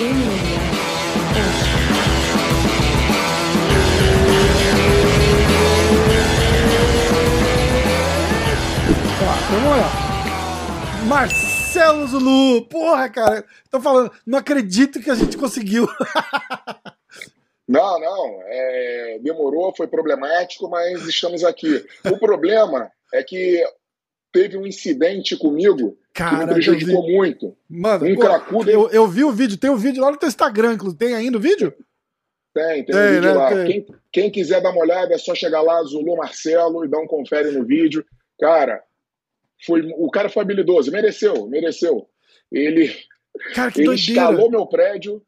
Vamos lá. Marcelo Zulu. Porra, cara. Tô falando, não acredito que a gente conseguiu. Não, não. É, demorou, foi problemático, mas estamos aqui. O problema é que teve um incidente comigo Cara, que me prejudicou muito. Mano, um pô, cracudo. eu, eu vi o vídeo, tem o um vídeo lá no teu Instagram. Tem ainda o vídeo? Tem, tem, Tem, um vídeo né? lá. Quem, quem quiser dar uma olhada, é só chegar lá, Zulu Marcelo, e dar um confere no vídeo. Cara, foi, o cara foi habilidoso, mereceu, mereceu. Ele, Cara, ele doideira. escalou meu prédio,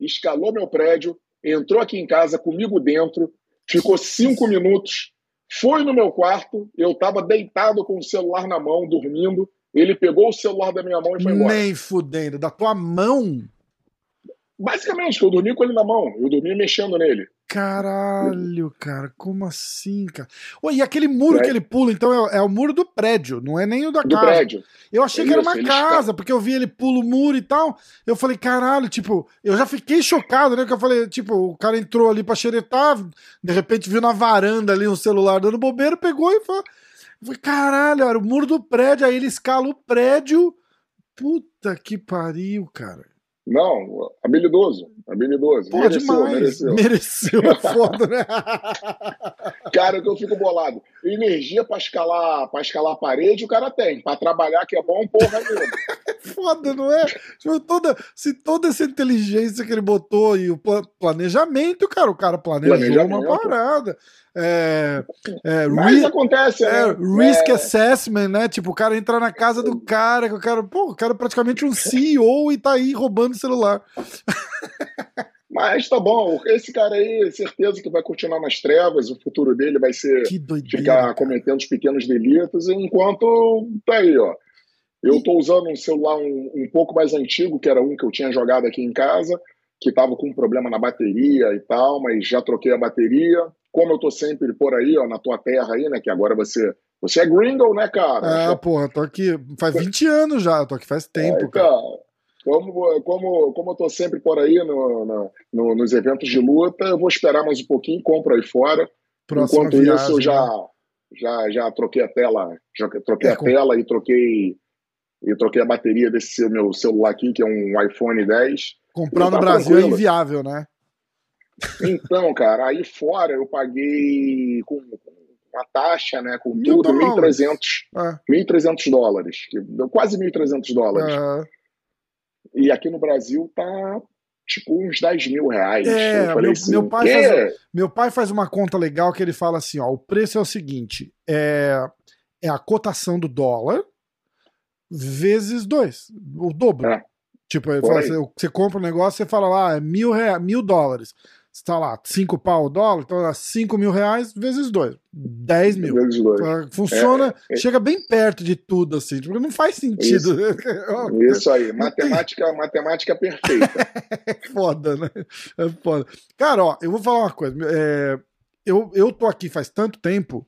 escalou meu prédio, entrou aqui em casa comigo dentro, ficou cinco minutos, foi no meu quarto, eu estava deitado com o celular na mão, dormindo. Ele pegou o celular da minha mão e foi embora. Nem fudendo. Da tua mão? Basicamente, eu dormi com ele na mão, eu dormi mexendo nele. Caralho, cara, como assim, cara? Ô, e aquele muro É. que ele pula, então, é, é o muro do prédio, não é nem o da Do casa. prédio. Eu achei que era Isso, uma ele casa, porque eu vi ele pula o muro e tal. Eu falei, caralho, tipo, eu já fiquei chocado, né? Que eu falei, tipo, o cara entrou ali pra xeretar, de repente viu na varanda ali um celular dando bobeira, pegou e. Eu falei, caralho, era o muro do prédio, aí ele escala o prédio. Puta que pariu, cara. Não, habilidoso, habilidoso. Pô, mereceu, demais. mereceu. Mereceu, é foda, né? Cara, que eu fico bolado. Energia pra escalar, pra escalar a parede, o cara tem. Pra trabalhar, que é bom, porra nenhuma. foda, não é? Tipo, toda, se toda essa inteligência que ele botou e o pla- planejamento, cara, o cara planejou uma parada. É, é, Mas acontece, é, né? risk É, assessment, né? Tipo, o cara entrar na casa do cara, que o cara, pô, o cara é praticamente um CEO e tá aí roubando o celular. Mas tá bom, esse cara aí, certeza que vai continuar nas trevas, o futuro dele vai ser doideira. ficar cara. cometendo os pequenos delitos, enquanto tá aí, ó. Eu tô usando um celular um, um pouco mais antigo, que era um que eu tinha jogado aqui em casa, que tava com um problema na bateria e tal, mas já troquei a bateria. Como eu tô sempre por aí, ó, na tua terra aí, né, que agora você você é gringo, né, cara? Ah, porra, tô aqui faz 20 anos já, tô aqui faz tempo, Aí, cara. Como, como, como eu tô sempre por aí no, no- no- nos eventos de luta, eu vou esperar mais um pouquinho, compro aí fora. Próxima Enquanto viagem, isso, eu já, né? já, já troquei a tela, já troquei É, a com- tela e troquei e troquei a bateria desse meu celular aqui, que é um iPhone 10. Comprar no tá Brasil é tranquilo. inviável, né? Então, cara, aí fora eu paguei com, a taxa, né, com Mil tudo, dólares. 1.300 É. 1.300 dólares, quase 1.300 dólares. Aham. E aqui no Brasil tá tipo uns 10 mil reais. É, meu- assim, meu pai faz- Meu pai faz uma conta legal que ele fala assim: ó, o preço é o seguinte: é, é a cotação do dólar vezes dois, o dobro. É. Tipo, assim, você compra um negócio, você fala lá, é mil, rea- mil dólares. Você tá lá, cinco pau o dólar, então é cinco mil reais vezes dois. Dez mil. Vezes dois. Ah, Funciona, É, é. chega bem perto de tudo, assim. Tipo, não faz sentido. Isso aí, matemática, matemática perfeita. É foda, né? É foda. Cara, ó, eu vou falar uma coisa. é, eu, eu tô aqui faz tanto tempo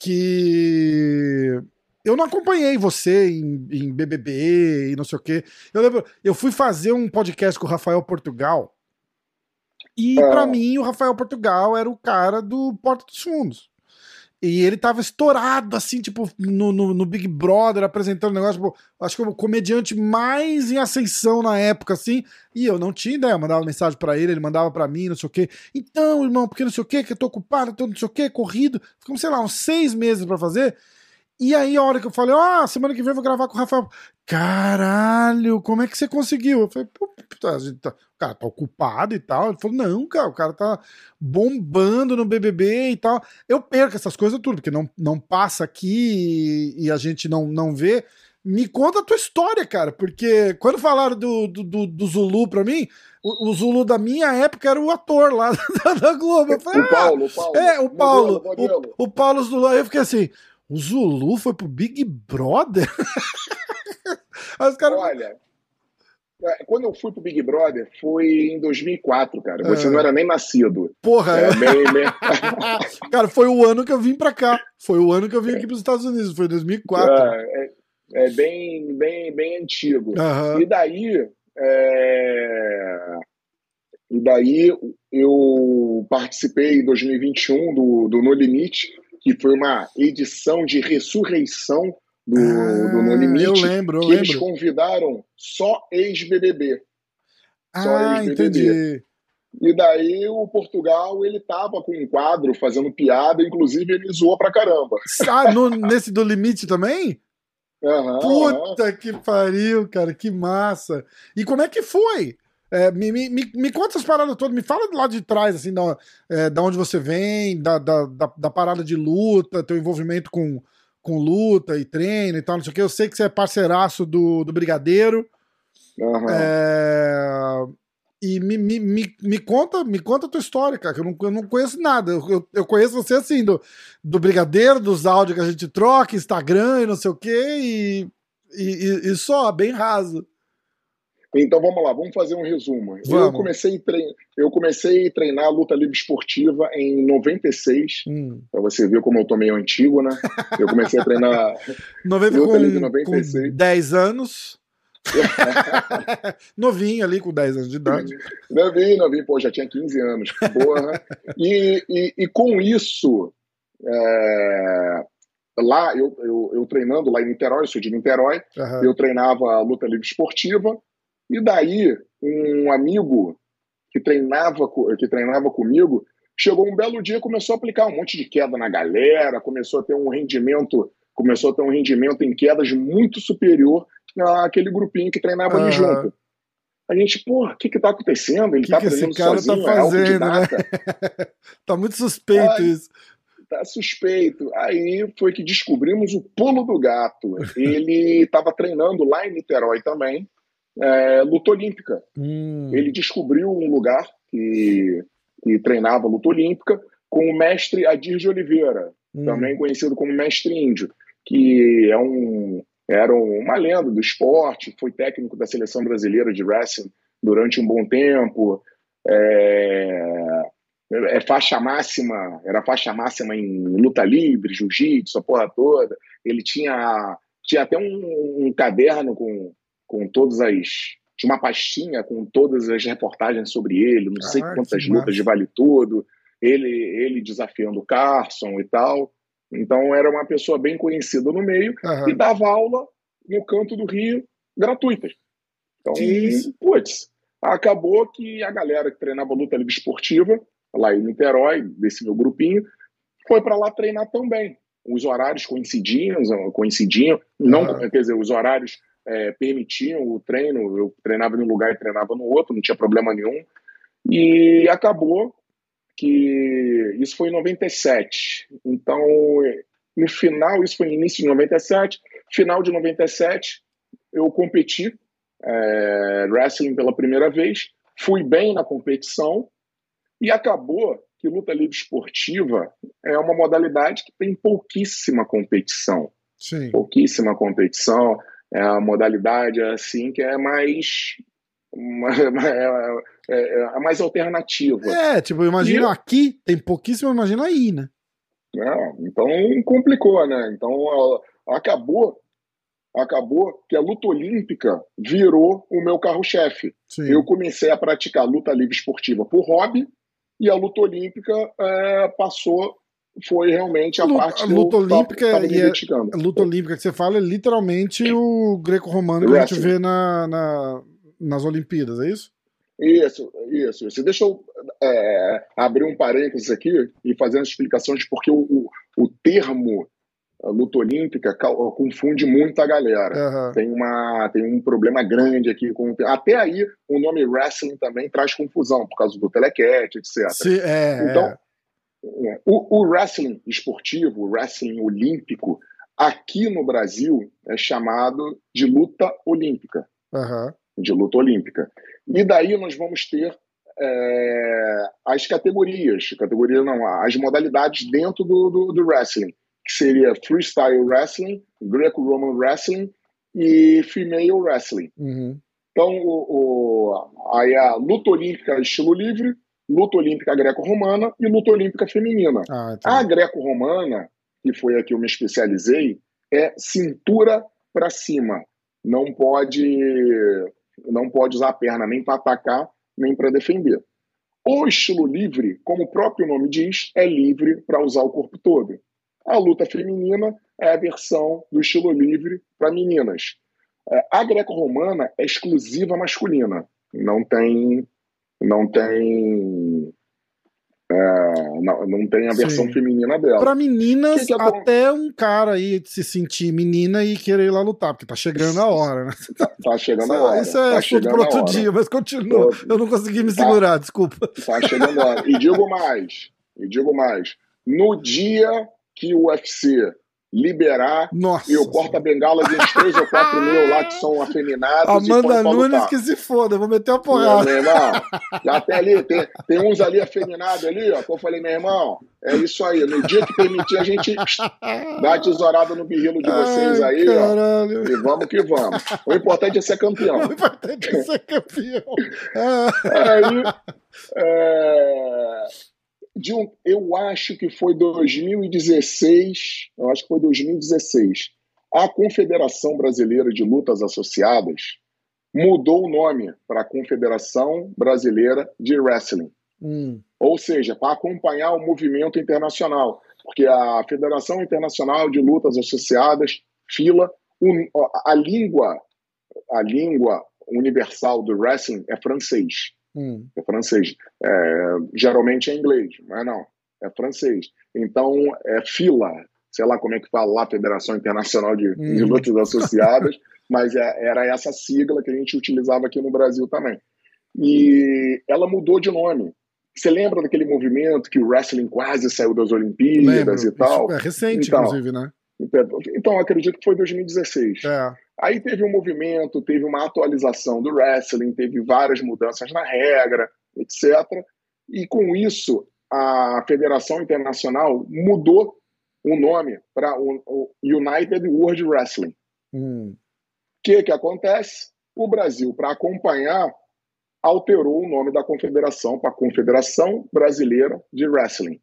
que eu não acompanhei você em, em BBB e não sei o quê. Eu lembro, eu fui fazer um podcast com o Rafael Portugal e Ah. pra mim o Rafael Portugal era o cara do Porta dos Fundos. E ele tava estourado, assim, tipo, no, no, no Big Brother, apresentando negócio, tipo, acho que o comediante mais em ascensão na época, assim, e eu não tinha ideia, eu mandava mensagem pra ele, ele mandava pra mim, não sei o quê. Então, irmão, porque não sei o quê, que eu tô ocupado, tô não sei o quê, corrido. Ficamos, sei lá, uns seis meses pra fazer. E aí, a hora que eu falei, ó, semana que vem eu vou gravar com o Rafael. Caralho, como é que você conseguiu? Eu falei, pô, puta, tá- o cara tá ocupado e tal. Ele falou, não, cara, o cara tá bombando no BBB e tal. Eu perco essas coisas tudo, porque não, não passa aqui e, e a gente não, não vê. Me conta a tua história, cara, porque quando falaram do, do, do- do Zulu pra mim, o, o Zulu da minha época era o ator lá da, da Globo. Falei, O ah, Paulo, o Paulo. é, o Paulo. Modelo, modelo. O, o Paulo Zulu. Aí eu fiquei assim: o Zulu foi pro Big Brother? Caras. Olha, é, quando eu fui pro Big Brother foi em 2004, cara. Você É. não era nem nascido. Porra, É, é. cara, foi o ano que eu vim pra cá. Foi o ano que eu vim aqui pros Estados Unidos. Foi 2004. É, é- é bem, bem, bem antigo. Aham. E daí, é... e daí eu participei em 2021 do, do No Limite, que foi uma edição de ressurreição do, ah, do No Limite. Eu lembro, eu que lembro. eles convidaram só ex-BBB. Ah, entendi. E daí o Portugal, ele tava com um quadro fazendo piada, inclusive ele zoou pra caramba. Ah, no, nesse do limite também? Uhum, Puta uhum. que pariu, cara, que massa. E como é que foi? É, me, me, me, conta essas paradas todas, me fala do lado de trás, assim, da, é, da onde você vem, da, da, da, da, parada de luta, teu envolvimento com, com luta e treino e tal, não sei o que. Eu sei que você é parceiraço do, do Brigadeiro. Uhum. É, e me, me, me, me, conta me conta a tua história, cara, que eu não, eu não conheço nada. Eu, eu conheço você assim, do, do Brigadeiro, dos áudios que a gente troca, Instagram e não sei o quê, e, e, e só, bem raso. Então vamos lá, vamos fazer um resumo. Vamos. Eu comecei, trein... eu comecei a treinar luta livre esportiva em 96. Hum. Pra você ver como eu tô meio antigo, né? Eu comecei a treinar 90, luta com, livre em 96. Com 10 anos. novinho ali, com 10 anos de idade. Novinho, novinho, pô, já tinha 15 anos, porra. e, e, e com isso, é, lá, eu, eu, eu, treinando lá em Niterói, eu sou de Niterói, uhum. eu treinava luta livre esportiva, e daí um amigo que treinava, que treinava comigo chegou um belo dia começou a aplicar um monte de queda na galera, começou a ter um rendimento, começou a ter um rendimento em quedas muito superior aquele grupinho que treinava uhum. ali junto. A gente, pô, o que que tá acontecendo? Ele que tá que aprendendo esse cara sozinho, tá é fazendo, né? tá muito suspeito Aí, isso. Tá suspeito. Aí foi que descobrimos o pulo do gato. Ele estava treinando lá em Niterói também, é, luta olímpica. Hum. Ele descobriu um lugar que, que treinava luta olímpica com o mestre Adir de Oliveira, hum. também conhecido como mestre índio, que é um era uma lenda do esporte, foi técnico da seleção brasileira de wrestling durante um bom tempo, é, é faixa máxima, era faixa máxima em luta livre, jiu-jitsu, a porra toda. Ele tinha, tinha até um, um caderno com, com todas as. Tinha uma pastinha com todas as reportagens sobre ele, não sei Ah, quantas que lutas massa. de vale tudo, ele, ele desafiando o Carson e tal. Então era uma pessoa bem conhecida no meio Aham. e dava aula no canto do Rio gratuitas. Então, isso? putz, acabou que a galera que treinava luta livre esportiva, lá em Niterói, desse meu grupinho, foi para lá treinar também. Os horários coincidiam, coincidiam, não, Aham. quer dizer, os horários é, permitiam o treino, eu treinava em um lugar e treinava no outro, não tinha problema nenhum. E acabou que isso foi em 97. Então, no final, isso foi no início de 97, final de 97, eu competi é, wrestling pela primeira vez, fui bem na competição e acabou que luta livre esportiva é uma modalidade que tem pouquíssima competição, Sim. pouquíssima competição, é a modalidade assim que é mais é, é, é mais alternativa. É, tipo, imagina aqui, tem pouquíssimo, imagina aí, né? né? Então complicou, né? Então acabou, acabou que a luta olímpica virou o meu carro-chefe. Eu comecei a praticar luta livre esportiva por hobby e a luta olímpica é, passou, foi realmente a Luta- parte a luta olímpica me e dedicando. A luta olímpica que você fala é literalmente o greco-romano que a gente vê na, na- nas Olimpíadas, é isso? Isso, isso, isso. Deixa eu é, abrir um parênteses aqui e fazer uma explicação de porque o, o, o termo a luta olímpica confunde muito a galera. Aham. Tem, uma, tem um problema grande aqui. Com, até aí, o nome wrestling também traz confusão, por causa do telecat, etc. Se- é, Então, é. É, O, o wrestling esportivo, o wrestling olímpico, aqui no Brasil é chamado de luta olímpica Aham. de luta olímpica. E daí nós vamos ter é, as categorias, categoria não, as modalidades dentro do, do, do wrestling, que seria freestyle wrestling, greco-roman wrestling e female wrestling. Uhum. Então, o, o- aí a luta olímpica estilo livre, luta olímpica greco-romana e luta olímpica feminina. Ah, A tá. greco-romana, que foi a que eu me especializei, é cintura para cima. Não pode não pode usar a perna nem para atacar, nem para defender. O estilo livre, como o próprio nome diz, é livre para usar o corpo todo. A luta feminina é a versão do estilo livre para meninas. É, a greco-romana é exclusiva masculina, não tem, não tem é, não, não tem a versão Sim. feminina dela. Para meninas, que que é até um cara aí se sentir menina e querer ir lá lutar, porque tá chegando a hora, né? Tá, tá chegando a hora. Isso é tá assunto para outro dia, mas continua. Eu não consegui me tá. segurar, desculpa. Tá chegando a hora. E digo mais, e digo mais. No dia que o UFC liberar Nossa. e o porta-bengala de uns três ou quatro mil lá que são afeminados. Amanda Nunes que se foda, vou meter a porrada. Meu irmão, já tem ali, tem, tem uns ali afeminados ali, ó, que eu falei, meu irmão, é isso aí. No dia que permitir, a gente dá a tesourada no birrilo de vocês Ai, aí, caralho. ó. E vamos que vamos. O importante é ser campeão. O importante é ser campeão. aí, é de um, eu acho que foi 2016, eu acho que foi 2016, a Confederação Brasileira de Lutas Associadas mudou o nome para a Confederação Brasileira de Wrestling. Hum. Ou seja, para acompanhar o movimento internacional. Porque a Federação Internacional de Lutas Associadas, FILA, a língua, a língua universal do wrestling é francês. Hum. É francês. É, geralmente é inglês, mas não, é francês. Então, é fila, sei lá como é que fala lá, Federação Internacional de, hum. de Lutas Associadas, mas é, era essa sigla que a gente utilizava aqui no Brasil também. E ela mudou de nome. Você lembra daquele movimento que o wrestling quase saiu das Olimpíadas Lembro. e tal? Isso é recente, então, inclusive, né? Então, acredito que foi 2016. É. Aí teve um movimento, teve uma atualização do wrestling, teve várias mudanças na regra, etc. E com isso, a Federação Internacional mudou o nome para o United World Wrestling. O hum. que, que acontece? O Brasil, para acompanhar, alterou o nome da confederação para Confederação Brasileira de Wrestling.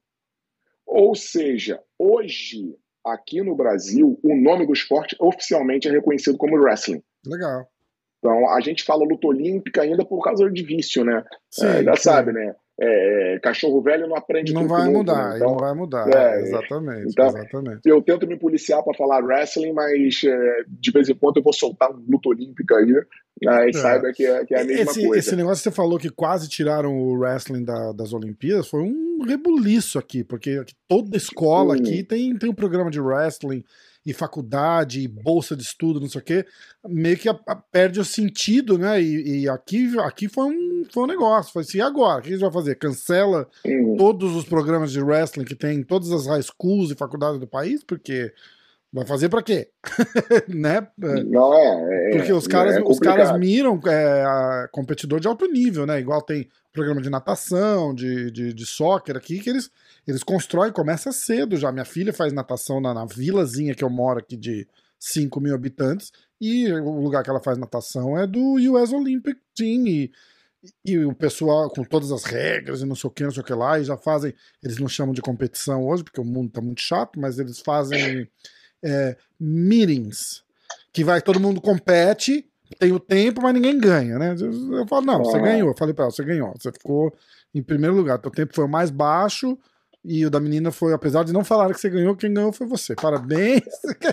Ou seja, hoje aqui no Brasil, o nome do esporte oficialmente é reconhecido como wrestling. Legal. Então, a gente fala luta olímpica ainda por causa de vício, né? Sim, é, já sim. sabe, né? É, é cachorro velho não aprende Não vai novo, mudar, né? então, não vai mudar. é, exatamente, então, exatamente. Eu tento me policiar para falar wrestling, mas é, de vez em quando eu vou soltar um luta olímpica aí, aí saiba que é, que é a mesma esse, coisa. Esse negócio que você falou que quase tiraram o wrestling da- das Olimpíadas foi um rebuliço aqui, porque toda escola Sim. aqui tem, tem um programa de wrestling e faculdade, e bolsa de estudo, não sei o quê, meio que a- a- perde o sentido, né? E, e aqui, aqui foi, um, foi um negócio. Foi assim, e agora? O que a gente vai fazer? Cancela todos os programas de wrestling que tem em todas as high schools e faculdades do país? Porque vai fazer pra quê? né? É, não é, é- Porque os caras, é os caras miram é, competidor de alto nível, né? Igual tem programa de natação, de, de, de soccer aqui, que eles, eles constroem, começa cedo já. Minha filha faz natação na, na vilazinha que eu moro aqui de 5 mil habitantes, e o lugar que ela faz natação é do US Olympic Team, e, e o pessoal com todas as regras e não sei o que, não sei o que lá, e já fazem, eles não chamam de competição hoje, porque o mundo tá muito chato, mas eles fazem é, meetings, que vai, todo mundo compete, tem o tempo, mas ninguém ganha, né? Eu, falo, não, você ganhou. Eu falei pra ela, você ganhou. Você ficou em primeiro lugar. Teu tempo foi o mais baixo e o da menina foi, apesar de não falar que você ganhou, quem ganhou foi você. Parabéns.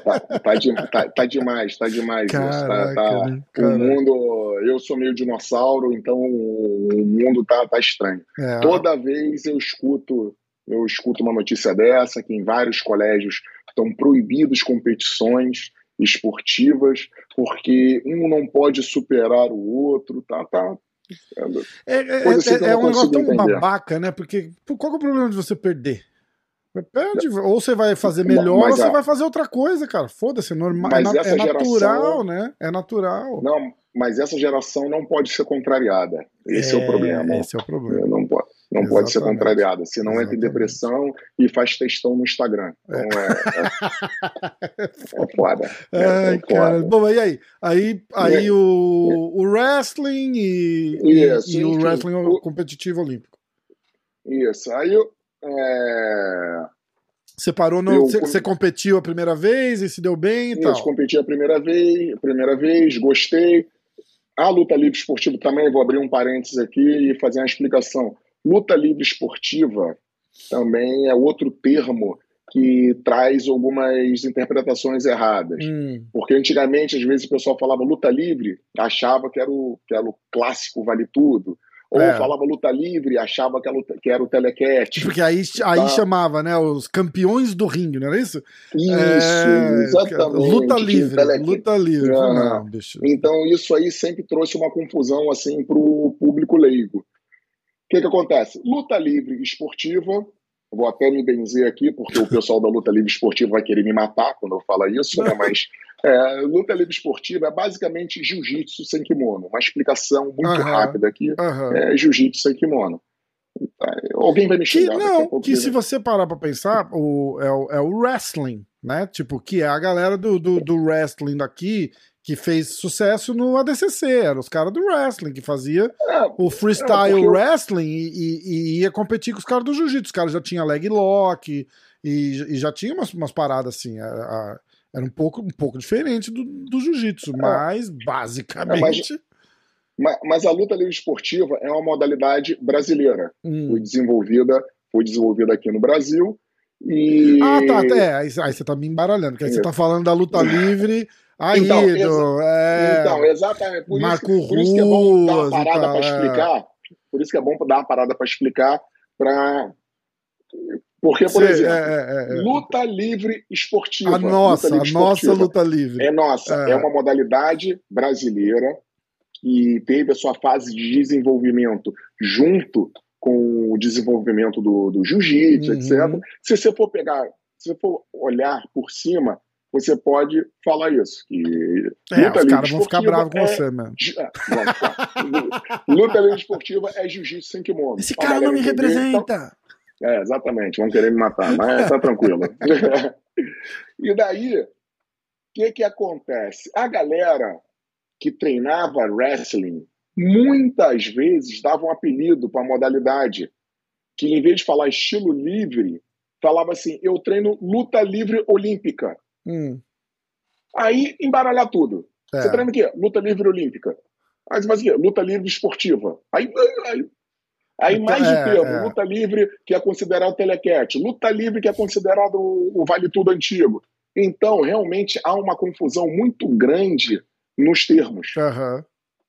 Tá, tá, de- tá- tá demais, tá demais. isso, tá- Caraca, tá- né? o mundo, eu sou meio dinossauro, então o mundo tá, tá estranho. É, Toda vez eu escuto, eu escuto uma notícia dessa, que em vários colégios estão proibidos competições esportivas, porque um não pode superar o outro, tá, tá. é, é, assim é- é um negócio tão entender. babaca, né? Porque qual é o problema de você perder? Perde, ou você vai fazer melhor, mas ou você vai fazer outra coisa, cara. Foda-se, é normal. É, Mas na- é natural, geração- né? É natural. Não, mas essa geração não pode ser contrariada. Esse é, o problema. Esse é o problema. Não pode, não pode ser Exatamente. contrariada, senão entra em Exatamente. depressão e faz textão no Instagram. Então é, é, é foda. É, Ai, é foda. Bom, e aí? Aí, aí E- o, o wrestling e, e- Isso, e o enfim, wrestling o- competitivo olímpico. Isso. Aí eu. é, Você parou no. Eu- Você, você competiu a primeira vez e se deu bem e eu tal. competi a primeira vez, a primeira vez, gostei. a luta livre esportiva também, vou abrir um parênteses aqui e fazer uma explicação. Luta livre esportiva também é outro termo que traz algumas interpretações erradas. Hum. Porque antigamente, às vezes, o pessoal falava luta livre, achava que era o, que era o clássico vale tudo. Ou é. falava luta livre, achava que, luta, que era o telequete. Porque aí, aí tá. chamava, né, os campeões do ringue, não era isso? Isso, é, exatamente. Luta livre, luta livre. Não. Então isso aí sempre trouxe uma confusão assim para o público leigo. O que, que acontece? Luta livre esportiva vou até me benzer aqui, porque o pessoal da luta livre esportiva vai querer me matar quando eu falar isso, né? Mas é, luta livre esportiva é basicamente jiu-jitsu sem kimono. Uma explicação muito uhum, rápida aqui uhum. é jiu-jitsu sem kimono. Alguém vai me xingar. Que, não, que se você parar pra pensar, o, é, o, é o wrestling, né? Tipo, que é a galera do, do, do wrestling daqui que fez sucesso no ADCC, eram os caras do wrestling, que fazia é, o freestyle é, wrestling e, e, e, ia competir com os caras do jiu-jitsu. Os caras já tinham leg lock e, e já tinha umas, umas paradas assim. Era, era, um, pouco, um pouco diferente do, do jiu-jitsu, é. mas basicamente. É, mas, mas, a luta livre esportiva é uma modalidade brasileira. Hum. Foi desenvolvida, foi desenvolvida aqui no Brasil. E... Ah, tá. É, aí, aí você tá me embaralhando, porque aí você tá falando da luta livre Aí, então, é... então, exatamente. Por, Marco isso, por isso que é bom dar uma parada para é. explicar. Por isso que é bom dar uma parada para explicar. Pra... Porque, por exemplo, é, é, é, luta livre esportiva. A nossa, a nossa luta livre. É nossa. É. uma modalidade brasileira que teve a sua fase de desenvolvimento junto com o desenvolvimento do, do jiu-jitsu, uhum. etc. Se você for pegar, se você for olhar por cima, você pode falar isso. Que é, luta os caras vão ficar bravos com é... você, mano. É, luta livre esportiva é jiu-jitsu sem kimono. Esse cara não me representa. Então... É, exatamente, vão querer me matar, mas tá tranquilo. e daí, o que que acontece? A galera que treinava wrestling muitas vezes dava um apelido para a modalidade, que em vez de falar estilo livre, falava assim: eu treino luta livre olímpica. Hum. Aí embaralhar tudo. É. Você treina o quê? Luta livre olímpica. Aí você faz o quê? Luta livre esportiva. Aí, aí, aí mais de é, termo. É. Luta livre, que é considerado telequete. Luta livre, que é considerado o vale tudo antigo. Então, realmente, há uma confusão muito grande nos termos. Uhum.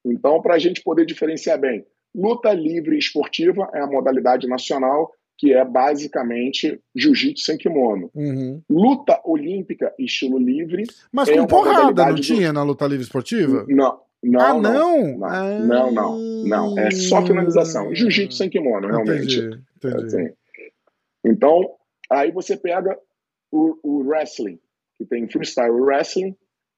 Então, para a gente poder diferenciar bem, luta livre esportiva é a modalidade nacional que é basicamente jiu-jitsu sem kimono. Uhum. Luta olímpica, estilo livre. Mas é com porrada, não do... tinha na luta livre esportiva? Não. Não, ah, não? Não, não, ah, não, não, não, É só finalização. Jiu-jitsu sem kimono, realmente. Entendi, entendi. Assim. Então, aí você pega o, o wrestling, que tem freestyle wrestling,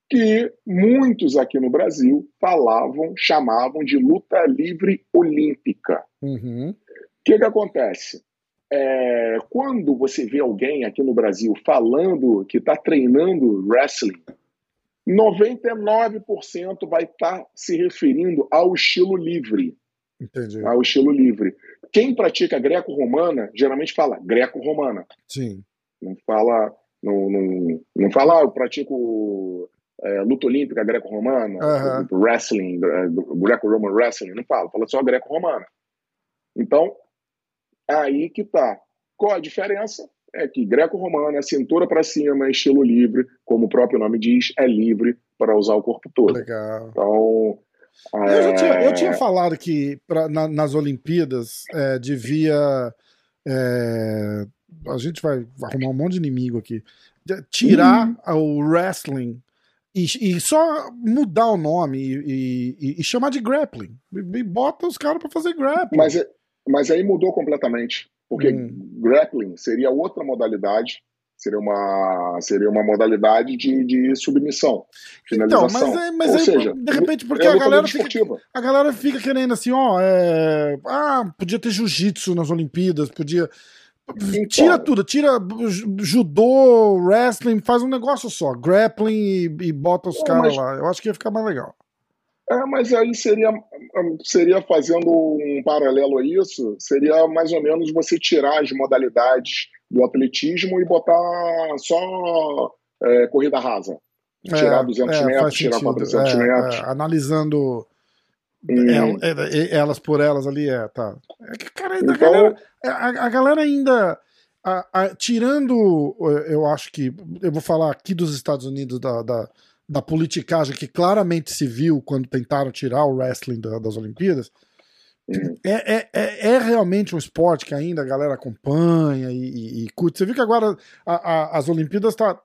que muitos aqui no Brasil falavam, chamavam de luta livre olímpica. O uhum. que, que acontece? É, quando você vê alguém aqui no Brasil falando que está treinando wrestling, 99% vai estar tá se referindo ao estilo livre. Entendi. Ao estilo livre. Quem pratica greco-romana geralmente fala greco-romana. Sim. Não fala, não, não, não fala, ah, eu pratico é, luta olímpica greco-romana, uhum. wrestling, greco-roman wrestling, não fala, fala só greco-romana. Então, Aí que tá. Qual a diferença? É que greco-romano é cintura para cima, é estilo livre, como o próprio nome diz, é livre para usar o corpo todo. Legal. Então. É... Eu, tinha, eu, tinha, falado que pra, na, nas Olimpíadas é, devia. É, a gente vai arrumar um monte de inimigo aqui. Tirar hum. o wrestling e, e, só mudar o nome e, e, e chamar de grappling. E, bota os caras para fazer grappling. Mas, é, mas aí mudou completamente, porque hum. grappling seria outra modalidade, seria uma, seria uma modalidade de, de submissão, finalização. Então, mas, é, mas Ou aí, seja, de repente, porque é a, galera fica, a galera fica querendo assim, ó, é, ah, podia ter jiu-jitsu nas Olimpíadas, podia... Então, tira tudo, tira judô, wrestling, faz um negócio só, grappling e, e bota os caras mas... lá. Eu acho que ia ficar mais legal. É, mas aí seria, seria fazendo um paralelo a isso, seria mais ou menos você tirar as modalidades do atletismo e botar só é, corrida rasa. Tirar é, 200 é, metros, tirar 400 é, metros. É, analisando Hum. elas por elas ali, é, tá. É cara, então... a, galera, a, a galera ainda. A, a, tirando, eu acho que. Eu vou falar aqui dos Estados Unidos, da, da, da politicagem que claramente se viu quando tentaram tirar o wrestling da, das Olimpíadas. É, é, é, é, realmente um esporte que ainda a galera acompanha e, e, e curte. Você viu que agora a, a, as Olimpíadas tá,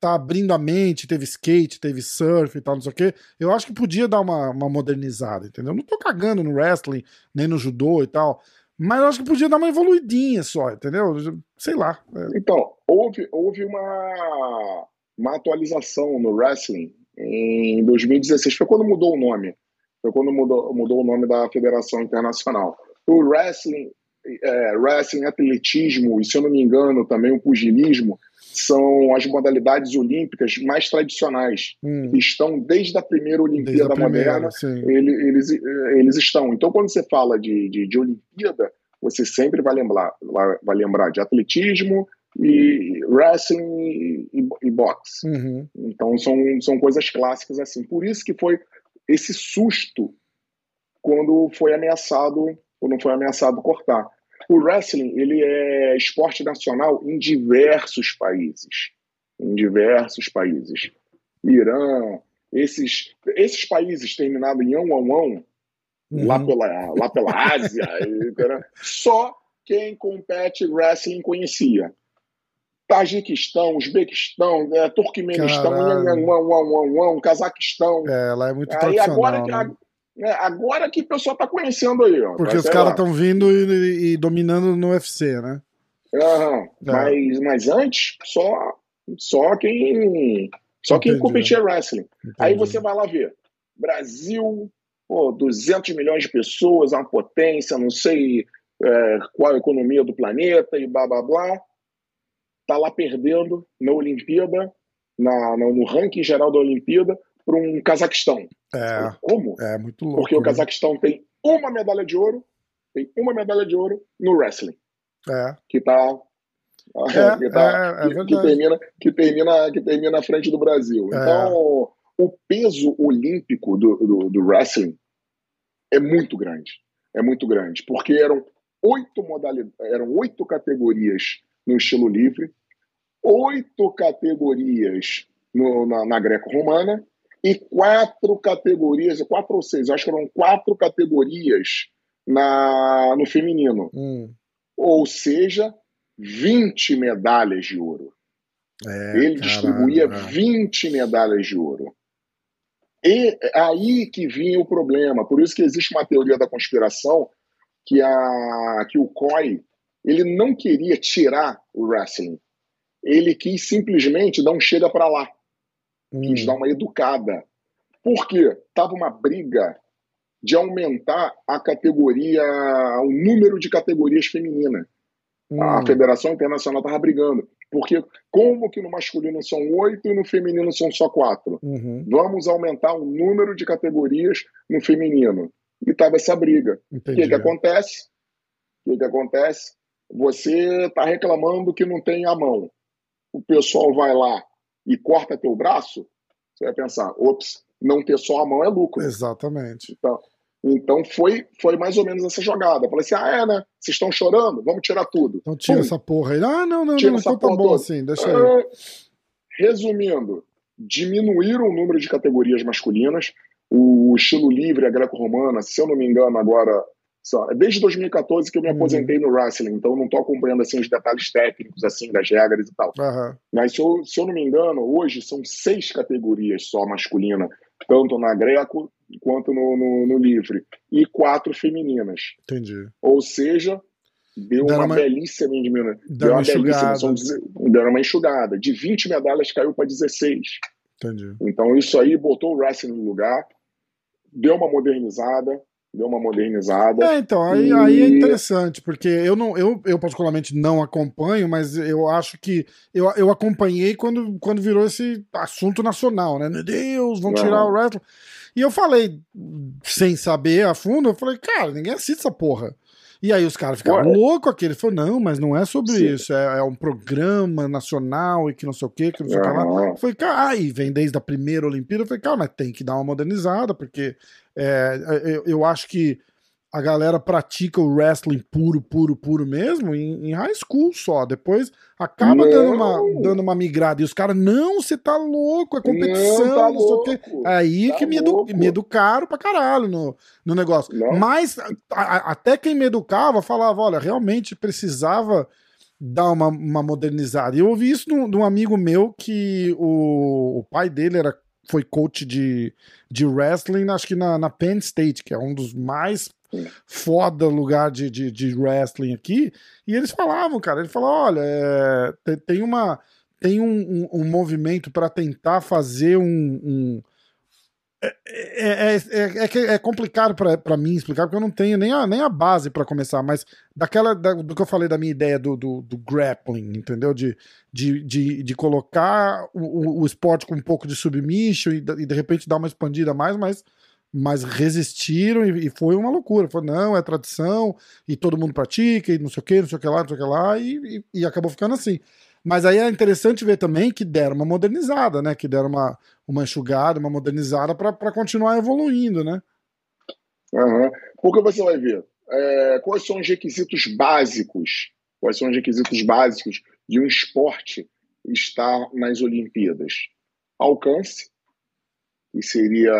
tá abrindo a mente, teve skate, teve surf e tal, não sei o quê. Eu acho que podia dar uma, uma modernizada, entendeu? Não tô cagando no wrestling, nem no judô e tal. Mas eu acho que podia dar uma evoluidinha só, entendeu? Sei lá. É. Então, houve, houve uma, uma atualização no wrestling em 2016. Foi quando mudou o nome. Foi quando mudou, mudou o nome da Federação Internacional. O wrestling, é, wrestling, atletismo e, se eu não me engano, também o pugilismo são as modalidades olímpicas mais tradicionais. Hum. Estão desde a primeira Olimpíada a primeira, moderna, eles, eles estão. Então, quando você fala de, de, de, Olimpíada, você sempre vai lembrar, vai lembrar de atletismo e wrestling e, e boxe. Uhum. Então, são, são coisas clássicas assim. Por isso que foi esse susto quando foi ameaçado, quando foi ameaçado cortar. O wrestling ele é esporte nacional em diversos países, em diversos países. Irã, esses, esses países terminados em on, on, uhum. lá, pela, lá pela Ásia, só quem compete wrestling conhecia. Tajiquistão, Uzbequistão, é, Turquemenistão, Cazaquistão. É, lá é muito Aí agora, né? É, agora que o pessoal está conhecendo aí, ó. Porque os caras estão vindo e, e, dominando no UFC, né? Uhum. É. Mas, mas antes, só, só quem. Só quem competia wrestling. Entendi. Aí você vai lá ver. Brasil, pô, 200 milhões de pessoas, uma potência, não sei é, qual a economia do planeta e blá blá blá. Tá lá perdendo na Olimpíada, na, no ranking geral da Olimpíada, para um Cazaquistão. É. Como? É muito louco. Porque o né? Cazaquistão tem uma medalha de ouro, tem uma medalha de ouro no wrestling. É. Que tá. É, que, tá, é, é que, que, termina, que, termina, que termina à frente do Brasil. É. Então, o peso olímpico do, do, do wrestling é muito grande. É muito grande. Porque eram oito modalidades, eram oito categorias no estilo livre, oito categorias no, na, na greco-romana e quatro categorias, quatro ou seis, acho que eram quatro categorias na, no feminino. Hum. Ou seja, 20 medalhas de ouro. É, Ele caramba. distribuía 20 medalhas de ouro. E aí que vinha o problema. Por isso que existe uma teoria da conspiração que, a, que o COI ele não queria tirar o wrestling. Ele quis simplesmente dar um chega para lá quis hum. dar uma educada. Por quê? Tava uma briga de aumentar a categoria, o número de categorias femininas. Hum. A Federação Internacional estava brigando. Porque como que no masculino são oito e no feminino são só quatro? Uhum. Vamos aumentar o número de categorias no feminino. E estava essa briga. O que, que acontece? O que, que acontece? Você está reclamando que não tem a mão. O pessoal vai lá e corta teu braço, você vai pensar, ops, não ter só a mão é lucro. Exatamente. Então, então foi, foi mais ou menos essa jogada. Eu falei assim: ah, é, né? Vocês estão chorando? Vamos tirar tudo. Então tira Pum. essa porra aí. Ah, não, não, tira não, não tão bom assim, deixa aí. Uh, resumindo, diminuíram o número de categorias masculinas. O estilo livre, a greco-romana, se eu não me engano, agora Desde 2014 que eu me uhum. aposentei no wrestling, então não estou acompanhando assim, os detalhes técnicos assim das regras e tal. Uhum. Mas se eu, se eu não me engano, hoje são seis categorias só masculina, tanto na greco quanto no, no, no livre, e quatro femininas. Entendi. Ou seja, deu uma, uma, belíssima diminuição. Deu uma, uma belíssima, são, deu uma enxugada. De 20 medalhas caiu para 16. Entendi. Então isso aí botou o wrestling no lugar, deu uma modernizada, deu uma modernizada. É, então, aí, e... aí é interessante, porque eu não, eu, eu particularmente não acompanho, mas eu acho que eu, eu acompanhei quando, quando virou esse assunto nacional, né? Meu Deus, vão tirar o wrestling. E eu falei, sem saber a fundo, eu falei, cara, ninguém assiste essa porra. E aí os caras ficaram loucos aqui. Ele falou, não, mas não é sobre Sim. isso. É, é, um programa nacional e que não sei o que, que não sei o que lá. Falei, cara, aí vem desde a primeira Olimpíada. Eu falei, cara, mas tem que dar uma modernizada, porque é, eu, eu acho que a galera pratica o wrestling puro, puro, puro mesmo em, em high school só. Depois acaba dando uma, dando uma migrada. E os caras, não, você tá louco, é competição, não, tá não sei o quê. Aí tá que me, edu, me educaram pra caralho no, no negócio. Não. Mas a, até quem me educava falava: olha, realmente precisava dar uma, uma modernizada. E eu ouvi isso de um, amigo meu que o, o pai dele era foi coach de, de wrestling, acho que na, na Penn State, que é um dos mais foda lugar de, de, de, wrestling aqui. E eles falavam, cara, ele falou: olha, é, tem uma. Tem um, um, um movimento para tentar fazer um, um é, é, é, é, complicado para mim explicar, porque eu não tenho nem a, nem a base para começar, mas daquela da, do que eu falei da minha ideia do, do, do grappling, entendeu? De, de, de, de colocar o, o, esporte com um pouco de submission e, e de repente dar uma expandida mais, mas mas resistiram e, e, foi uma loucura. Foi, não, é tradição, e todo mundo pratica, e não sei o que, não sei o que lá, não sei o que lá, e, e, e, acabou ficando assim. Mas aí é interessante ver também que deram uma modernizada, né? Que deram uma, uma enxugada, uma modernizada para continuar evoluindo, né? Uhum. Porque você vai ver é, quais são os requisitos básicos, quais são os requisitos básicos de um esporte estar nas Olimpíadas? Alcance, que seria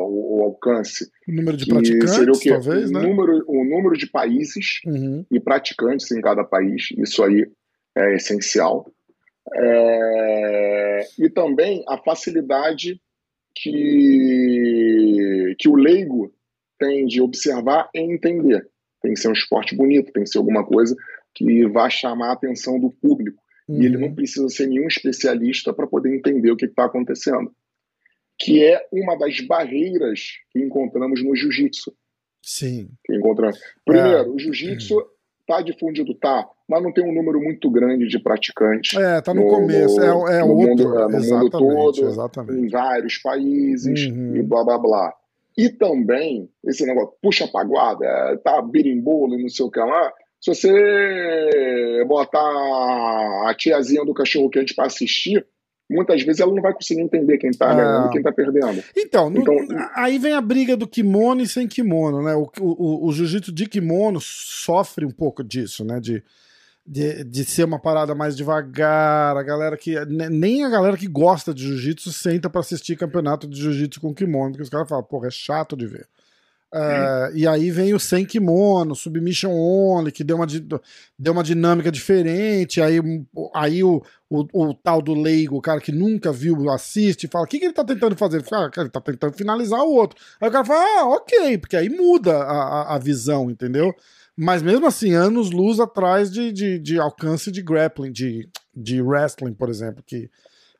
o, o alcance. O número de praticantes, seria o quê? talvez, o né? Número, o número de países uhum. e praticantes em cada país, isso aí é essencial. É, e também a facilidade que, que o leigo tem de observar e entender. Tem que ser um esporte bonito, tem que ser alguma coisa que vá chamar a atenção do público. Uhum. E ele não precisa ser nenhum especialista para poder entender o que está acontecendo que é uma das barreiras que encontramos no jiu-jitsu. Sim. Que encontramos. Primeiro, é. o jiu-jitsu está difundido, tá, mas não tem um número muito grande de praticantes. É, tá no, no começo, no, é, é no outro, mundo, é, no mundo todo, exatamente. em vários países uhum. e blá blá blá. E também, esse negócio, puxa paguada, tá birimbolo e não sei o que lá, se você botar a tiazinha do cachorro quente para assistir, muitas vezes ela não vai conseguir entender quem está ganhando e quem está perdendo. Então, então no, aí vem a briga do kimono e sem kimono, né? O, o, o jiu-jitsu de kimono sofre um pouco disso, né? De, de, de ser uma parada mais devagar. A galera que. Nem a galera que gosta de jiu-jitsu senta para assistir campeonato de jiu-jitsu com kimono, porque os caras falam, porra, é chato de ver. Uh, e aí vem o sem kimono, submission only, que deu uma, deu uma dinâmica diferente. Aí, aí o, o, o, tal do leigo, o cara que nunca viu, assiste, fala: o que, que ele tá tentando fazer? Ele fala: ah, ele tá tentando finalizar o outro. Aí o cara fala: ah, ok, porque aí muda a, a, a visão, entendeu? Mas mesmo assim, anos luz atrás de, de, de alcance de grappling, de, de wrestling, por exemplo, que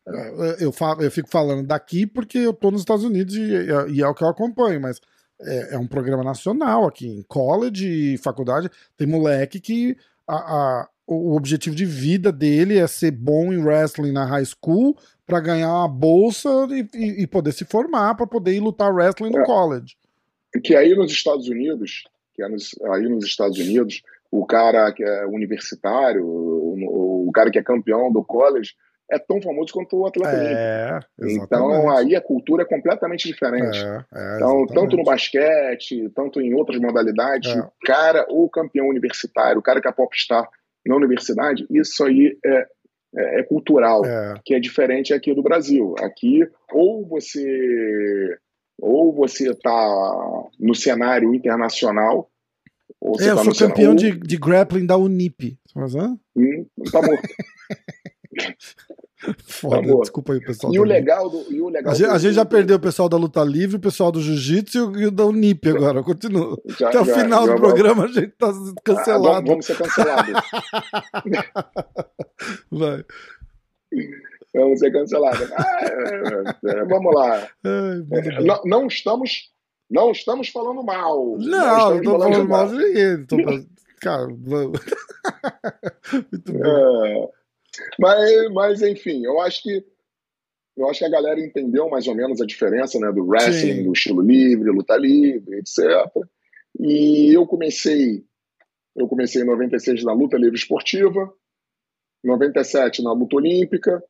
uh, eu, falo, eu fico falando daqui porque eu tô nos Estados Unidos e, e é o que eu acompanho, mas é, é, um programa nacional aqui, em college e faculdade. Tem moleque que a, a, o objetivo de vida dele é ser bom em wrestling na high school para ganhar uma bolsa e, e, e poder se formar para poder ir lutar wrestling no é. college. Que aí nos Estados Unidos, que é nos, aí nos Estados Unidos, o cara que é universitário, o, o cara que é campeão do college, é tão famoso quanto o atleta é, Então aí a cultura é completamente diferente. É, é, então, tanto no basquete, tanto em outras modalidades, é. cara, o campeão universitário, o cara que é popstar na universidade, isso aí é, é, é cultural, é. que é diferente aqui do Brasil. Aqui, ou você ou você está no cenário internacional, ou você é, eu tá sou campeão de, de grappling da Unip. Mas, hã? Hum, tá morto. Foda, tá desculpa aí, pessoal. E o legal do. E o legal a, gente, a gente já perdeu o pessoal da luta livre, o pessoal do jiu-jitsu e o da Unip agora. Continua. Já, Até o já, final já, do programa a gente tá cancelado. Ah, vamos, vamos ser cancelados. Vai. Vamos ser cancelados. Ah, é, é, vamos lá. Ai, não, não, estamos. Não estamos falando mal. Não, não estou falando, falando mal de ninguém. Tô... Cara, muito bom. É... Mas, mas, enfim, eu acho que eu acho que a galera entendeu mais ou menos a diferença né, do wrestling, Sim. do estilo livre, luta livre, etc. E eu comecei eu comecei em 96 na luta livre esportiva, 97 na luta olímpica,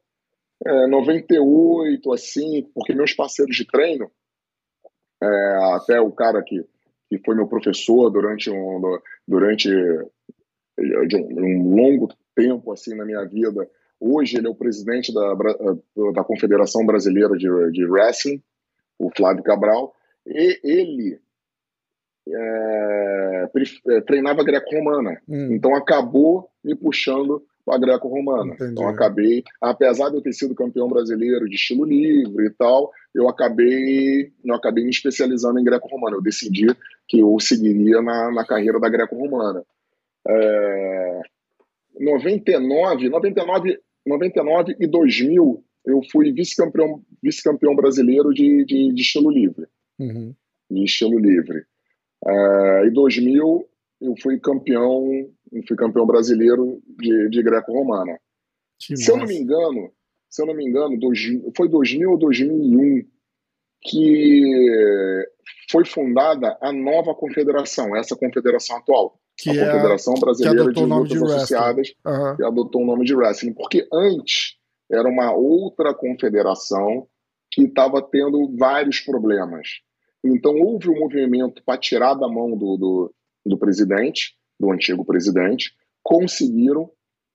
é, 98, assim, porque meus parceiros de treino, é, até o cara que, que foi meu professor durante um, durante um, um longo tempo assim na minha vida, hoje ele é o presidente da, da Confederação Brasileira de, de Wrestling, o Flávio Cabral, e ele é, é treinava greco-romana. Hum. Então acabou me puxando para greco-romana. Então acabei, apesar de eu ter sido campeão brasileiro de estilo livre e tal, eu acabei, eu acabei me especializando em greco-romana. Eu decidi que eu seguiria na, na carreira da greco-romana. É, 99, 99, 99 e 2000 eu fui vice-campeão vice-campeão brasileiro de, de, de estilo livre. Uhum. De estilo livre. Uh, em 2000 eu fui campeão, eu fui campeão brasileiro de, de greco-romana. Se massa. eu não me engano, se eu não me engano, dois, foi 2000 ou 2001 que foi fundada a nova confederação, essa confederação atual, que a é Confederação Brasileira de Lutas de Associadas, uhum. que adotou o nome de wrestling, porque antes era uma outra confederação que estava tendo vários problemas. Então houve um movimento para tirar da mão do, do, do presidente, do antigo presidente, conseguiram,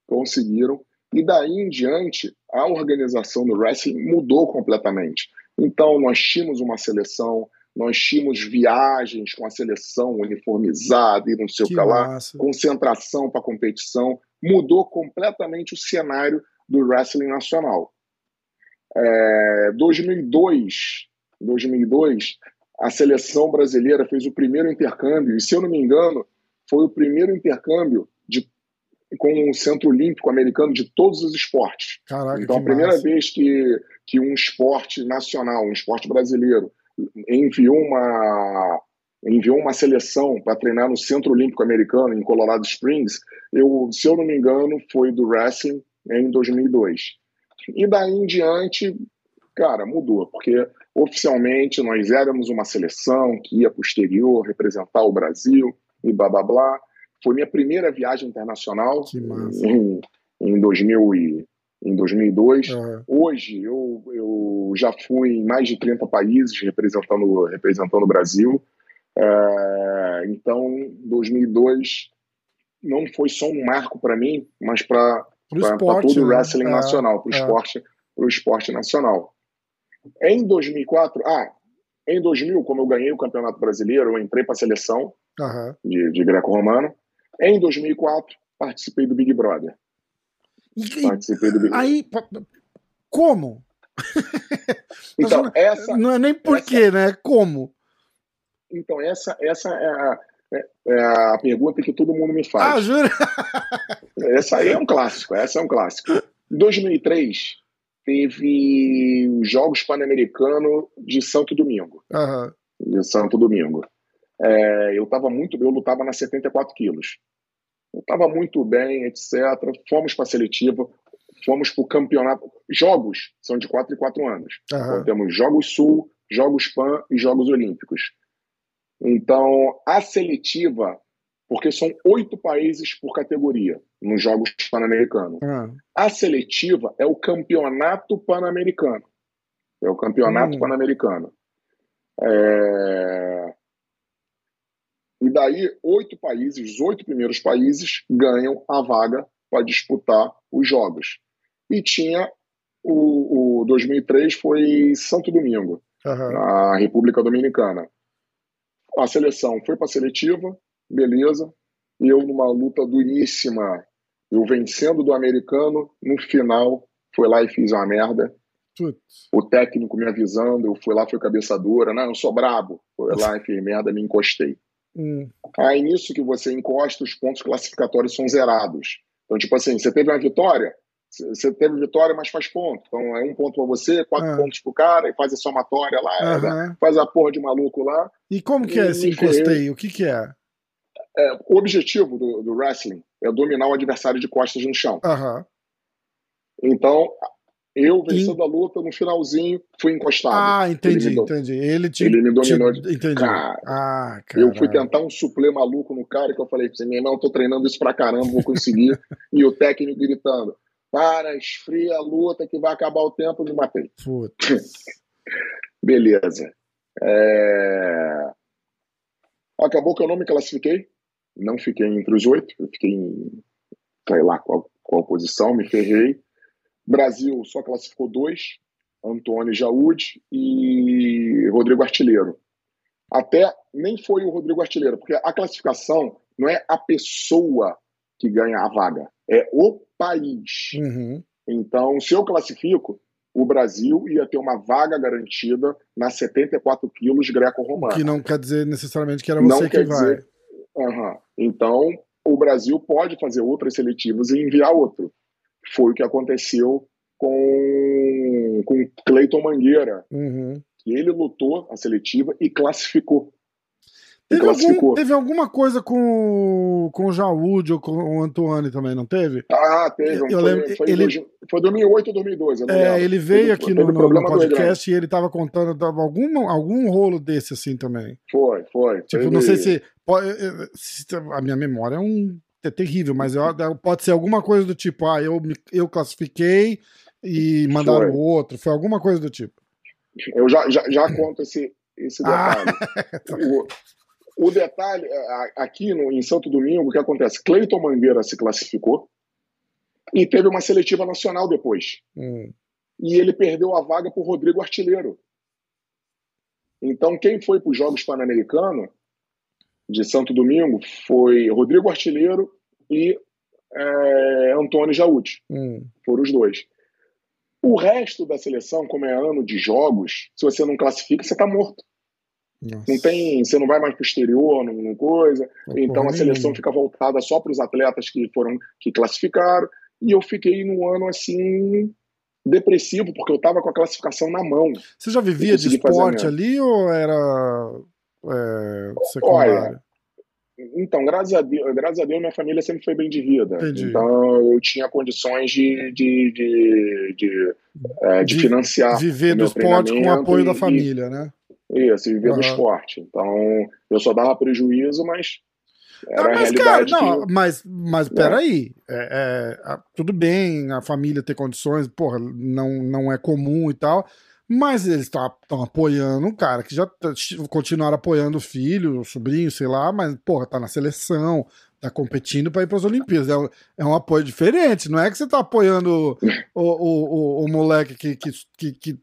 conseguiram, e daí em diante a organização do wrestling mudou completamente. Então nós tínhamos uma seleção, nós tínhamos viagens com a seleção uniformizada e não sei o que lá, concentração para competição, mudou completamente o cenário do wrestling nacional. É, 2002, 2002, a seleção brasileira fez o primeiro intercâmbio, e se eu não me engano, foi o primeiro intercâmbio de, com o Centro Olímpico Americano de todos os esportes. Caraca, então, a primeira massa. vez que, que um esporte nacional, um esporte brasileiro, enviou uma, enviou uma seleção para treinar no Centro Olímpico Americano, em Colorado Springs, eu, se eu não me engano, foi do wrestling em 2002. E daí em diante, cara, mudou, porque oficialmente nós éramos uma seleção que ia para o exterior representar o Brasil e blá blá blá. Foi minha primeira viagem internacional em, em, 2000 e, em 2002. Uhum. Hoje eu, eu já fui em mais de 30 países representando, representando o Brasil. É, então, 2002 não foi só um marco para mim, mas para todo o né? wrestling né? nacional, para o é. esporte, esporte nacional. Em 2004, ah, em 2000, como eu ganhei o Campeonato Brasileiro, eu entrei para a seleção uhum. de, de greco-romano. Em 2004, participei do Big Brother. E, participei do Big Aí, como? então, essa. Não é nem porquê, né? Como? Então, essa, essa é, a, é, é a pergunta que todo mundo me faz. Ah, jura? essa aí é um clássico, essa é um clássico. Em 2003, teve os Jogos Pan-Americanos de Santo Domingo. Uhum. De Santo Domingo. É, eu estava muito eu lutava nas 74 quilos. Eu estava muito bem, etc. Fomos para a seletiva, fomos para o campeonato. Jogos são de 4 e 4 anos. Uhum. Então, temos Jogos Sul, Jogos Pan e Jogos Olímpicos. Então, a seletiva porque são oito países por categoria nos Jogos Pan-Americanos. Ah. A seletiva é o Campeonato Pan-Americano. É o Campeonato hum. Pan-Americano. É... E daí, oito países, os oito primeiros países, ganham a vaga para disputar os Jogos. E tinha o, o 2003 foi Santo Domingo, uhum. na República Dominicana. A seleção foi para a seletiva, beleza. Eu numa luta duríssima, eu vencendo do americano, no final fui lá e fiz uma merda. Putz. O técnico me avisando, eu fui lá, fui cabeçadora, não, eu sou brabo. Fui lá e fiz merda, me encostei. Hum. Aí nisso que você encosta, os pontos classificatórios são zerados. Então, tipo assim, você teve uma vitória, você teve vitória, mas faz ponto. Então é um ponto para você, quatro ah. pontos pro cara, e faz a somatória lá, uhum. faz a porra de maluco lá. E como que é esse encosteio? O que que é? É, o objetivo do, do, wrestling é dominar o adversário de costas no chão. Uhum. Então, Eu vencendo a luta, no finalzinho, fui encostado. Ah, entendi, ele entendi. Ele, te, ele me dominou. Te, entendi. Cara, ah, eu fui tentar um suplê maluco no cara que eu falei pra você, meu irmão, eu tô treinando isso pra caramba, vou conseguir. e o técnico gritando, para, esfria a luta que vai acabar o tempo, me matei. Beleza. É... Acabou que eu não me classifiquei, não fiquei entre os oito, eu fiquei em, sei lá qual, qual posição, me ferrei. Brasil só classificou dois, Antônio Jaúde e Rodrigo Artilheiro. Até nem foi o Rodrigo Artilheiro, porque a classificação não é a pessoa que ganha a vaga, é o país. Uhum. Então, se eu classifico, o Brasil ia ter uma vaga garantida na 74 quilos greco-romana. Que não quer dizer necessariamente que era você não que vai. Dizer... Uhum. Então, o Brasil pode fazer outras seletivas e enviar outro. Foi o que aconteceu com, com Cleiton Mangueira, uhum. que ele lutou a seletiva e classificou. Teve, algum, teve, alguma coisa com, com o Jaúde ou com o Antoine também, não teve? Ah, teve. Eu foi, lembro, foi, ele, foi 2008 ou 2012. É, ele veio aqui no, no, no, podcast e ele estava contando algum, algum rolo desse assim também. Foi, foi. Tipo, teve... não sei se, pode, se, A minha memória é um é terrível, mas eu, pode ser alguma coisa do tipo, ah, eu, eu classifiquei e mandaram foi. outro. Foi alguma coisa do tipo. Eu já, já, já conto esse, esse ah, detalhe. Ah. O, o detalhe, é, aqui no, em Santo Domingo, o que acontece? Cleiton Mangueira se classificou e teve uma seletiva nacional depois. Hum. E ele perdeu a vaga para o Rodrigo Artilheiro. Então, quem foi para os Jogos Pan-Americanos de Santo Domingo foi Rodrigo Artilheiro e é, Antônio Jaúde. Hum. Foram os dois. O resto da seleção, como é ano de jogos, se você não classifica, você está morto. Nossa. Não tem, você não vai mais para o exterior, não, não coisa. Então a seleção fica voltada só para os atletas que foram que classificaram. E eu fiquei num ano assim depressivo porque eu estava com a classificação na mão. Você já vivia de esporte ali ou era é, Olha, então, graças a, Deus, graças a Deus, minha família sempre foi bem de vida. Entendi. Então, eu tinha condições de, de, de, de, é, de, de financiar. Viver do esporte com o apoio e, da família, né? Isso, viver uhum. do esporte. Então, eu só dava prejuízo, mas era não, mas, cara, não, que... mas, mas peraí. É, é, tudo bem a família ter condições, porra, não, não é comum e tal. Mas eles estão apoiando um cara que já continuaram apoiando o filho, o sobrinho, sei lá, mas, porra, tá na seleção, tá competindo para ir para as Olimpíadas. É um, é um, apoio diferente, não é que você tá apoiando o, o, o, o moleque que, que, que, que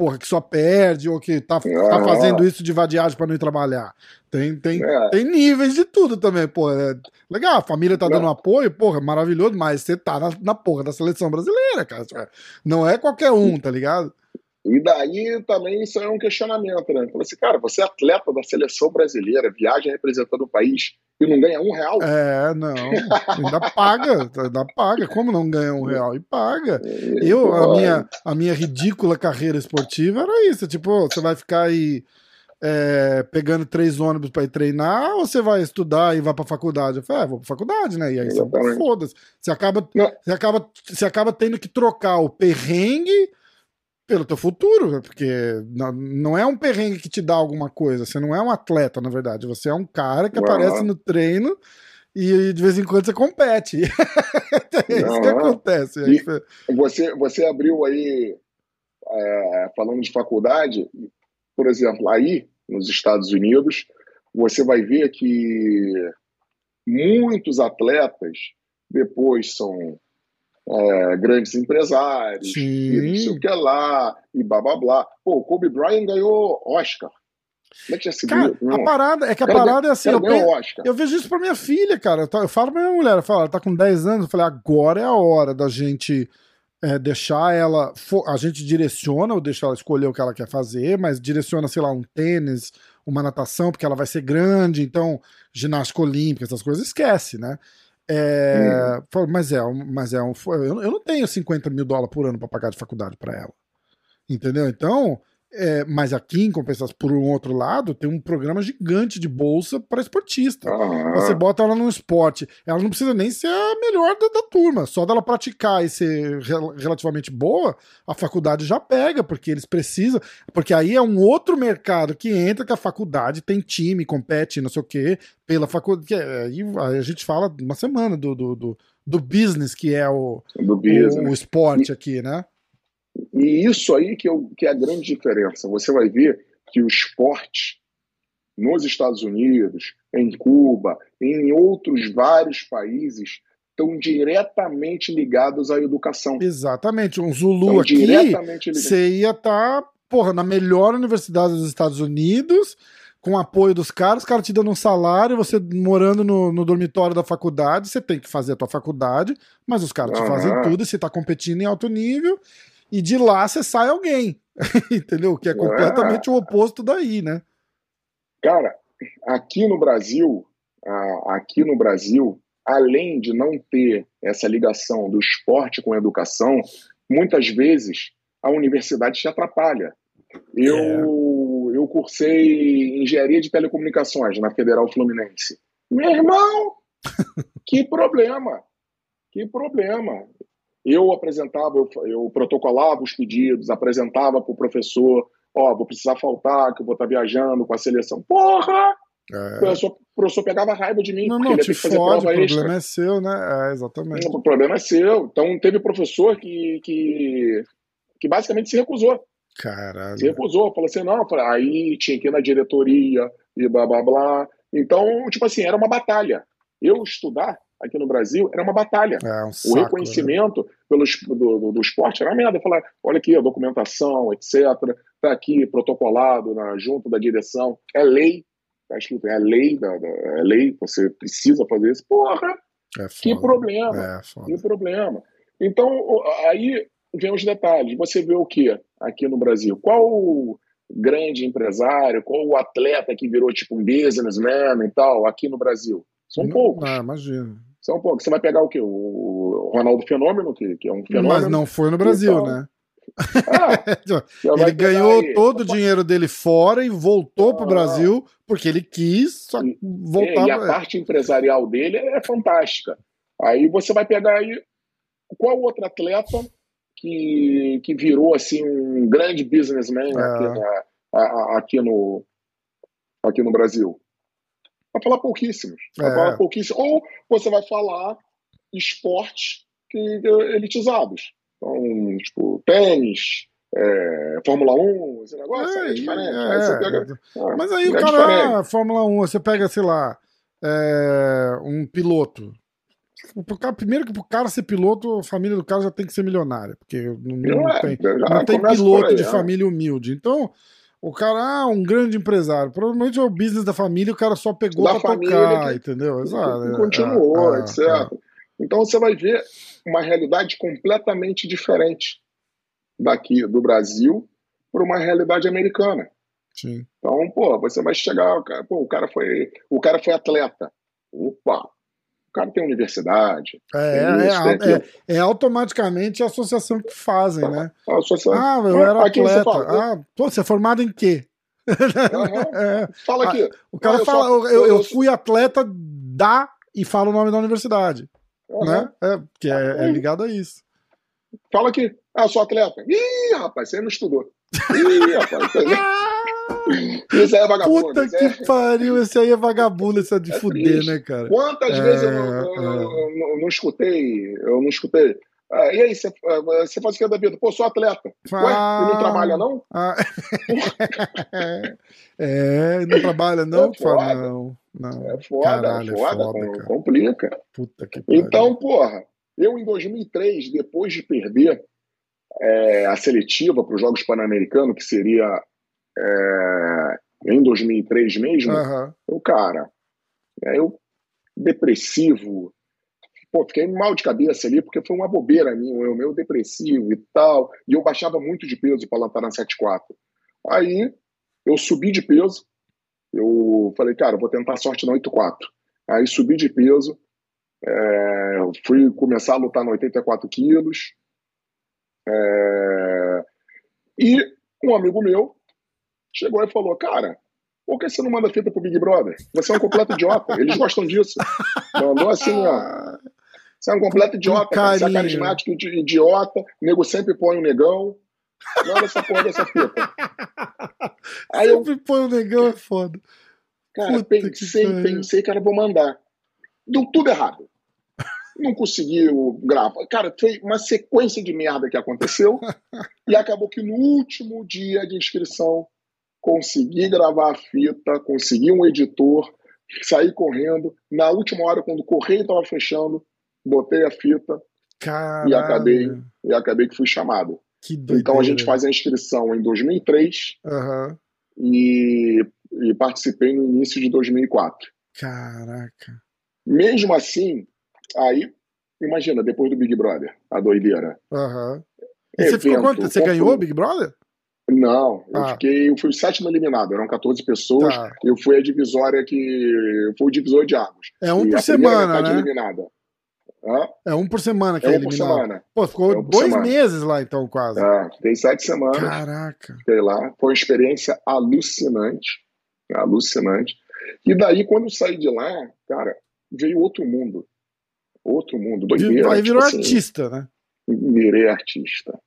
porra, que só perde ou que tá, tá fazendo isso de vadiagem para não ir trabalhar. Tem, tem, é. tem níveis de tudo também, porra. É legal, a família tá dando apoio, porra, maravilhoso, mas você tá na, na porra da seleção brasileira, cara. Não é qualquer um, tá ligado? E daí também isso é um questionamento, né? Falei assim, cara, você é atleta da seleção brasileira, viaja representando o país e não ganha um real? É, não. Ainda paga, ainda paga. Como não ganha um real? E paga. Eu, a minha, a minha ridícula carreira esportiva era isso. Tipo, você vai ficar aí é, pegando três ônibus para ir treinar ou você vai estudar e vai para faculdade? Eu falei, é, vou para faculdade, né? E aí você foda-se. Você acaba, você, acaba, você acaba tendo que trocar o perrengue pelo teu futuro, né? porque não é um perrengue que te dá alguma coisa, você não é um atleta, na verdade, você é um cara que aparece no treino e de vez em quando você compete. é isso que acontece. você, você abriu aí, é, falando de faculdade, por exemplo, aí nos Estados Unidos, você vai ver que muitos atletas depois são é, grandes empresários, Sim. e não sei o que lá, e blá blá blá. Pô, o Kobe Bryant ganhou Oscar. Como é que já se cara, viu? A parada, é que a parada é assim, eu, eu, vejo isso pra minha filha, cara. Eu falo pra minha mulher, eu falo, ela tá com 10 anos, eu falei, agora é a hora da gente é, deixar ela. A gente direciona ou deixa ela escolher o que ela quer fazer, mas direciona, sei lá, um tênis, uma natação, porque ela vai ser grande, então ginástica olímpica, essas coisas, esquece, né? É, hum. mas é, mas é um, eu não tenho 50 mil dólares por ano para pagar de faculdade para ela. Entendeu? Então, É, mas aqui, em compensação, por um outro lado, tem um programa gigante de bolsa para esportista. Você bota ela no esporte, ela não precisa nem ser a melhor da, da turma, só dela praticar e ser rel- relativamente boa, a faculdade já pega, porque eles precisam. Porque aí é um outro mercado que entra, que a faculdade tem time, compete, não sei o quê, pela faculdade. é- Aí a gente fala uma semana do, do, do, do business, que é o, do o, o esporte aqui, né? E isso aí que, eu, que é a grande diferença. Você vai ver que o esporte nos Estados Unidos, em Cuba, em outros vários países, estão diretamente ligados à educação. Exatamente. Um Zulu Estão aqui, você ia estar, porra, na melhor universidade dos Estados Unidos, com apoio dos caras, os caras te dando um salário, você morando no, no dormitório da faculdade, você tem que fazer a tua faculdade, mas os caras te Aham. fazem tudo e você tá competindo em alto nível, e de lá você sai alguém. Entendeu? Que é completamente o oposto daí, né? Cara, aqui no Brasil, aqui no Brasil, além de não ter essa ligação do esporte com a educação, muitas vezes a universidade te atrapalha. Eu, eu cursei engenharia de telecomunicações na Federal Fluminense. Meu irmão, que problema! Que problema! Eu apresentava, eu, eu protocolava os pedidos, apresentava para o professor, ó, vou precisar faltar, que eu vou estar viajando com a seleção. Porra! O professor, o professor pegava raiva de mim, Não, não, te fode, o prova extra. problema é seu, né? É, exatamente. O problema é seu. Então teve professor que, que, que basicamente se recusou. Se Caralho. recusou, falou assim, não, aí tinha que ir na diretoria e blá blá blá. Então, tipo assim, era uma batalha. Eu estudar aqui no Brasil era uma batalha. É um O saco, né? reconhecimento pelo, es- do, do, esporte era uma merda. Falar, olha aqui, a documentação, etc. Tá aqui protocolado na, junto da direção. É lei. Tá escrito, é lei, da, da- é lei, você precisa fazer isso. Porra, É que problema. É. Que problema. Então, o- aí vem os detalhes. Você vê o que aqui no Brasil? Qual o grande empresário, qual o atleta que virou tipo um businessman e tal aqui no Brasil? São Não- poucos. Ah, imagina. São poucos. Você vai pegar o quê? O Ronaldo Fenômeno, que, que é um fenômeno. Mas não foi no Brasil, Então, né? Vai Ele ganhou aí. todo o dinheiro dele fora e voltou Ah. Brasil porque ele quis só voltar. É, e a pra- parte empresarial dele é fantástica. Aí você vai pegar aí qual outro atleta que, que virou assim um grande businessman É. aqui, na- a- a- aqui no aqui no Brasil. Vai falar pouquíssimos. Vai É. falar pouquíssimos. Ou você vai falar esportes que, elitizados. Então, tipo, tênis, é, Fórmula 1, esse negócio é, É, diferente. é, Aí você pega, ah, Mas aí o é cara, diferente. ah, Fórmula 1, você pega, sei lá, é, um piloto. Pro cara- primeiro que pro cara ser piloto, a família do cara já tem que ser milionária, porque não, não É, tem, não tem piloto aí, de é. família humilde. Então, o cara, ah, um grande empresário. Provavelmente é o business da família, o cara só pegou Da pra família tocar, que- entendeu? Exato. E é, continuou, é, etc. é. Então você vai ver uma realidade completamente diferente daqui do Brasil para uma realidade americana. Sim. Então, pô, você vai chegar, o cara, pô, o cara foi, o cara foi atleta. Opa, o cara tem universidade. É, tem isso, tem é, aquilo. é, é automaticamente a associação que fazem, né? A associação- Ah, eu era Aqui atleta. fala, Ah, pô, você é formado em quê? É. Fala aqui. O cara Ah, eu fala, sou- eu, eu, fui atleta da e fala o nome da universidade, Aham. né? É, que é, é ligado a isso. Fala aqui. Ah, eu sou atleta. Ih, rapaz, você não estudou. Ih, rapaz, isso aí é vagabundo. Puta isso é- que pariu, esse aí é vagabundo, esse é de É fuder, triste. né, cara? Quantas É, vezes eu não, eu- é. eu- eu não escutei, eu não escutei. Ah, e aí, você, ah, faz o que da vida? Pô, sou atleta. Ué, e não trabalha não? Ah. é, não trabalha não? É foda. Não, não. É foda, Caralho, é é foda, foda, com- complica. Puta que pariu. Então, porra, eu em 2003, depois de perder é, a seletiva para os Jogos Pan-Americanos, que seria é, em 2003 mesmo, o cara, é, eu depressivo, pô, fiquei mal de cabeça ali, porque foi uma bobeira minha, eu meu depressivo e tal, e eu baixava muito de peso para lutar na 7.4. Aí eu subi de peso, eu falei, cara, vou tentar sorte na 8.4. Aí subi de peso, é, fui começar a lutar no 84 quilos, é, e um amigo meu chegou e falou: Cara, por que você não manda fita pro Big Brother? Você é um completo idiota. Eles gostam disso. Mandou assim, ó. Você é um completo idiota, cara. Você é carismático idiota. O nego sempre põe um negão. Manda essa porra dessa fita. Aí sempre eu, põe um negão, é foda. Cara, Puta pensei, que pensei, cara, vou mandar. Deu tudo errado. Não conseguiu gravar. Cara, foi uma sequência de merda que aconteceu. e acabou que no último dia de inscrição consegui gravar a fita, consegui um editor, saí correndo. Na última hora, quando o correio estava fechando, botei a fita Caralho. e acabei e acabei que fui chamado. Que então a gente faz a inscrição em 2003 uhum. e, e participei no início de 2004. Caraca. Mesmo assim, aí, imagina, depois do Big Brother, a doideira. Uhum. E você ficou quanto? Você ganhou o Big Brother? Não, eu ah. fiquei, eu fui o sétimo eliminado, eram 14 pessoas. Tá. Eu fui a divisória que. Foi o divisor de águas. É um por semana, né? Eliminada. Hã? É um por semana que é, é um eliminado. Por semana. Pô, ficou é um dois semana. meses lá então, quase. É, fiquei sete semanas. Caraca. Fiquei lá. Foi uma experiência alucinante. Alucinante. E daí, quando eu saí de lá, cara, veio outro mundo. Outro mundo. Doideira. Aí virou tipo assim, artista, né? Virei artista.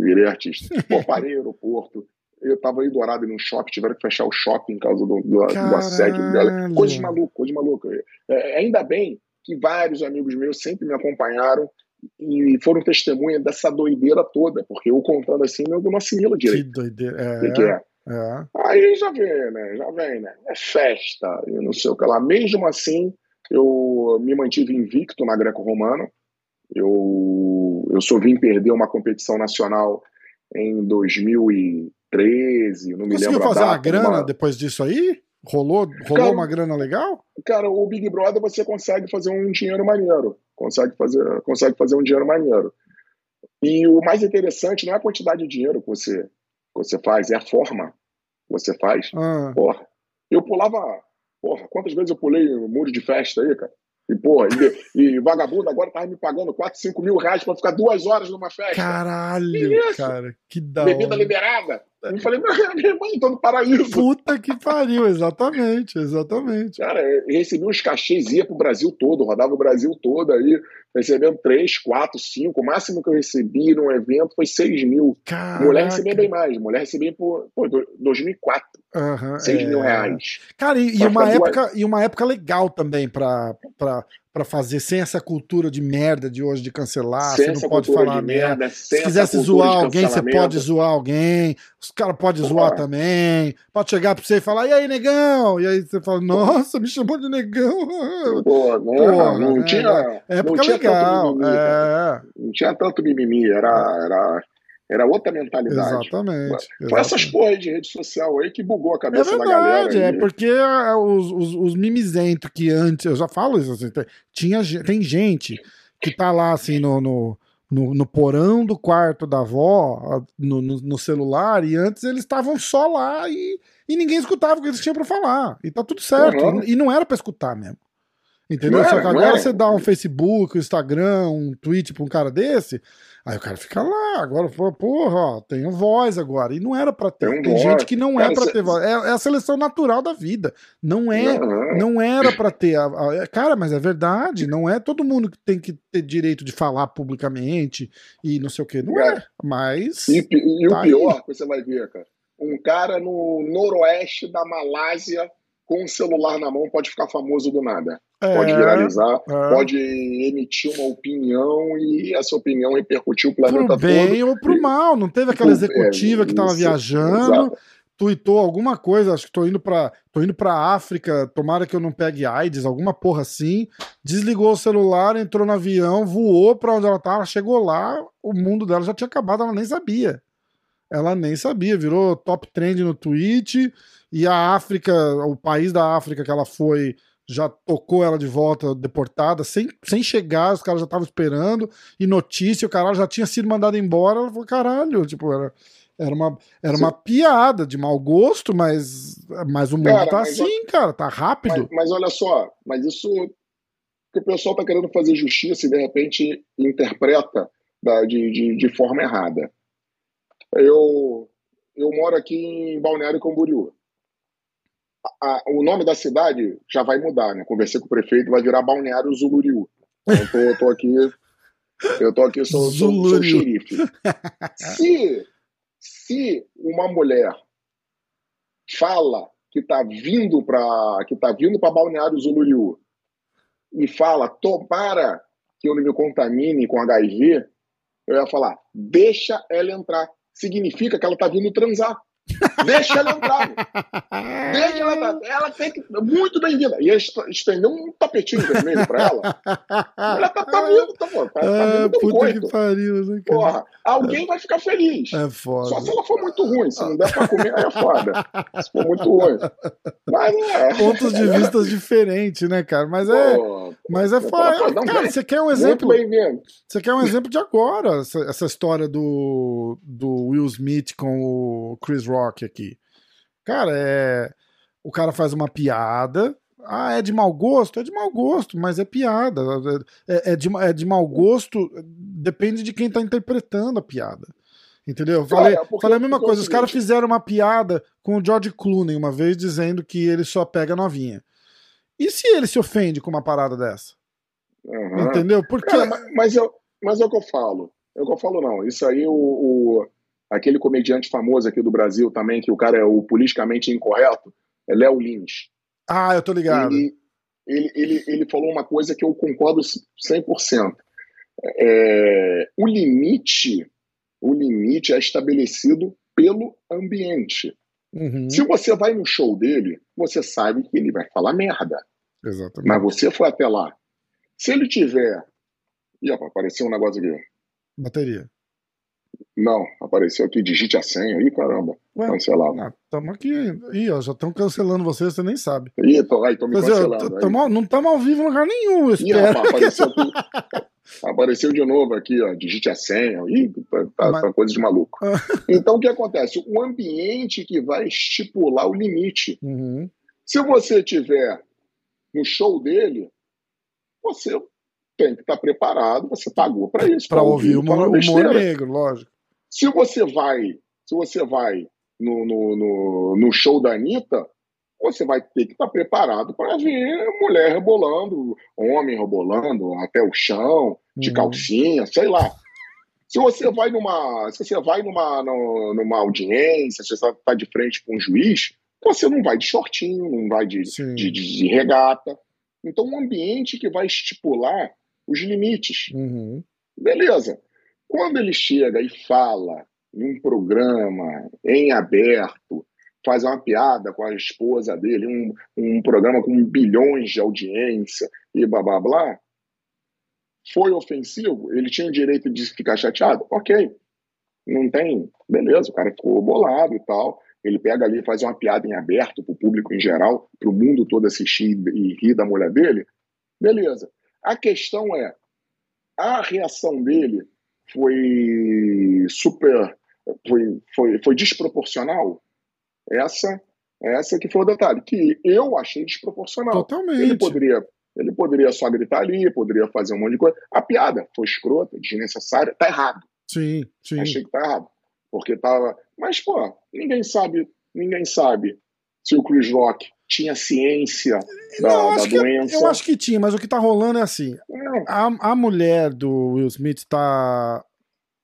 Virei artista. Pô, parei no aeroporto. Eu tava aí dourado num shopping, tiveram que fechar o shopping por causa do, do, do assédio dela. Coisa de maluco, coisa de maluco. É, ainda bem que vários amigos meus sempre me acompanharam e foram testemunha dessa doideira toda, porque eu contando assim, eu não assimilo direito. Que doideira. É, que, que é. é. Aí já vem, né? Já vem, né? É festa, e não sei o que lá. Mesmo assim, eu me mantive invicto na greco-romana. Eu, eu só vim perder uma competição nacional em 2013, não me Conseguiu lembro. Conseguiu fazer uma grana uma... depois disso aí? Rolou, rolou cara, uma grana legal? Cara, o Big Brother você consegue fazer um dinheiro maneiro. Consegue fazer, consegue fazer um dinheiro maneiro. E o mais interessante não é a quantidade de dinheiro que você, que você faz, é a forma que você faz. Ah. Porra, eu pulava. Porra, quantas vezes eu pulei o muro de festa aí, cara? E, porra, e, e vagabundo agora tava me pagando 4, 5 mil reais pra ficar duas horas numa festa. Caralho, que cara, que da Bebida liberada. Eu falei, minha irmã, tô no paraíso. Puta que pariu, exatamente, exatamente. Cara, eu recebi uns cachês, ia pro Brasil todo, rodava o Brasil todo aí, recebendo 3, 4, 5. O máximo que eu recebi num evento foi 6 mil. Caraca. Mulher recebia bem mais, mulher recebia por pô, 2004. Uhum, 6 é... mil reais. Cara, e, e uma época, duas... e uma época legal também pra, pra, para fazer sem essa cultura de merda de hoje de cancelar, sem você não pode falar merda. merda se quisesse zoar alguém, você pode zoar alguém, os caras podem zoar também, pode chegar para você e falar, e aí, negão? E aí você fala, nossa, me chamou de negão. Pô, não, Porra, não, né? tinha. É época não tinha legal. Mimimi, é. Não tinha tanto mimimi, era, era era outra mentalidade. Exatamente. Foi essas porra de rede social aí que bugou a cabeça é verdade, da galera. É porque é, os, os, os mimizentos que antes, eu já falo isso, assim, tinha, tem gente que tá lá assim no, no, no, no porão do quarto da avó, no, no, no celular, e antes eles estavam só lá e, e ninguém escutava o que eles tinham para falar. E tá tudo certo. Uhum. E, não era para escutar mesmo. Entendeu? Só que agora você dá um Facebook, um Instagram, um tweet pra um cara desse, aí o cara fica lá, agora, porra, ó, tenho voz agora. E não era pra ter. Tem, tem gente que não é cara, é pra cê... ter voz. É, é, a seleção natural da vida. Não é, não, não era pra ter. A, a, é, cara, mas é verdade, não é todo mundo que tem que ter direito de falar publicamente e não sei o que. Não é, mas. E, e tá o pior, aí. você vai ver, cara. Um cara no noroeste da Malásia com o celular na mão pode ficar famoso do nada. É, pode viralizar, é. pode emitir uma opinião e essa opinião repercutir o planeta pro bem ou pro mal. Não teve aquela executiva é, que estava viajando, exato. tuitou alguma coisa, acho que tô indo para tô indo para África, tomara que eu não pegue AIDS, alguma porra assim. Desligou o celular, entrou no avião, voou para onde ela tava, chegou lá, o mundo dela já tinha acabado, ela nem sabia. Ela nem sabia, virou top trend no Twitch e a África, o país da África que ela foi já tocou ela de volta deportada, sem, sem chegar, os caras já estavam esperando, e notícia, o caralho já tinha sido mandado embora, ela falou, caralho, tipo, era, era, uma, era uma piada de mau gosto, mas, mas o mundo cara, tá assim, cara, tá rápido. Mas, mas, olha só, mas isso que o pessoal tá querendo fazer justiça e de repente interpreta da, de, de, de forma errada. Eu, eu moro aqui em Balneário Camboriú. A, o nome da cidade já vai mudar, né? Conversei com o prefeito, vai virar Balneário Zuluriú. Então, eu tô, eu tô aqui, eu tô aqui, sou, sou, sou xerife. Se, se uma mulher fala que tá vindo para que tá vindo para Balneário Zuluriú e fala, tomara que eu não me contamine com HIV, eu ia falar, deixa ela entrar. Significa que ela tá vindo transar. Deixa ela entrar. Deixa ela entrar. Ela tem que. Muito bem-vinda. E estender um tapetinho vermelho pra ela. Ela tá, tá vindo, tá, pô, tá, tá ah, puta coito. que pariu, né, cara? Porra, alguém vai ficar feliz. É foda. Só se ela for muito ruim. Se não der pra comer, aí é foda. Se for muito ruim. Mas é. Pontos de vista diferentes, né, cara? Mas é. Pô, mas é foda. Cara, você quer um exemplo. Você quer um exemplo de agora, essa, essa história do, do Will Smith com o Chris Rock aqui. Cara, é. O cara faz uma piada. Ah, é de mau gosto? É de mau gosto, mas é piada. É, é, de, é de mau gosto, depende de quem tá interpretando a piada. Entendeu? Falei, é, falei a mesma coisa. Os caras fizeram uma piada com o George Clooney uma vez dizendo que ele só pega novinha. E se ele se ofende com uma parada dessa? Uhum. Entendeu? Porque. Cara, mas, mas, eu, mas é o que eu falo. É o que eu falo, não. Isso aí, o, o aquele comediante famoso aqui do Brasil também, que o cara é o politicamente incorreto, é Léo Lins. Ah, eu tô ligado. Ele, ele, ele, ele falou uma coisa que eu concordo 100%. É, o limite o limite é estabelecido pelo ambiente. Uhum. Se você vai no show dele, você sabe que ele vai falar merda. Exatamente. Mas você foi até lá. Se ele tiver. Ih, apareceu um negócio aqui. Bateria. Não, apareceu aqui, digite a senha. Ih, caramba, Ué, cancelado. Estamos ah, aqui. Ih, ó, já estão cancelando você, você nem sabe. Ih, tô, aí, tô me cancelando. Tamo, não estamos ao vivo em lugar nenhum, Ih, rapaz, apareceu, aqui, apareceu de novo aqui, ó, digite a senha. Ih, tá, tá, Mas... tá coisa de maluco. então, o que acontece? O ambiente que vai estipular o limite. Uhum. Se você tiver no show dele, você tem que estar preparado, você pagou para isso. Para ouvir o humor, humor negro, lógico. Se você vai, se você vai no, no, no, no show da Anitta, você vai ter que estar preparado para ver mulher rebolando, homem rebolando até o chão, de uhum. calcinha, sei lá. Se você vai numa, se você vai numa, numa audiência, se você está de frente com um juiz, você não vai de shortinho, não vai de, de, de, de regata. Então, um ambiente que vai estipular os limites. Uhum. Beleza. Quando ele chega e fala num programa em aberto, faz uma piada com a esposa dele, um, um programa com bilhões de audiência e blá blá blá, foi ofensivo? Ele tinha o direito de ficar chateado? Ok. Não tem? Beleza, o cara ficou bolado e tal. Ele pega ali e faz uma piada em aberto para o público em geral, para o mundo todo assistir e rir da mulher dele. Beleza. A questão é, a reação dele foi super, foi, foi, foi desproporcional? Essa, essa que foi o detalhe, que eu achei desproporcional. Totalmente. Ele poderia, ele poderia só gritar ali, poderia fazer um monte de coisa. A piada foi escrota, desnecessária, tá errado. Sim, sim. Achei que tá errado. Porque tava. Mas, pô, ninguém sabe, ninguém sabe se o Chris Rock tinha ciência da, não, da doença. Eu, eu, acho que tinha, mas o que tá rolando é assim: a, a mulher do Will Smith tá.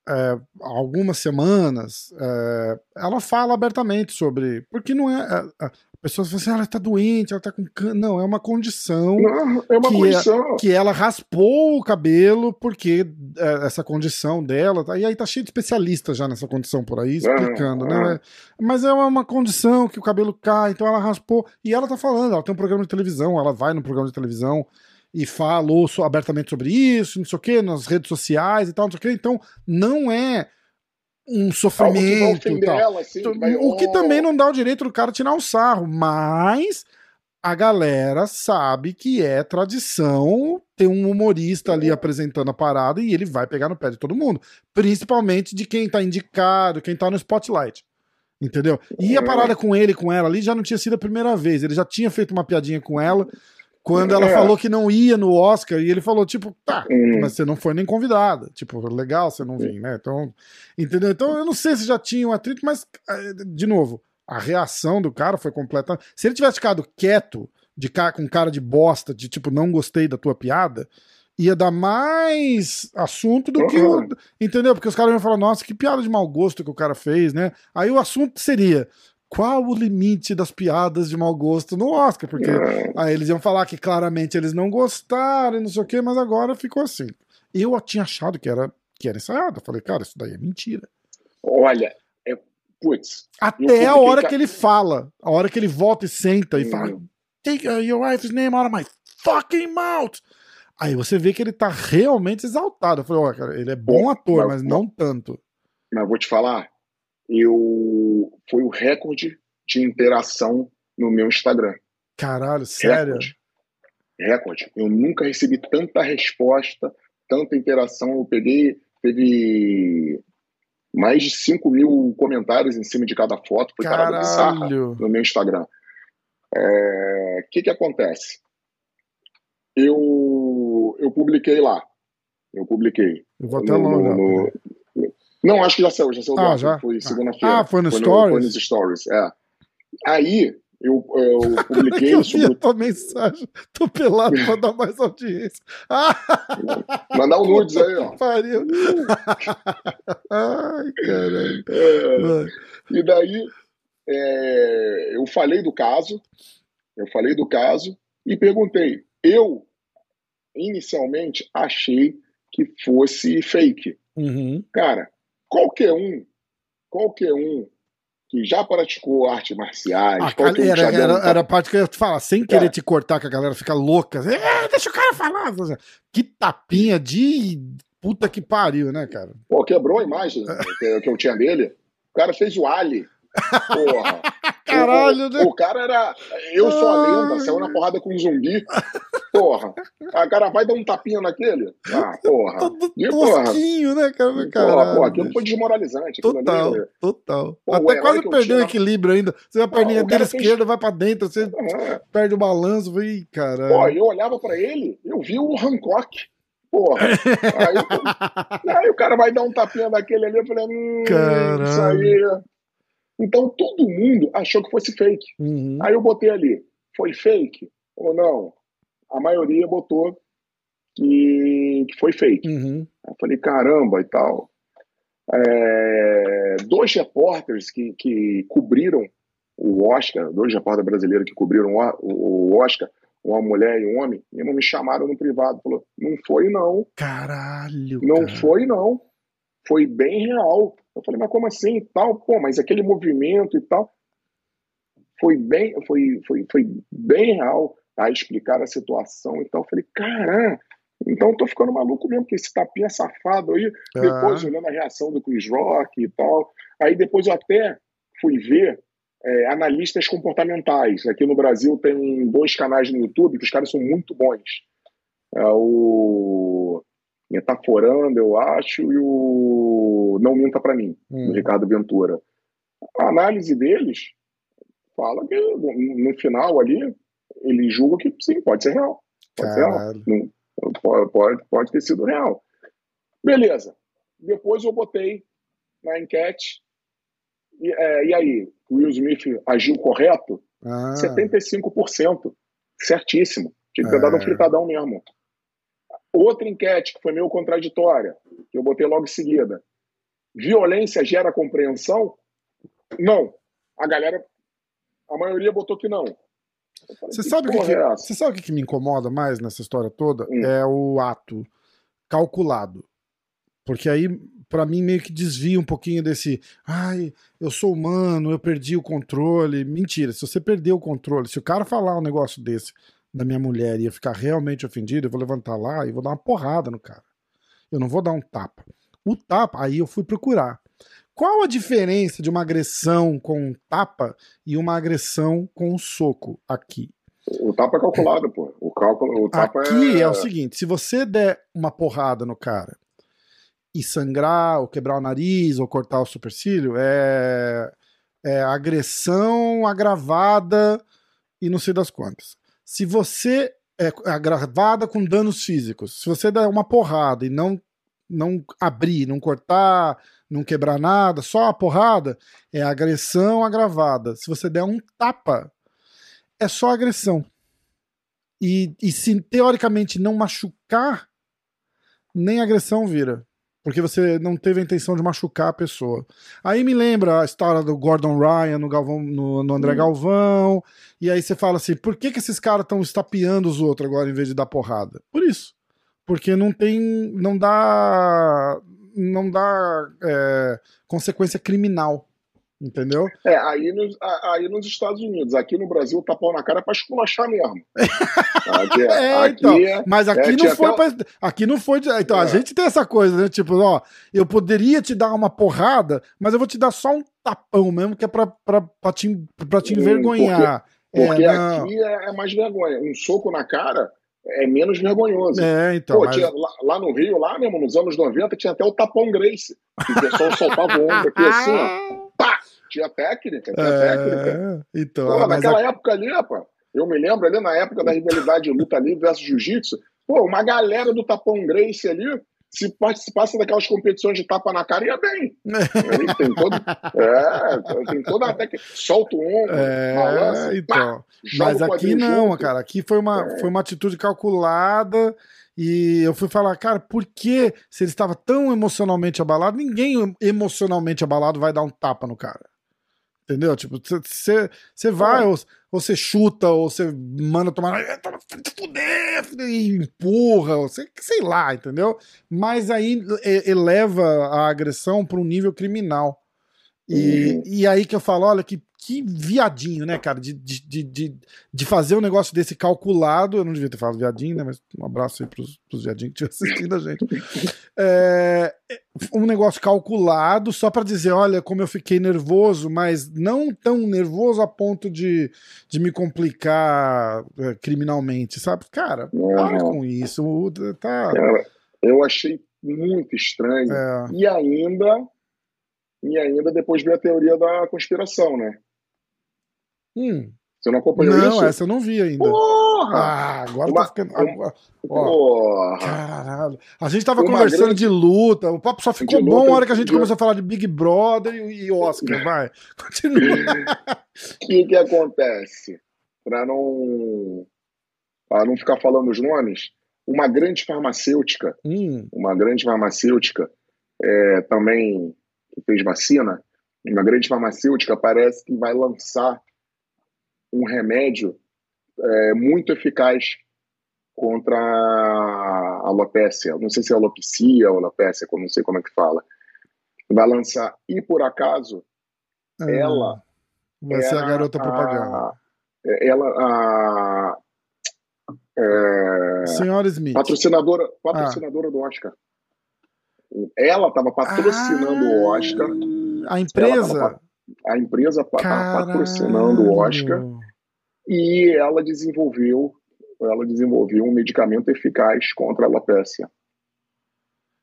É, algumas semanas, é, ela fala abertamente sobre. Porque não é. é, é pessoas falam assim, ah, ela tá doente, ela tá com câncer. Não, é uma condição. Não, é uma que é condição. Que ela raspou o cabelo porque é, essa condição dela. Tá, e aí tá cheio de especialistas já nessa condição por aí, explicando, né? Mas é uma condição que o cabelo cai, então ela raspou. E ela tá falando, ela tem um programa de televisão, ela vai no programa de televisão e falou abertamente sobre isso, não sei o que, nas redes sociais e tal, não sei o que. Então, não é um sofrimento. Que tal. Assim, então, vai... O que também não dá o direito do cara tirar um sarro, mas a galera sabe que é tradição ter um humorista ali apresentando a parada e ele vai pegar no pé de todo mundo, principalmente de quem tá indicado, quem tá no spotlight. Entendeu? E a parada com ele, com ela ali, já não tinha sido a primeira vez. Ele já tinha feito uma piadinha com ela quando ela É. falou que não ia no Oscar, e ele falou, tipo, tá, Hum. mas você não foi nem convidada. Tipo, legal você não vir, né? Então, entendeu? Então, eu não sei se já tinha um atrito, mas, eh, de novo, a reação do cara foi completa. Se ele tivesse ficado quieto, de ca- com cara de bosta, de tipo, não gostei da tua piada, ia dar mais assunto do que o. Uhum. Entendeu? Porque os caras iam falar, nossa, que piada de mau gosto que o cara fez, né? Aí o assunto seria. Qual o limite das piadas de mau gosto no Oscar? Porque É. Aí eles iam falar que claramente eles não gostaram, e não sei o quê, mas agora ficou assim. Eu tinha achado que era, que era ensaiado. Eu falei, cara, isso daí é mentira. Olha, é, putz, Até a hora que ele fala, a hora que ele volta e senta e Uhum. fala, take uh, your wife's name out of my fucking mouth. Aí você vê que ele tá realmente exaltado. Eu falei, ó, cara, ele é bom ator, mas- mas não tanto. mas vou te falar, eu foi o recorde de interação no meu Instagram. Caralho, sério. Recorde. Recorde. Eu nunca recebi tanta resposta, tanta interação. Eu peguei, teve mais de 5 mil comentários em cima de cada foto. Foi Caralho. no meu Instagram. O que que acontece? Eu, eu publiquei lá. Eu publiquei. Eu vou até No- no- no- Não, acho que já saiu, já saiu. do Ah, já? Foi Ah. segunda-feira. Ah, foi no Foi Stories? nos stories, é. Aí, eu, eu publiquei eu sobre a tua mensagem. Tô pelado pra dar mais audiência. Mandar um nudes aí, ó. pariu. Ai, caralho. É, e daí, é, eu falei do caso, eu falei do caso e perguntei. Eu, inicialmente, achei que fosse fake. Uhum. Cara, qualquer um, qualquer um que já praticou artes marciais, Ah, que era, já era, era a parte que eu ia te falar, sem querer É. te cortar, que a galera fica louca. "É, deixa o cara falar. Que tapinha de puta que pariu, né, cara? Pô, quebrou a imagem que, que eu tinha dele. O cara fez o Ali. Porra. Caralho, o, né? o cara era. Eu sou a lenda, saiu na porrada com um zumbi. Porra. A cara vai dar um tapinha naquele? Ah, porra. Todo E, porra? tosquinho, né, cara? Porra, Caralho, porra, aquilo bicho. foi desmoralizante. aquilo Total, ali- total. Pô, Até quase perdeu o equilíbrio ainda. Você a perninha dele fez- esquerda vai pra dentro, você Ah, perde o balanço. Ih, Pô, caralho. eu olhava pra ele, eu vi o Hancock. Porra. Aí, aí o cara vai dar um tapinha daquele ali, eu falei, hum, isso Caralho. aí. Então todo mundo achou que fosse fake. Uhum. Aí eu botei ali, foi fake ou não? A maioria botou que, que foi fake. Uhum. Eu falei, caramba e tal. É, dois repórteres que, que cobriram o Oscar, dois repórteres brasileiros que cobriram o, o Oscar, uma mulher e um homem, mesmo me chamaram no privado, falou, não foi não, Caralho. não cara. foi não, foi bem real. Eu falei, mas como assim e tal? Pô, mas aquele movimento e tal, foi bem, foi, foi, foi bem real. Aí explicaram a situação e tal. Eu falei, caramba, então eu tô ficando maluco mesmo, que esse tapinha safado aí, depois olhando a reação do Chris Rock e tal. Aí depois eu até fui ver é, analistas comportamentais. Aqui no Brasil tem dois canais no YouTube que os caras são muito bons. É o Metaforando, eu acho, e o Não Minta Pra Mim, do Hum. Ricardo Ventura. A análise deles fala que no final ali, ele julga que sim, pode ser real. Pode ser real. Caralho. Pode, pode, pode ter sido real. Beleza. Depois eu botei na enquete. E, é, e aí, o Will Smith agiu correto? Ah. 75%. Certíssimo. Tinha que ter É. dado um fritadão mesmo. Outra enquete que foi meio contraditória, que eu botei logo em seguida. Violência gera compreensão? Não. A galera, a maioria botou que não. Falei, Você sabe, o que, é você sabe o que, me incomoda mais nessa história toda? Hum. É o ato calculado. Porque aí, pra mim, meio que desvia um pouquinho desse. Ai, eu sou humano, eu perdi o controle. Mentira, se você perdeu o controle, se o cara falar um negócio desse da minha mulher e eu ficar realmente ofendido, eu vou levantar lá e vou dar uma porrada no cara. Eu não vou dar um tapa. O tapa, aí eu fui procurar. Qual a diferença de uma agressão com um tapa e uma agressão com um soco aqui? O tapa é calculado, pô. O cálculo, o tapa Aqui é... é... o seguinte: se você der uma porrada no cara e sangrar, ou quebrar o nariz, ou cortar o supercílio, é, é agressão agravada e não sei das quantas. Se você é agravada com danos físicos. Se você der uma porrada e não não abrir, não cortar, não quebrar nada, só a porrada, é agressão agravada. Se você der um tapa, é só agressão. E, e se teoricamente não machucar, nem agressão vira. Porque você não teve a intenção de machucar a pessoa. Aí me lembra a história do Gordon Ryan no, Galvão, no, no André hum. Galvão. E aí você fala assim: por que, que esses caras estão estapeando os outros agora em vez de dar porrada? Por isso. Porque não tem. Não dá. Não dá é, consequência criminal. Entendeu? É, aí nos, aí nos Estados Unidos. Aqui no Brasil, o tapão na cara é pra esculachar mesmo. Aqui, é, é, aqui então, é, mas aqui é, não foi pra, Aqui não foi. Então, a é. gente tem essa coisa, né? Tipo, ó, eu poderia te dar uma porrada, mas eu vou te dar só um tapão mesmo, que é pra, pra, pra, te, pra te envergonhar. Porque, porque aqui é, mais vergonha. Um soco na cara é menos vergonhoso. É, então. Pô, mas... tinha, lá, lá, no Rio, lá mesmo, nos anos 90, tinha até o tapão Grace. Que o pessoal soltava o ombro aqui assim, ó. Pá! Tinha técnica, tinha é, técnica. Então, pô, naquela a... época ali, pô, eu me lembro ali na época da rivalidade luta livre versus jiu-jitsu, pô, uma galera do tapão Grace ali se participasse daquelas competições de tapa na cara, ia bem. Aí tem, todo, é, tem toda a técnica. Solta o ombro, é, balança, então. Pá, Mas aqui não, junto. cara. Aqui foi uma, é. foi uma atitude calculada. E eu fui falar, cara, por que se ele estava tão emocionalmente abalado, ninguém emocionalmente abalado vai dar um tapa no cara. Entendeu? Tipo, você vai, ou você chuta, ou você manda tomar. Fuder, e empurra, ou cê, sei lá, entendeu? Mas aí eleva a agressão para um nível criminal. E, uhum. e aí que eu falo, olha, que que viadinho, né, cara? De, de, de, de fazer um negócio desse calculado. Eu não devia ter falado viadinho, né? Mas um abraço aí pros, pros viadinhos que estão assistindo a gente. É, um negócio calculado só para dizer: olha, como eu fiquei nervoso, mas não tão nervoso a ponto de, de me complicar é, criminalmente, sabe? Cara, para com isso. Tá... Cara, eu achei muito estranho. É. E ainda. E ainda depois veio a teoria da conspiração, né? Hum. Você não acompanhou não, isso? Não, essa eu não vi ainda. Porra! Ah, agora uma, tá ficando. Agora, Porra! Caralho. A gente tava uma conversando grande... de luta, o papo só ficou bom na hora que a gente de... começou a falar de Big Brother e, Oscar. Vai, continua. O que que acontece? Pra não. Pra não ficar falando os nomes, uma grande farmacêutica, hum. uma grande farmacêutica, é, também que fez vacina, uma grande farmacêutica parece que vai lançar um remédio é, muito eficaz contra a alopecia. Não sei se é alopecia ou alopecia, não sei como é que fala. Vai lançar. E por acaso, ah, ela. Vai ser a garota a, propaganda. Ela. A, é, Senhora Smith. Patrocinadora, patrocinadora ah. do Oscar. Ela estava patrocinando ah, o Oscar. A empresa? A empresa está patrocinando o Oscar e ela desenvolveu ela desenvolveu um medicamento eficaz contra a alopecia.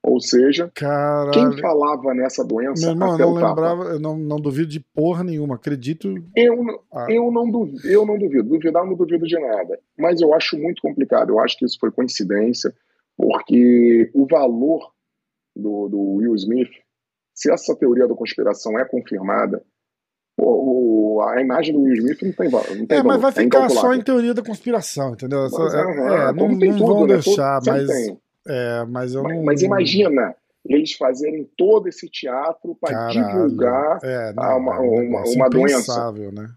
Ou seja, Caralho. quem falava nessa doença. Meu irmão, eu não lembrava, eu não, não duvido de porra nenhuma, acredito. Eu, ah. eu, não duvido, eu não duvido, duvidar não duvido de nada. Mas eu acho muito complicado, eu acho que isso foi coincidência, porque o valor do, do Will Smith, se essa teoria da conspiração é confirmada, o, a imagem do Will Smith não tem, não tem É, mas vai é ficar só em teoria da conspiração, entendeu? Mas, é, é, não, não tudo, vão né? deixar, mas, é, mas eu mas, não... Mas imagina eles fazerem todo esse teatro para divulgar é, não, uma, uma, uma doença. Né?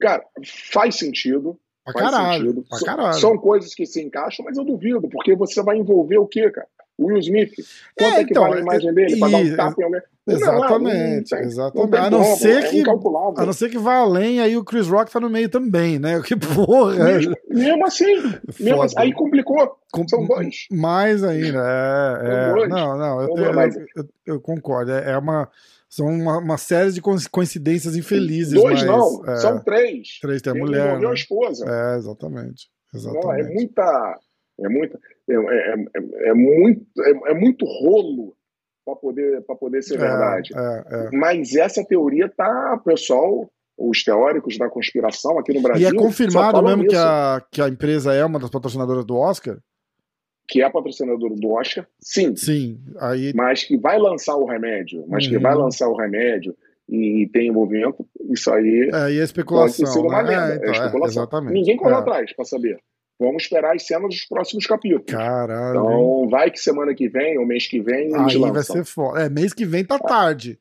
Cara, faz sentido. Pra faz caralho, sentido. Pra caralho. São coisas que se encaixam, mas eu duvido, porque você vai envolver o quê, cara? Will Smith. Quanto é, é que então, vale a imagem dele? Para dar um tapa em alguém? Exatamente, não, não, exatamente. A, não como, ser é que, a não ser que vá além, aí o Chris Rock tá no meio também, né? Que porra! Mesmo, mesmo assim, mesmo assim, aí complicou. Com, São dois. Mais ainda, é. é não, não, eu, eu, eu, eu concordo. É, é uma. São uma, uma, série de coincidências infelizes. Dois mas, não, é, são três. Três tem a mulher. Né? a esposa. É, exatamente. exatamente. Não, é muita. É, muita, é, é, é, é muito, é, é, muito rolo para poder, poder ser verdade. É, é, Mas essa teoria tá, pessoal, os teóricos da conspiração aqui no Brasil. E é confirmado mesmo que a, que a empresa é uma das patrocinadoras do Oscar? Que é patrocinadora do Oscar, sim. Sim. Aí... Mas que vai lançar o remédio, mas uhum. que vai lançar o remédio e tem envolvimento, isso aí. É, e a especulação. Pode uma né? É, então, é, especulação. exatamente. Ninguém corre é. atrás para saber. Vamos esperar as cenas dos próximos capítulos. Caralho. Então, vai que semana que vem, ou mês que vem, Aí vai ser foda. É, mês que vem tá tarde.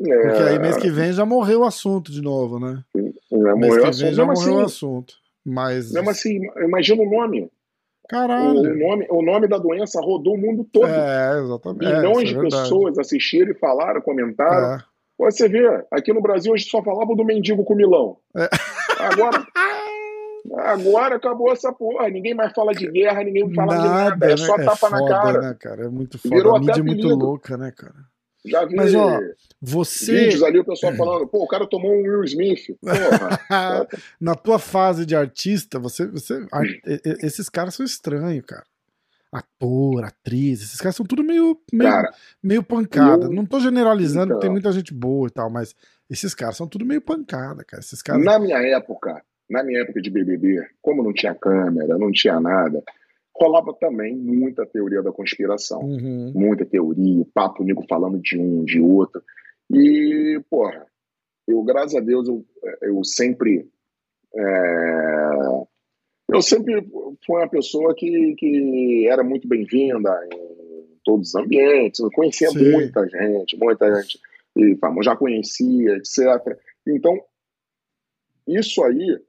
É... Porque aí mês que vem já morreu o assunto de novo, né? Já mês que vem já morreu assim, o assunto. Mas. Mesmo assim, imagina o nome. Caralho. O nome, o nome da doença rodou o mundo todo. É, exatamente. Milhões é, de pessoas assistiram e falaram, comentaram. É. Você vê, aqui no Brasil a gente só falava do mendigo com milão. É. Agora. Agora acabou essa porra. Ninguém mais fala de guerra, ninguém fala nada, de nada. É né? só é tapa foda, na cara. Né, cara. É muito foda. Virou a mídia é muito louca, né, cara? Já vi Mas, ó, você... vídeos ali, o pessoal é. falando, pô, o cara tomou um Will Smith. Porra. Na tua fase de artista, você, você esses caras são estranhos, cara. Ator, atriz, esses caras são tudo meio, meio, cara, meio pancada. Eu... Não tô generalizando, então... tem muita gente boa e tal, mas esses caras são tudo meio pancada, cara. Esses caras... Na minha época, na minha época de BBB, como não tinha câmera, não tinha nada, rolava também muita teoria da conspiração. Uhum. Muita teoria, papo nego falando de um, de outro. E, porra, eu, graças a Deus, eu, eu sempre. É, eu sempre fui uma pessoa que, que era muito bem-vinda em todos os ambientes, eu conhecia Sim. muita gente, muita gente, e já conhecia, etc. Então, isso aí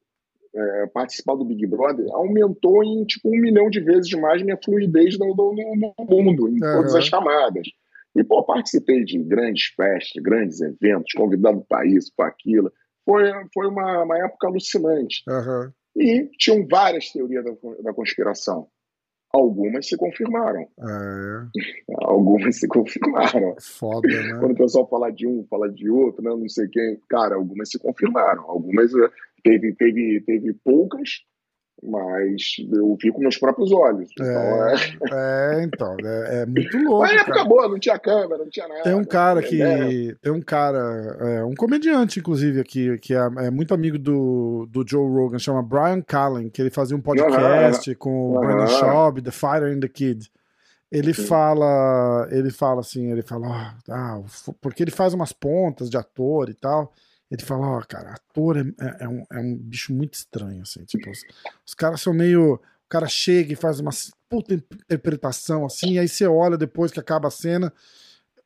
é, participar do Big Brother aumentou em tipo um milhão de vezes mais minha fluidez no, no, no mundo, em uhum. todas as chamadas. E, pô, participei de grandes festas, grandes eventos, convidado para isso, para aquilo. Foi, foi uma, uma época alucinante. Uhum. E tinham várias teorias da, da conspiração. Algumas se confirmaram. É. Algumas se confirmaram. Foda, né? Quando o pessoal fala de um, fala de outro, né? não sei quem. Cara, algumas se confirmaram. Algumas teve, teve, teve poucas, mas eu vi com meus próprios olhos. Então, é, é... é então, é, é, muito louco. Mas época cara. boa, não tinha câmera, não tinha nada. Tem um cara que. É. Tem um cara, é, um comediante, inclusive, aqui, que é, é, muito amigo do, do Joe Rogan, chama Brian Callen, que ele fazia um podcast com o Brandon Schaub, The Fighter and the Kid. Ele Sim. fala, ele fala assim, ele fala, ah, porque ele faz umas pontas de ator e tal. Ele fala, ó, oh, cara, ator é, é, é, um, é um bicho muito estranho, assim, tipo, os, os caras são meio. O cara chega e faz uma puta interpretação, assim, e aí você olha depois que acaba a cena,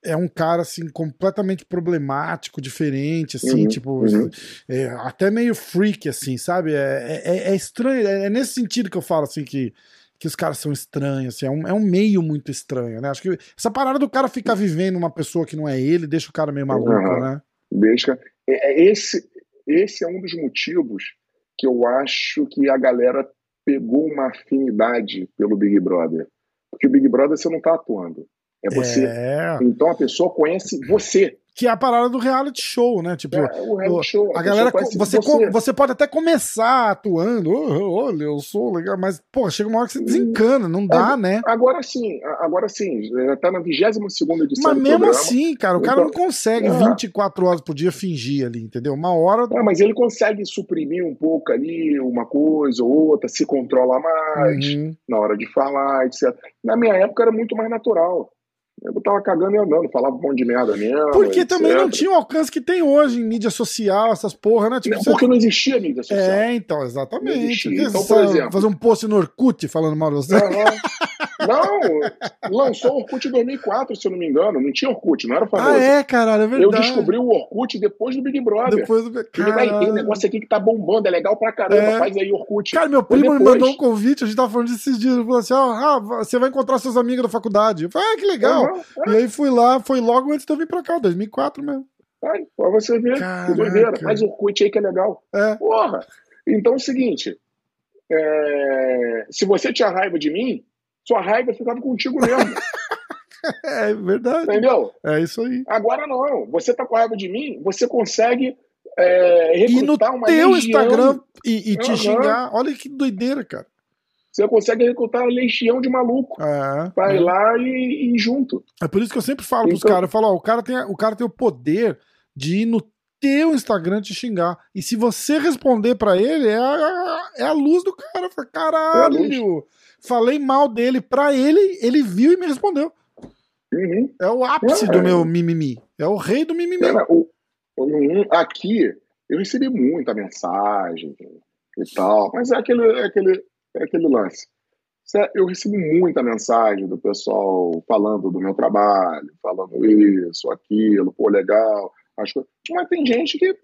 é um cara, assim, completamente problemático, diferente, assim, uhum, tipo, uhum. É, até meio freak, assim, sabe? É, é, é estranho, é, é, nesse sentido que eu falo, assim, que, que os caras são estranhos, assim, é um, é um meio muito estranho, né? Acho que essa parada do cara ficar vivendo uma pessoa que não é ele deixa o cara meio maluco, uhum. né? Deixa. É, é, esse, esse é um dos motivos que eu acho que a galera pegou uma afinidade pelo Big Brother. Porque o Big Brother você não está atuando. É você. É... Então a pessoa conhece você que é a parada do reality show, né? Tipo, é, o reality show, a, a galera, você, você. você pode até começar atuando, olha, eu sou legal, mas, pô, chega uma hora que você desencana, não dá, é, né? Agora sim, agora sim, tá na 22 segunda edição Mas mesmo programa, assim, cara, o cara então, não consegue é. 24 horas por dia fingir ali, entendeu? Uma hora... É, mas ele consegue suprimir um pouco ali, uma coisa ou outra, se controla mais uhum. na hora de falar, etc. Na minha época era muito mais natural. Eu tava cagando e andando, falava um monte de merda mesmo. Porque etc. também não tinha o alcance que tem hoje em mídia social, essas porra, né? Tipo, não, porque não existia mídia social. É, então, exatamente. Então, por exemplo. Fazer um post no Orkut falando mal de você. Não, lançou o Orkut em 2004, se eu não me engano. Não tinha Orkut, não era famoso. Ah, é, caralho, é verdade. Eu descobri o Orkut depois do Big Brother. Depois do... Ele vai, tem um negócio aqui que tá bombando, é legal pra caramba, é. faz aí Orkut. Cara, meu primo me mandou um convite, a gente tava falando disso esses dias. Ele falou assim: ah, você vai encontrar seus amigos da faculdade. Eu falei, ah, que legal. Uhum, é. E aí fui lá, foi logo antes de eu vir pra cá, 2004 mesmo. Ai, pra você ver, que doideira. Faz Orkut aí que é legal. É. Porra. Então é o seguinte: é... se você tinha raiva de mim, sua raiva ficava contigo mesmo. é verdade. Entendeu? É isso aí. Agora não. Você tá com raiva de mim, você consegue é, recrutar uma teu legião... Instagram e, e te uhum. xingar. Olha que doideira, cara. Você consegue recrutar uma legião de maluco. É, vai é. lá e, e, junto. É por isso que eu sempre falo então... pros caras, eu falo, ó, o cara tem o cara tem o poder de ir no teu Instagram te xingar. E se você responder para ele, é a, é a luz do cara. Fala, Caralho! Falei mal dele pra ele, ele viu e me respondeu. Uhum. É o ápice É. do meu mimimi. É o rei do mimimi. Cara, o- o- aqui eu recebi muita mensagem e tal, mas é aquele, é aquele, é aquele lance. Eu recebi muita mensagem do pessoal falando do meu trabalho, falando isso, aquilo, pô, legal. As coisas. Mas tem gente que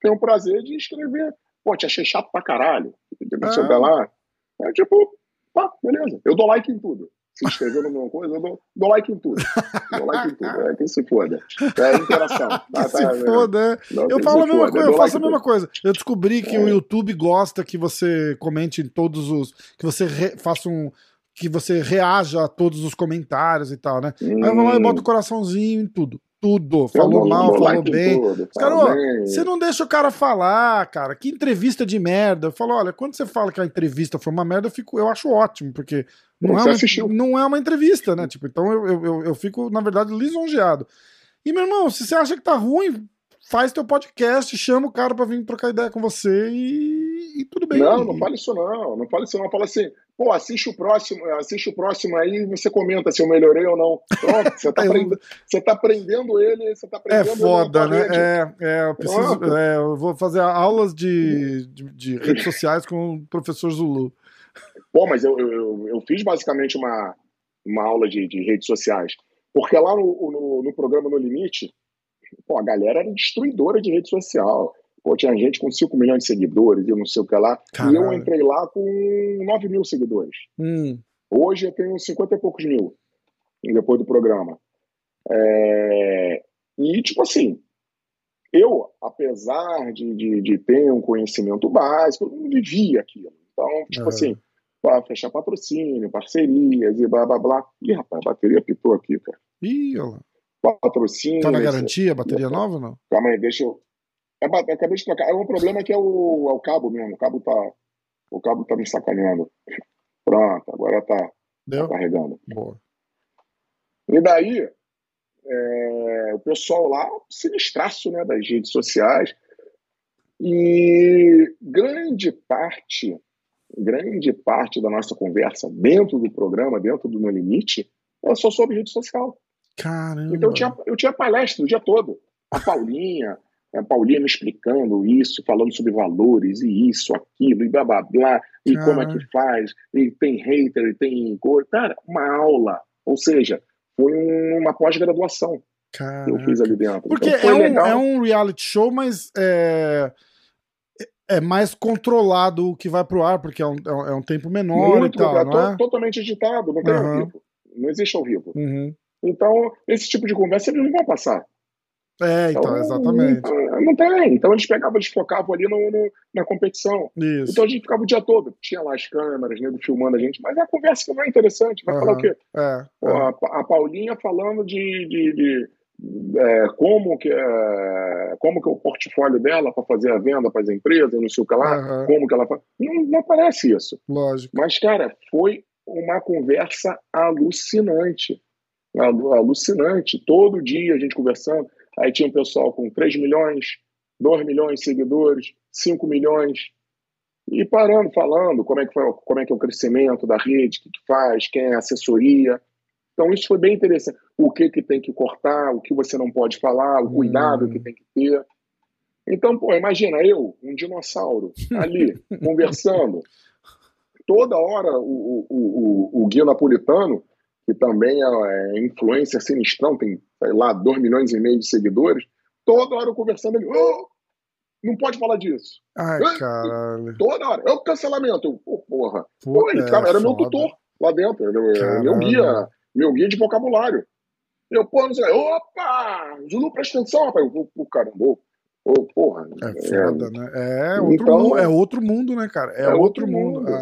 tem o prazer de escrever. Pô, te achei chato pra caralho. Ah. lá. É tipo, tá, beleza. Eu dou like em tudo. Se inscrever no meu coisa, eu dou, dou like em tudo. Dou like em tudo. É quem se foda. É interação. Tá, tá, se foda, é. Não, Eu falo a mesma foda, coisa, eu dou faço a like em mesma coisa. Eu descobri que É. o YouTube gosta que você comente em todos os. que você re- faça um. que você reaja a todos os comentários e tal, né? tudo. Aí eu vou lá e Hum, boto o coraçãozinho em tudo. Tudo. Falou mal, falou bem. tudo, bem. Você não deixa o cara falar, cara. Que entrevista de merda. Eu falo, olha, quando você fala que a entrevista foi uma merda, eu, fico, eu acho ótimo, porque não é, uma, não é uma entrevista, né? Tipo, então eu, eu, eu- eu fico, na verdade, lisonjeado. E, meu irmão, se você acha que tá ruim, faz teu podcast, chama o cara pra vir trocar ideia com você e, e tudo bem. Não, não fale isso não. Não fale isso não. Fala assim, pô, assiste o próximo, assiste o próximo aí e você comenta se eu melhorei ou não. Pronto, você tá, aprendendo, você tá prendendo ele, você tá É prendendo foda, ele na né? É, é, eu preciso. É, eu vou fazer aulas de, de, de redes sociais com o professor Zulu. Pô, mas eu, eu, eu- eu fiz basicamente uma, uma aula de, de redes sociais. Porque lá no, no, no programa No Limite, pô, a galera era destruidora de rede social. Pô, tinha gente com 5 milhões de seguidores e não sei o que lá. E eu Caralho. entrei lá com 9 mil seguidores. Hum, Hoje eu tenho 50 e poucos mil depois do programa. É, E, tipo assim, eu, apesar de, de, de ter um conhecimento básico, eu não vivia aquilo. Então, tipo Aham. assim, para fechar patrocínio, parcerias e blá blá blá. Ih, rapaz, a bateria pitou aqui, cara. Ih, olha lá. Patrocínio. Tá na garantia, bateria nova ou não? Calma aí, deixa eu. É, ba- acabei de trocar. É um problema que é o, é o cabo mesmo. O cabo tá. O cabo tá me sacaneando. Pronto, agora tá, tá Deu? carregando. Boa. E daí, é, o pessoal lá, sinistraço né, das redes sociais. E grande parte, grande parte da nossa conversa dentro do programa, dentro do No Limite, é só sobre rede social. Caramba. Então eu tinha, eu tinha palestra o dia todo. A Paulinha, a Paulinha me explicando isso, falando sobre valores e isso, aquilo, e blá blá blá, e Caralho. como é que faz, e tem hater, e tem coisa. Cara, uma aula. Ou seja, foi um- uma pós-graduação que eu fiz ali dentro. Porque então, é, um, legal. é um reality show, mas é, é mais controlado o que vai pro ar, porque é um, é um- é tempo menor muito, e tal, é é? totalmente editado, não tem Aham. ao vivo. Não existe ao vivo. Uhum. Então, esse tipo de conversa eles não vão passar. É, então, exatamente. Não, não tem. Então eles pegavam, eles focavam ali no- no- na competição. Isso. Então a gente ficava o dia todo. Tinha lá as câmeras, nego filmando a gente, mas é a conversa que não é interessante. Vai falar Aham. o quê? É, Pô, é. a, a Paulinha falando de, de- de, é, como, que, é, como que é o portfólio dela para fazer a venda para as empresas, não sei o que lá, Aham. como que ela faz. Não, não aparece isso. Lógico. Mas, cara, foi uma conversa alucinante. Alu- Alucinante. Todo dia a gente conversando. Aí tinha um pessoal com 3 milhões, 2 milhões de seguidores, 5 milhões. E parando, falando como é que, foi, como é, que é o crescimento da rede, o que, que faz, quem é a assessoria. Então, isso foi bem interessante. O que, que tem que cortar, o que você não pode falar, o cuidado Hum. que tem que ter. Então, pô, imagina eu, um dinossauro, ali, conversando. Toda hora o, o, o, o Gui Napolitano, que também é, é influencer sinistrão, tem, sei lá, 2 milhões e meio de seguidores, toda hora eu conversando, ele, "Ô, não pode falar disso. Ai, caralho. Toda hora. É o cancelamento. Eu, pô, porra. Pô, ele é ficava- era meu foda. tutor lá dentro. Ele, é meu guia, meu guia de vocabulário. Eu, pô, não sei, opa! Zulu, presta atenção, rapaz. Eu, pô, caramba, ô, ô, porra. É foda, né? É outro, Então- mundo, é outro mundo, né, cara? É, É outro outro mundo. mundo.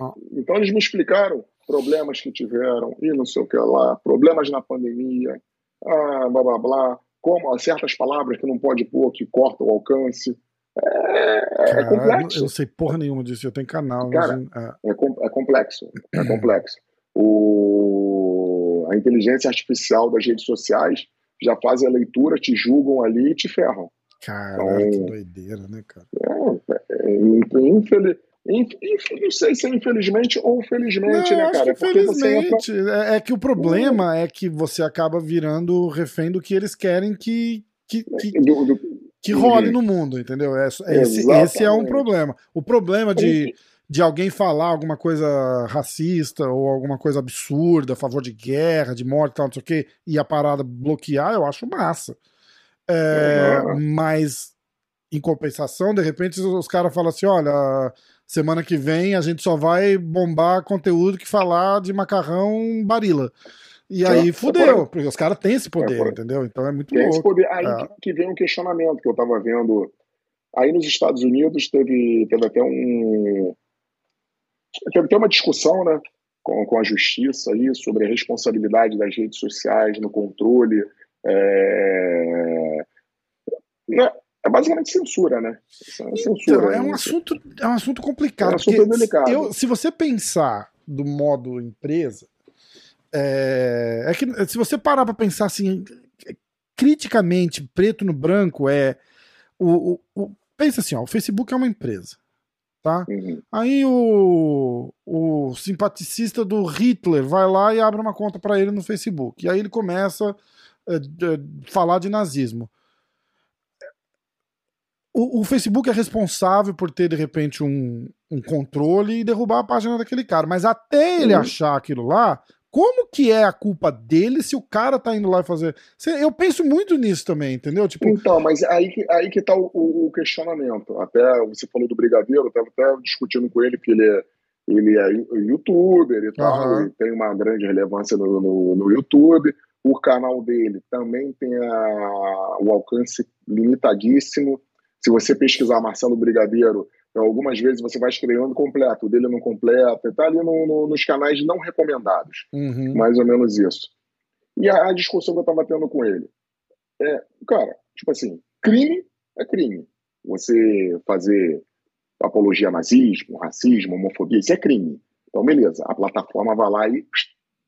Ah, Então eles me explicaram problemas que tiveram e não sei o que lá, problemas na pandemia, ah, blá blá blá, como certas palavras que não pode pôr que cortam o alcance. É, é complexo. eu não sei porra nenhuma disso. Eu tenho canal. Cara, imagina. É. É, com- é complexo. É complexo. O, a inteligência artificial das redes sociais já faz a leitura, te julgam ali e te ferram. Caralho, que doideira, né, cara? É, é, infeliz, não sei se é infelizmente ou felizmente, Não, né, cara? que Porque você entra- felizmente. É, é que o problema é que você acaba virando refém do que eles querem que, que, que, do- do- que Uhum. role no mundo, entendeu? É, esse, esse é um problema. O problema de, de alguém falar alguma coisa racista ou alguma coisa absurda a favor de guerra, de morte e tal, não sei o quê, e a parada bloquear, eu acho massa. É, Uhum. Mas, em compensação, de repente os caras falam assim: olha, semana que vem a gente só vai bombar conteúdo que falar de macarrão barila. E É, aí é fudeu, aí. porque os caras têm esse poder, aí. entendeu? Então é muito Tem esse louco. poder. Aí É. que- que vem um questionamento que eu estava vendo. Aí nos Estados Unidos teve, teve até um. Teve até uma discussão, né? Com, com a justiça aí sobre a responsabilidade das redes sociais no controle. É, né, é basicamente censura, né? É censura. Então, é um assunto, é um assunto complicado. É um assunto delicado. eu- se você pensar do modo empresa, é, é que se você parar para pensar assim, criticamente, preto no branco, é. O, o- o- pensa assim, ó, o Facebook é uma empresa. Tá? Uhum. Aí o, o simpaticista do Hitler vai lá e abre uma conta para ele no Facebook. E aí ele começa a falar de nazismo. O, o Facebook é responsável por ter, de repente, um, um controle e derrubar a página daquele cara. Mas até ele Uhum. achar aquilo lá, como que é a culpa dele se o cara tá indo lá e fazer. Eu penso muito nisso também, entendeu? Tipo, Então, mas aí que, aí que tá o, o- o questionamento. Até você falou do Brigadeiro, eu estava até discutindo com ele, porque ele é, ele é youtuber e tal, Aham. e tem uma grande relevância no, no, no YouTube. O canal dele também tem a- o alcance limitadíssimo. Se você pesquisar Marcelo Brigadeiro, algumas vezes você vai escrevendo completo, o dele não completa, está ali no- no- nos canais não recomendados uhum, mais ou menos isso. E a, a discussão que eu tava tendo com ele é, cara, tipo assim, crime é crime. Você fazer apologia a nazismo, racismo, homofobia, isso é crime. Então, beleza, a plataforma vai lá e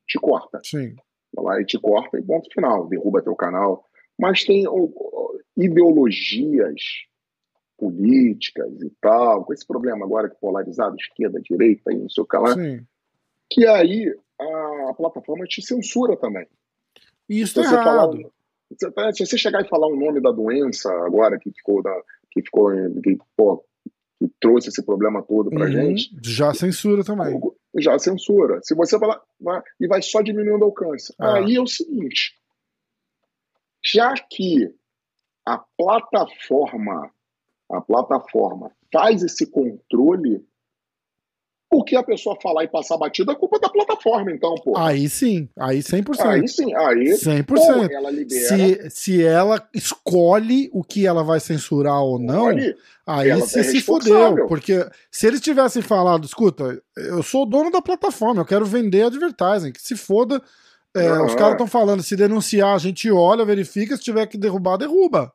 te corta. sim. Vai lá e te corta e ponto final, derruba teu canal. Mas tem ideologias políticas e tal, com esse problema agora que polarizado, esquerda, direita, e não sei o que lá, Sim. que aí a, a plataforma te censura também. Isso tá falar, errado. você tá- se você chegar e falar o nome da doença agora que ficou, da, que ficou que, pô, que trouxe esse problema todo pra Uhum, gente, Já censura também. já censura. Se você falar vai- e vai só diminuindo o alcance. Ah. Aí é o seguinte, já que a plataforma a plataforma faz esse controle, por que a pessoa falar e passar batida é culpa da plataforma, então, pô. Aí sim, aí 100%. Aí sim, aí 100%. ou ela libera. Se, se ela escolhe o que ela vai censurar ou não, aí você é se fudeu. Porque se eles tivessem falado, escuta, eu sou o dono da plataforma, eu quero vender advertising, que se foda. é, Aham. Os caras estão falando, se denunciar, a gente olha, verifica, se tiver que derrubar, derruba.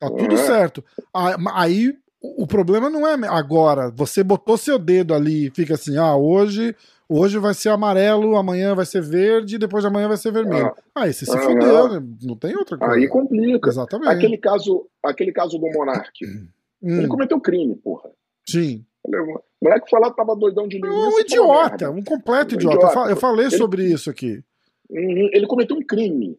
Tá tudo Aham. certo. Ah, Aí o problema não é agora, você botou seu dedo ali e fica assim, ah, hoje, hoje vai ser amarelo, amanhã vai ser verde, depois de amanhã vai ser vermelho. Aí você se Aham. fudeu, né? não tem outra coisa. aí complica. Exatamente. Aquele caso, aquele caso do Monark. Ele Hum, cometeu crime, porra. sim. Ele- O moleque foi lá, tava doidão de linguiça. Um idiota, um completo Um idiota. Eu idiota. fa- Eu falei Ele- sobre isso aqui. Uhum, Ele cometeu um crime.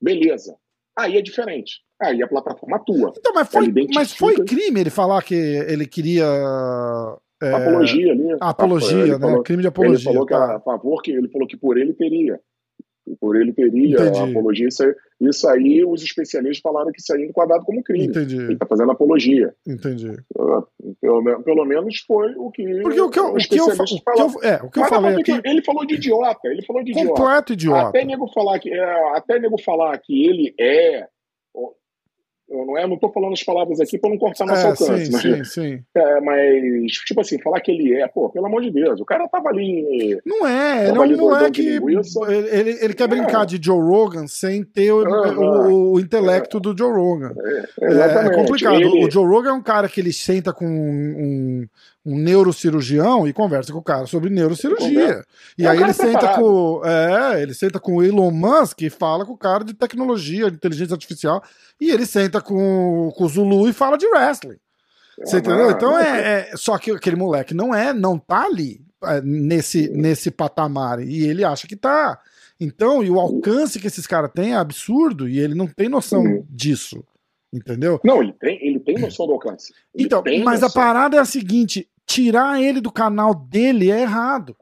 Beleza. Aí é diferente. Aí a plataforma atua. Então, mas foi, Ele identifica- mas foi crime ele falar que ele queria. é, apologia ali. apologia, Ele né? falou- crime de Ele apologia. falou que tá. era a favor, que ele falou que por ele teria. Que Por ele teria Entendi. a apologia. Isso aí, isso aí, os especialistas falaram que isso aí é enquadrado como crime. Ele Entendi, está fazendo apologia. entendi. Pelo, me- pelo menos foi o que Porque o que eu, o que eu, o que eu- é, o que eu falei aqui, Ele falou de idiota. Ele falou de idiota. completo idiota. Até nego falar que é, até nego falar que ele é. Eu não é, não tô falando as palavras aqui para não cortar nosso É, alcance, sim, mas, sim, sim. é, mas tipo assim, falar que ele é, pô, pelo amor de Deus, o cara tava ali. Não é, ele é um moleque. de linguiça. Ele, ele, ele quer É. brincar de Joe Rogan sem ter o, Aham. o- o intelecto do Joe Rogan. É, é Exatamente. complicado. Ele- O Joe Rogan é um cara que ele senta com um, um- neurocirurgião e conversa com o cara sobre neurocirurgia. E É aí ele senta preparado. com. É, ele senta com o Elon Musk e fala com o cara de tecnologia, de inteligência artificial. E ele senta com, com o Zulu e fala de wrestling. Você Ah, entendeu? Então é, é- Só que aquele moleque não é, não tá ali é, nesse, nesse patamar. E ele acha que tá. Então, e o alcance que esses caras têm é absurdo e ele não tem noção Uhum. disso. Entendeu? Não, ele tem, ele tem noção do alcance. Ele Então, mas a noção. parada é a seguinte: tirar ele do canal dele é errado.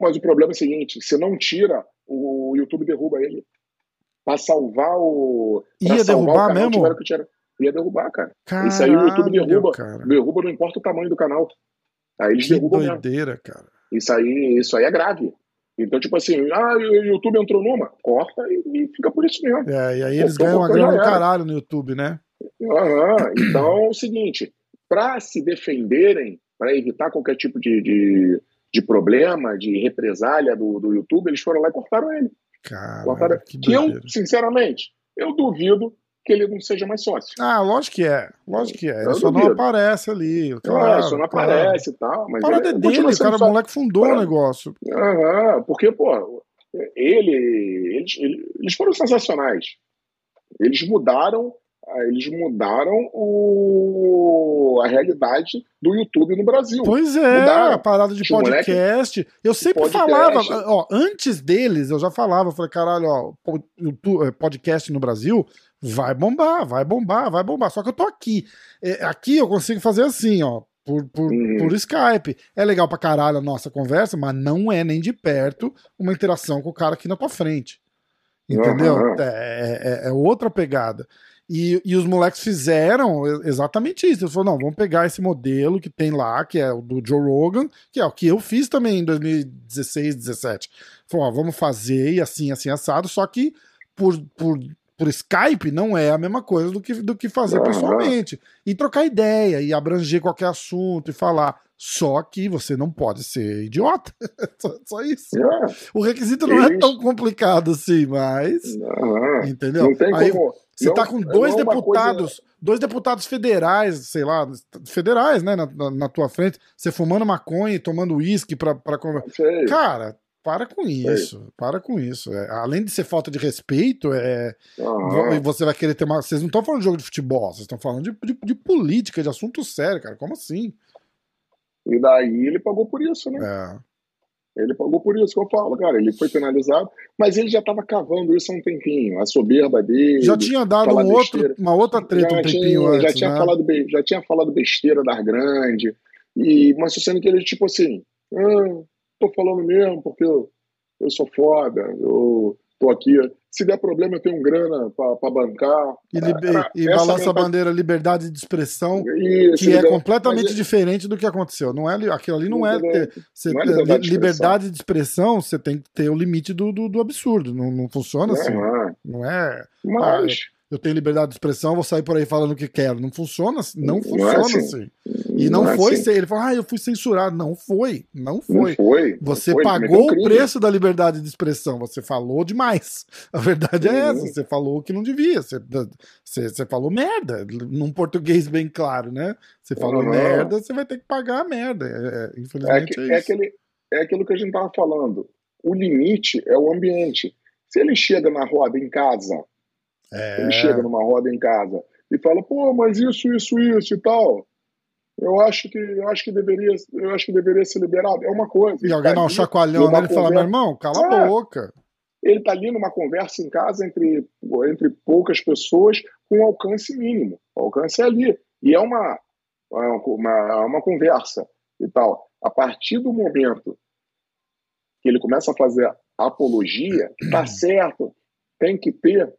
Mas o problema é o seguinte: se não tira, o YouTube derruba ele. Pra salvar o. pra Ia salvar derrubar o canal, mesmo? que tirar. Ia derrubar, cara. Caralho, Isso aí o YouTube derruba. cara. Derruba, não importa o tamanho do canal. Aí eles Que derrubam mesmo. doideira, cara. Isso aí, isso aí é grave. Então, tipo assim, ah, o YouTube entrou numa, corta e, e fica por isso mesmo. É, e aí eles Pô, ganham uma grana do caralho no YouTube, né? Aham. Então é o seguinte: para se defenderem, para evitar qualquer tipo de, de, de problema, de represália do, do YouTube, eles foram lá e cortaram ele. Cortaram. Caralho, que Que eu, sinceramente, eu duvido que ele não seja mais sócio. Ah, lógico que é. Lógico que é. Ele Eu só não duvido. aparece ali. Claro, Claro, só não claro. aparece e tal. Mas A parada é ele dele, o cara, o sócio. moleque fundou o negócio. Aham, porque, pô, ele, eles, eles foram sensacionais. Eles mudaram, eles mudaram o, a realidade do YouTube no Brasil. Pois é, Mudaram. a parada de um moleque- podcast. Eu sempre podcast. falava, ó, antes deles, eu já falava, eu falei, caralho, ó, eh, podcast no Brasil vai bombar, vai bombar, vai bombar. Só que eu tô aqui. É, aqui eu consigo fazer assim, ó. Por, por, Uhum. por Skype. É legal pra caralho a nossa conversa, mas não é nem de perto uma interação com o cara aqui na tua frente. Entendeu? Aham. É, é- é outra pegada. E, e os moleques fizeram exatamente isso. Eles falaram: não, vamos pegar esse modelo que tem lá, que é o do Joe Rogan, que é o que eu fiz também em 2016, 17. Falou: vamos fazer e assim, assim, assado, só que por, por, por Skype não é a mesma coisa do que, do que fazer Aham. pessoalmente. E trocar ideia, e abranger qualquer assunto, e falar. Só que você não pode ser idiota. só, só isso. É, O requisito não é Eles- tão complicado assim, mas. aham. Entendeu? Não tem Aí como. você tá com dois é deputados, dois deputados federais, sei lá, federais, né, na, na- na tua frente, você fumando maconha e tomando uísque pra, pra conversar. Coisa, sei. Cara, para com isso, para com isso. É, além de ser falta de respeito, é, vo- você vai querer ter uma. Vocês não estão falando de jogo de futebol, vocês estão falando de, de, de política, de assunto sério, cara. Como assim? E daí ele pagou por isso, né? É. Ele pagou por isso que eu falo, cara. Ele foi penalizado, mas ele já estava cavando isso há um tempinho. A soberba dele. Já tinha dado um outro, uma outra treta já um tempinho tinha, antes, já tinha né? falado já tinha falado besteira da grande e mas sendo que ele tipo assim ah, tô falando mesmo porque eu, eu sou foda eu tô aqui se der problema eu tenho grana pra bancar E, libe- Era e balança a bandeira liberdade de expressão, Isso, que é completamente mas- diferente do que aconteceu. Não é, aquilo ali não é ter, você Não é liberdade de liberdade de expressão, você tem que ter o limite do, do, do absurdo. Não, não funciona assim. Aham. Não é. mas Eu tenho liberdade de expressão, vou sair por aí falando o que quero. Não funciona assim. Não Não é funciona assim. assim. E não, é foi assim. ser. Ele falou, ah, eu fui censurado. Não foi. Não não foi. foi não Você foi, pagou o preço da liberdade de expressão. Você falou demais. A verdade é Uhum. essa. Você falou o que não devia. Você, você, você falou merda. Num português bem claro, né? Você falou Uhum. merda, você vai ter que pagar a merda. É, é, É, infelizmente que- é, é aquele, é aquilo que a gente estava falando. O limite é o ambiente. Se ele chega na roda em casa, É. ele chega numa roda em casa e fala, pô, mas isso, isso, isso e tal. Eu acho que eu acho que deveria, eu acho que deveria ser liberado. É uma coisa. E alguém tá dá um chacoalhão nele e fala: meu irmão, cala a É. boca. Ele está ali numa conversa em casa entre, entre poucas pessoas com alcance mínimo. O alcance é ali. E é uma, uma, uma conversa e tal. A partir do momento que ele começa a fazer apologia, tá certo, tem que ter.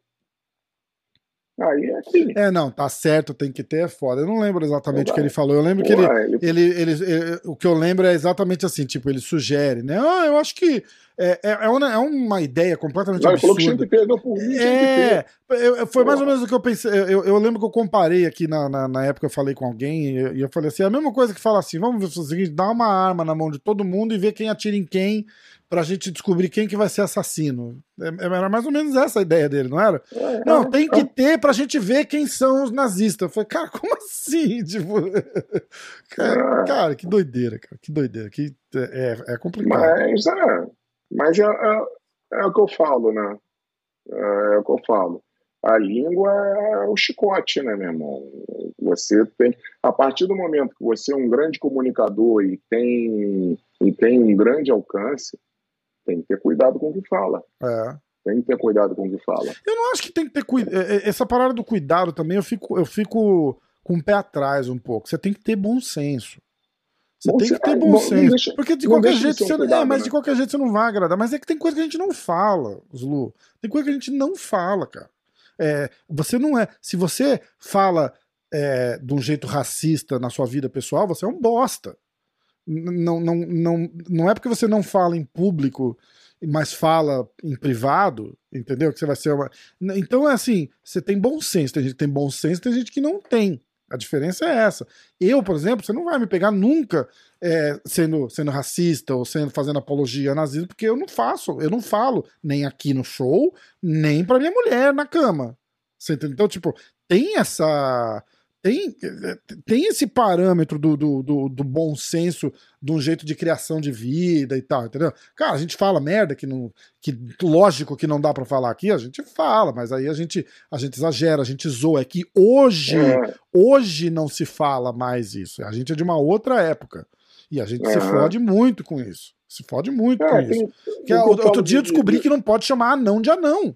Aí é crime. É, não, tá certo, tem que ter, é foda. Eu não lembro exatamente o que ele falou. Eu lembro que ele, ele- ele, ele, ele- o que eu lembro é exatamente assim, tipo, ele sugere, né? Ah, eu acho que é, é, é uma, é uma ideia completamente Não, ele falou que tinha absurda. que ter, não, por mim É, ter. eu- foi mais ou menos o que eu pensei. Eu, eu lembro que eu comparei aqui na, na, na época, eu falei com alguém, e eu, e eu falei assim: a mesma coisa que fala assim: vamos ver o seguinte, dá uma arma na mão de todo mundo e ver quem atira em quem pra gente descobrir quem que vai ser assassino. É, é, era mais ou menos essa a ideia dele, não era? É, não, é, tem que ter pra gente ver quem são os nazistas. Eu falei, cara, como assim? Tipo, cara, cara, que doideira, cara, que doideira. Que, é, é complicado. Mas, é, mas é, é, é o que eu falo, né? É, o que eu falo a língua é o chicote, né, meu irmão? Você tem, a partir do momento que você é um grande comunicador e tem, e tem um grande alcance, tem que ter cuidado com o que fala. É. Tem que ter cuidado com o que fala. Eu não acho que tem que ter cuidado. É, é, essa parada do cuidado também, eu fico, eu fico com o pé atrás um pouco. Você tem que ter bom senso. Você bom tem que ter bom, bom senso. Deixa, porque de qualquer jeito você cuidado, é, mas né? de qualquer jeito você não vai agradar. Mas é que tem coisa que a gente não fala, Zlu. Tem coisa que a gente não fala, cara. É, você não é. Se você fala é, de um jeito racista na sua vida pessoal, você é um bosta. Não, não, não, não é porque você não fala em público, mas fala em privado, entendeu? Que você vai ser uma. Então é assim: você tem bom senso. Tem gente que tem bom senso, tem gente que não tem. A diferença é essa. Eu, por exemplo, você não vai me pegar nunca é, sendo, sendo racista ou sendo fazendo apologia ao nazismo, porque eu não faço, eu não falo nem aqui no show, nem pra minha mulher na cama. Você entendeu? Então, tipo, tem essa. Tem, tem esse parâmetro do, do, do, do, bom senso de um jeito de criação de vida e tal, entendeu? Cara, a gente fala merda que não. que lógico que não dá para falar aqui, a gente fala, mas aí a gente, a gente exagera, a gente zoa. É que hoje, é. hoje não se fala mais isso. A gente é de uma outra época. E a gente se fode muito com isso. Se fode muito é, com tem, isso. Tem, é, outro dia eu descobri de... que não pode chamar anão de anão.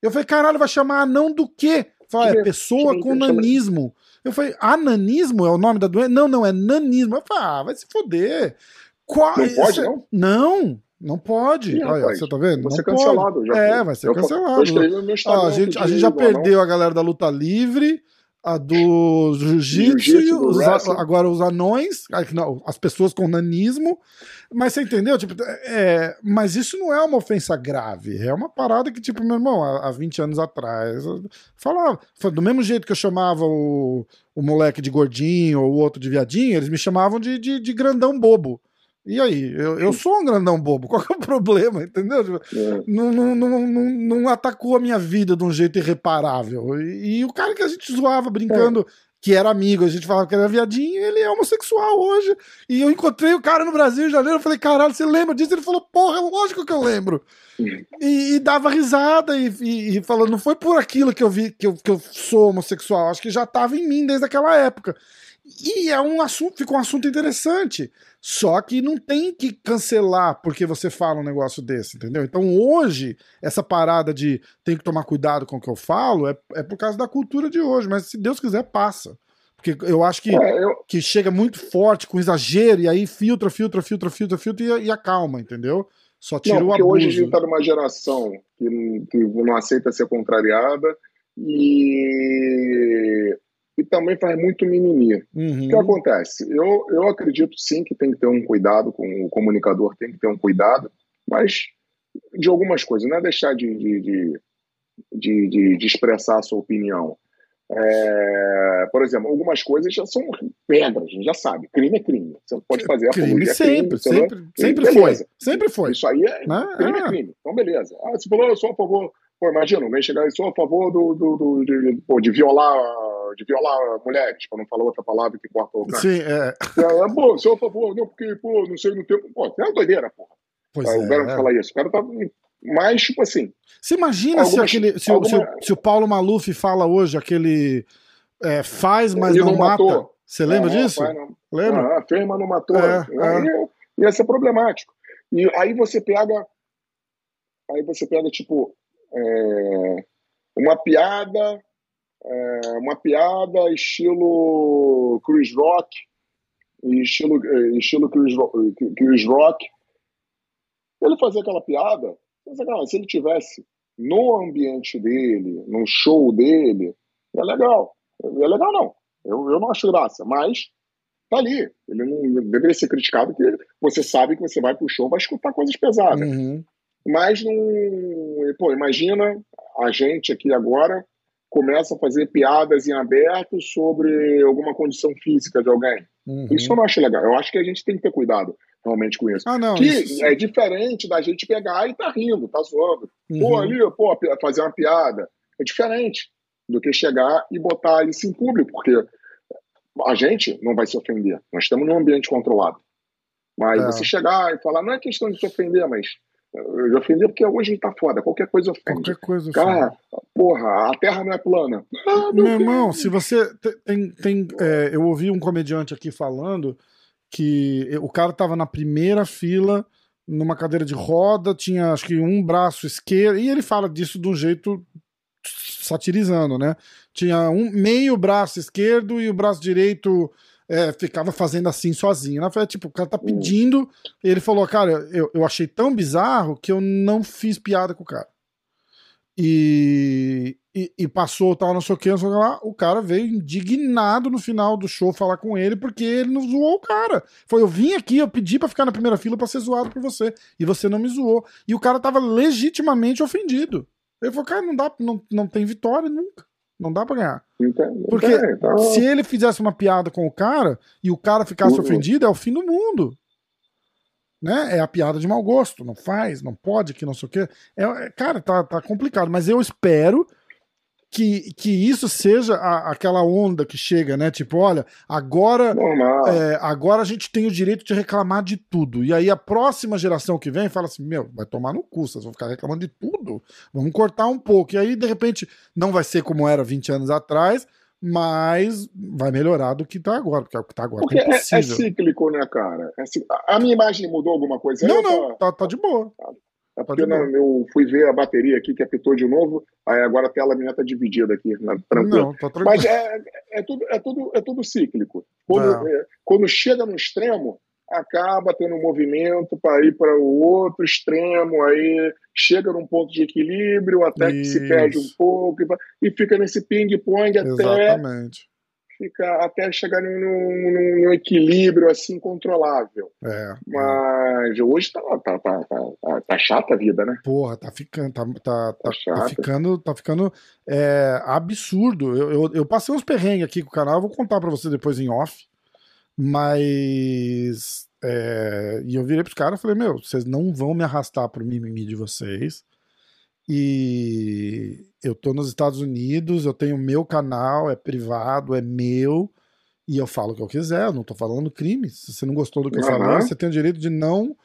Eu falei, caralho, vai chamar anão do quê? Falei, é pessoa com nanismo. Eu falei, ananismo é o nome da doença? Não, não, é nanismo. Eu falei, ah, vai se foder. Qual... Não pode, não? Não, não pode. Olha, você tá vendo? Vai ser cancelado. Já é, vai ser eu cancelado. Ah, a, gente, a gente já perdeu a galera da luta livre a do jiu-jitsu, jiu agora os anões, não, as pessoas com nanismo. Mas você entendeu? Tipo, é, mas isso não é uma ofensa grave. É uma parada que, tipo, meu irmão, há, há 20 anos atrás, falava. Do mesmo jeito que eu chamava o, o moleque de gordinho ou o outro de viadinho, eles me chamavam de, de, de grandão bobo. E aí? Eu, eu sou um grandão bobo, qual que é o problema, entendeu? Tipo, é. Não, não, não, não, não, atacou a minha vida de um jeito irreparável. E, e o cara que a gente zoava brincando, é. que era amigo, a gente falava que era viadinho, ele é homossexual hoje. E eu encontrei o cara no Brasil em janeiro, eu falei, caralho, você lembra disso? Ele falou, porra, é lógico que eu lembro. E, e, dava risada e, e, e falando, não foi por aquilo que eu vi que eu, que eu sou homossexual, acho que já tava em mim desde aquela época. E é um assunto, ficou um assunto interessante. Só que não tem que cancelar porque você fala um negócio desse, entendeu? Então hoje, essa parada de tem que tomar cuidado com o que eu falo é, é por causa da cultura de hoje, mas se Deus quiser, passa. Porque eu acho que, é, eu... que chega muito forte, com exagero, e aí filtra, filtra, filtra, filtra, filtra e, e acalma, entendeu? Só tira não, o abuso. hoje a gente tá numa geração que, que não aceita ser contrariada e e também faz muito mimimi. Uhum. O que acontece? Eu, eu acredito sim que tem que ter um cuidado, com o comunicador tem que ter um cuidado, mas de algumas coisas, não é deixar de, de, de, de, de, expressar a sua opinião. É, por exemplo, algumas coisas já são pedras, a gente já sabe. Crime é crime. Você pode fazer a crime sempre, crime, sempre, não... sempre foi. Sempre foi. Isso aí é ah, crime é ah. crime. Então, beleza. Ah, você falou, eu sou a favor. Pô, imagina, alguém chegar e sou a favor do, do, do de, pô, de violar de violar mulheres, para não falar outra palavra que corta o cara. Sim, é. é, é pô, sou a favor, não, porque, pô, não sei, no tempo. Pô, é uma doideira, porra. Pois é, o cara é. falar isso. O cara tá. Mas, tipo assim. Você imagina algumas, se, aquele, se, alguma... se, o, se, o Paulo Maluf fala hoje aquele. É, faz, mas não, não mata. Você lembra não, disso? Não. Lembra? Ah, fez, mas não matou. É, é. Ia ser problemático. E aí você pega. Aí você pega, tipo. É, uma piada é, uma piada estilo Chris Rock, estilo, é, estilo Chris, Chris Rock. Ele fazia aquela piada, se ele tivesse no ambiente dele, no show dele, é legal. É legal não. Eu, eu não acho graça, mas tá ali. Ele não deveria ser criticado porque você sabe que você vai pro show vai escutar coisas pesadas. Uhum. Mas não. Pô, imagina a gente aqui agora começa a fazer piadas em aberto sobre alguma condição física de alguém. Uhum. Isso eu não acho legal. Eu acho que a gente tem que ter cuidado. realmente com isso. Ah, não, que isso- é diferente da gente pegar e tá rindo, tá zoando. Uhum. Pô, ali, pô, fazer uma piada. É diferente do que chegar e botar isso em público, porque a gente não vai se ofender. Nós estamos num ambiente controlado. Mas É. você chegar e falar, não é questão de se ofender, mas eu de ofender porque hoje tá foda, qualquer coisa ofende. Qualquer coisa. assim. Cara, porra, a terra não é plana. Ah, Meu Deus. irmão, se você te- tem, tem é, eu ouvi um comediante aqui falando que o cara tava na primeira fila numa cadeira de roda, tinha acho que um braço esquerdo e ele fala disso de um jeito satirizando, né? Tinha um meio braço esquerdo e o braço direito é, ficava fazendo assim sozinho. Né? Foi, tipo, o cara tá pedindo. E ele falou, cara, eu, eu achei tão bizarro que eu não fiz piada com o cara. E, e, e passou tal, não sei o que, não sei o que lá. O cara veio indignado no final do show falar com ele porque ele não zoou o cara. Foi, eu vim aqui, eu pedi pra ficar na primeira fila pra ser zoado por você. E você não me zoou. E o cara tava legitimamente ofendido. Ele falou, cara, não dá, não, não tem vitória nunca. Não dá pra ganhar. Entende? Porque então, se ele fizesse uma piada com o cara e o cara ficasse Uhum. ofendido, é o fim do mundo. Né? É a piada de mau gosto. Não faz, não pode, que não sei o quê. É, é- cara, tá, tá complicado. Mas eu espero que, que isso seja a- aquela onda que chega, né? Tipo, olha, agora é, agora a gente tem o direito de reclamar de tudo. E aí a próxima geração que vem fala assim: meu, vai tomar no cu, vocês vão ficar reclamando de tudo. Vamos cortar um pouco. E aí, de repente, não vai ser como era 20 anos atrás, mas vai melhorar do que tá agora, porque é o que tá agora Porque é é, é cíclico, né, cara? É cí- a- minha imagem mudou alguma coisa? não, ou não, tá- tá, tá de boa. É Tá eu fui ver a bateria aqui que apitou de novo, aí agora a tela minha tá dividida aqui, né, tranquilo. Não, tá tranquilo. Mas é, é, tudo, é, tudo, é tudo cíclico. Quando, é, quando chega no extremo, acaba tendo um movimento para ir para o outro extremo, aí chega num ponto de equilíbrio, até que se Isso. perde um pouco, e e fica nesse ping-pong até, Exatamente. Fica, até chegar num, num- num equilíbrio assim controlável. É. Mas hoje tá, tá, tá, tá, tá, tá chata a vida, né? Porra, tá ficando, tá, tá, tá, Tá tá ficando, tá ficando é, absurdo. Eu, eu, eu passei uns perrengues aqui com o canal, eu vou contar pra você depois em off. Mas. é, e eu virei pros caras e falei: Meu, vocês não vão me arrastar pro mimimi de vocês. E eu tô nos Estados Unidos, eu tenho meu canal, é privado, é meu. E eu falo o que eu quiser, eu não tô falando crime. Se você não gostou do que eu Aham. falei, você tem o direito de não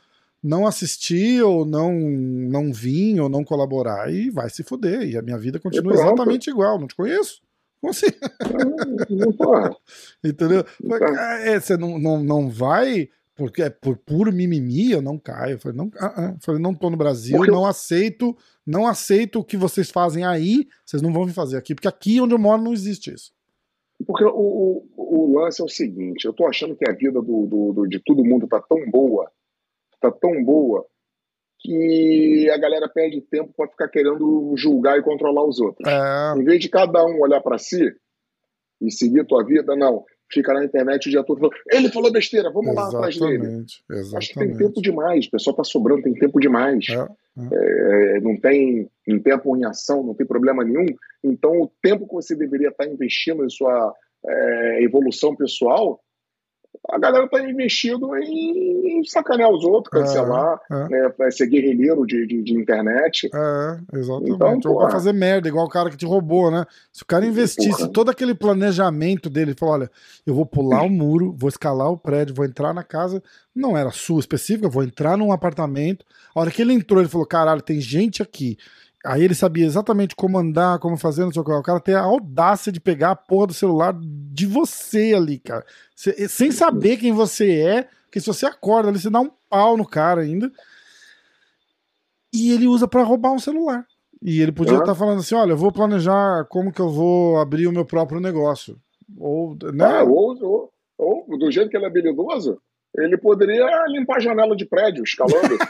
não assistir ou não não vir ou não colaborar e vai se fuder. E a minha vida continua exatamente igual. Não te conheço. Como assim? Não, porra. Entendeu? Mas, é, você não, não, não vai porque é por puro mimimi, eu não caio. Eu falei, não, ah, ah. Falei, não tô no Brasil, Porque eu- não aceito, não aceito o que vocês fazem aí, vocês não vão vir fazer aqui, porque aqui onde eu moro não existe isso. Porque o, o, o lance é o seguinte, eu tô achando que a vida do, do, do- de todo mundo tá tão boa, tá tão boa, que a galera perde tempo pra ficar querendo julgar e controlar os outros. É, Em vez de cada um olhar pra si e seguir a tua vida, não. Fica na internet o dia todo falando, ele falou besteira, vamos lá atrás dele. exatamente, Acho que tem tempo exatamente. demais, o pessoal tá sobrando, tem tempo demais. É, É, não tem em tempo em ação, não tem problema nenhum. Então, o tempo que você deveria estar investindo em sua é, evolução pessoal, a galera está investindo em, em sacanear os outros, cancelar, é. né, é, ser guerrilheiro de, de, de internet. É, exatamente. Então, Ou porra. pra fazer merda, igual o cara que te roubou, né? Se o cara investisse Porra. todo aquele planejamento dele, falou: olha, eu vou pular o muro, vou escalar o prédio, vou entrar na casa, não era sua específica, vou entrar num apartamento. A hora que ele entrou, ele falou: caralho, tem gente aqui. Aí ele sabia exatamente como andar, como fazer, não sei o que. O cara tem a audácia de pegar a porra do celular de você ali, cara. Cê- sem saber quem você é, porque se você acorda ali, você dá um pau no cara ainda. E ele usa pra roubar um celular. E ele podia estar falando assim: olha, eu vou planejar como que eu vou abrir o meu próprio negócio. Ou, né? Ah, ou, ou, ou, do jeito que ele é habilidoso, ele poderia limpar a janela de prédio, escalando.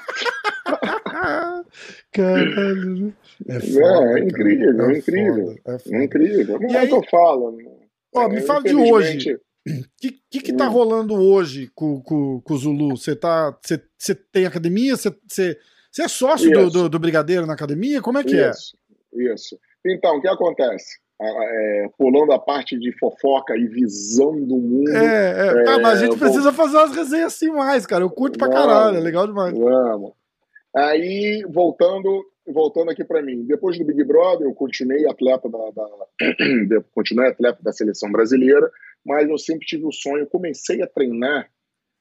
Caralho. É, É, foda, é cara. incrível, é É incrível. é foda. é incrível. Não E é aí- que eu falo. Ó, me É, fala de hoje. O que, que, que tá Hum. rolando hoje com, com, com o Zulu? Você tá, tem academia? Você, é sócio do, do, do Brigadeiro na academia? Como é que é? Isso, isso. Então, o que acontece? é, pulando a parte de fofoca e visão do mundo. É, é. Tá, mas a gente precisa fazer umas resenhas assim mais, cara. Eu curto pra vamos, caralho, é legal demais. Vamos. Aí, voltando, voltando aqui para mim, depois do Big Brother, eu continuei atleta da, da continuei atleta da seleção brasileira, mas eu sempre tive o sonho, comecei a treinar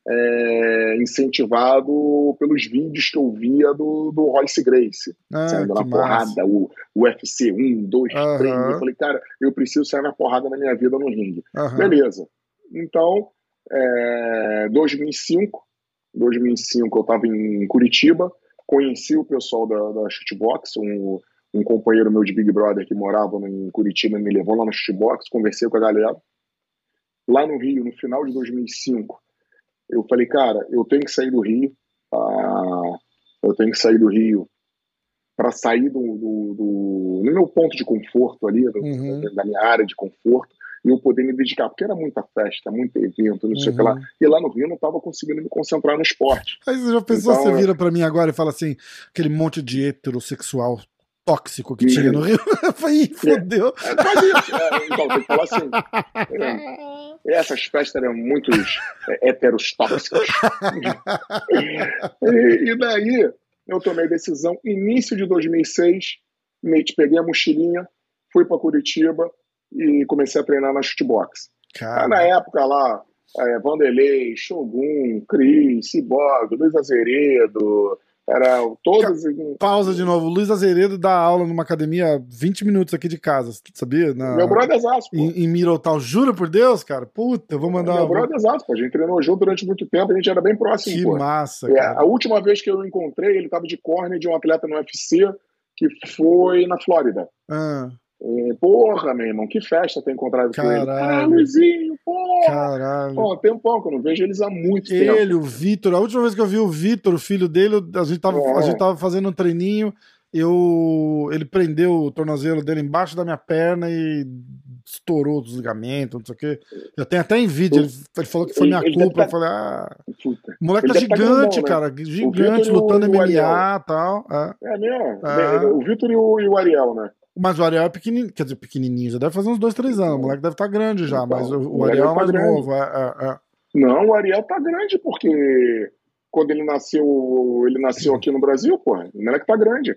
é, incentivado pelos vídeos que eu via do, do Royce Grace, ah, saindo na porrada, o, o UFC 1, 2, 3. Eu falei, cara, eu preciso sair na porrada na minha vida no ringue. Beleza. Então, é, 2005, 2005 eu estava em Curitiba, conheci o pessoal da, da Shootbox, um, um companheiro meu de Big Brother que morava em Curitiba me levou lá no Shootbox, conversei com a galera. Lá no Rio, no final de 2005, eu falei, cara, eu tenho que sair do Rio, ah, eu tenho que sair do Rio para sair do, do, do, no meu ponto de conforto ali, do, uhum. da minha área de conforto, e eu poder me dedicar, porque era muita festa, muito evento, não sei o que lá. Uhum. E lá no Rio eu não estava conseguindo me concentrar no esporte. Aí você já pensou, então, você vira para mim agora e fala assim, aquele monte de heterossexual tóxico que tinha no Rio. Eu falei, fodeu. É, é, isso. É, então, tem que falar assim. É, essas festas eram muito é, heteros tóxicos. e, e, daí eu tomei decisão, início de 2006, me peguei a mochilinha, fui para Curitiba e comecei a treinar na shootbox. Na época lá, é, Vanderlei, Shogun, Cris, Ciborgue, Luiz Azeredo, era todos. Pausa de novo. Luiz Azeredo dá aula numa academia 20 minutos aqui de casa, sabia? Na... Meu brother Zasco. Em, em Mirotal. Jura por Deus, cara? Puta, eu vou mandar. Meu brother Zasco. A gente treinou junto durante muito tempo, a gente era bem próximo. Que pô. massa. É, a última vez que eu encontrei, ele tava de corner de um atleta no UFC que foi na Flórida. Ah. É, porra, meu irmão, que festa ter encontrado Caralho. com ele. Ah, Luizinho, porra! Caralho. Pô, tem um pouco, eu não vejo eles há muito ele, tempo. Ele, o Vitor, a última vez que eu vi o Vitor, o filho dele, a gente tava, é. a gente tava fazendo um treininho, eu, ele prendeu o tornozelo dele embaixo da minha perna e estourou os ligamentos, não sei o quê. Eu tenho até em vídeo, ele, ele falou que foi minha culpa. Tá... Eu falei, ah. Puta. O moleque tá, tá gigante, tá cara. Né? Gigante, lutando MMA e tal. É, é mesmo? É. O Vitor e, e o Ariel, né? Mas o Ariel é pequenininho, quer dizer, pequenininho, já deve fazer uns dois, três anos. O moleque deve estar tá grande já, então, mas o, o Ariel, é mais grande. novo. É, é, é, Não, o Ariel tá grande porque quando ele nasceu, ele nasceu aqui no Brasil, pô. O moleque tá grande.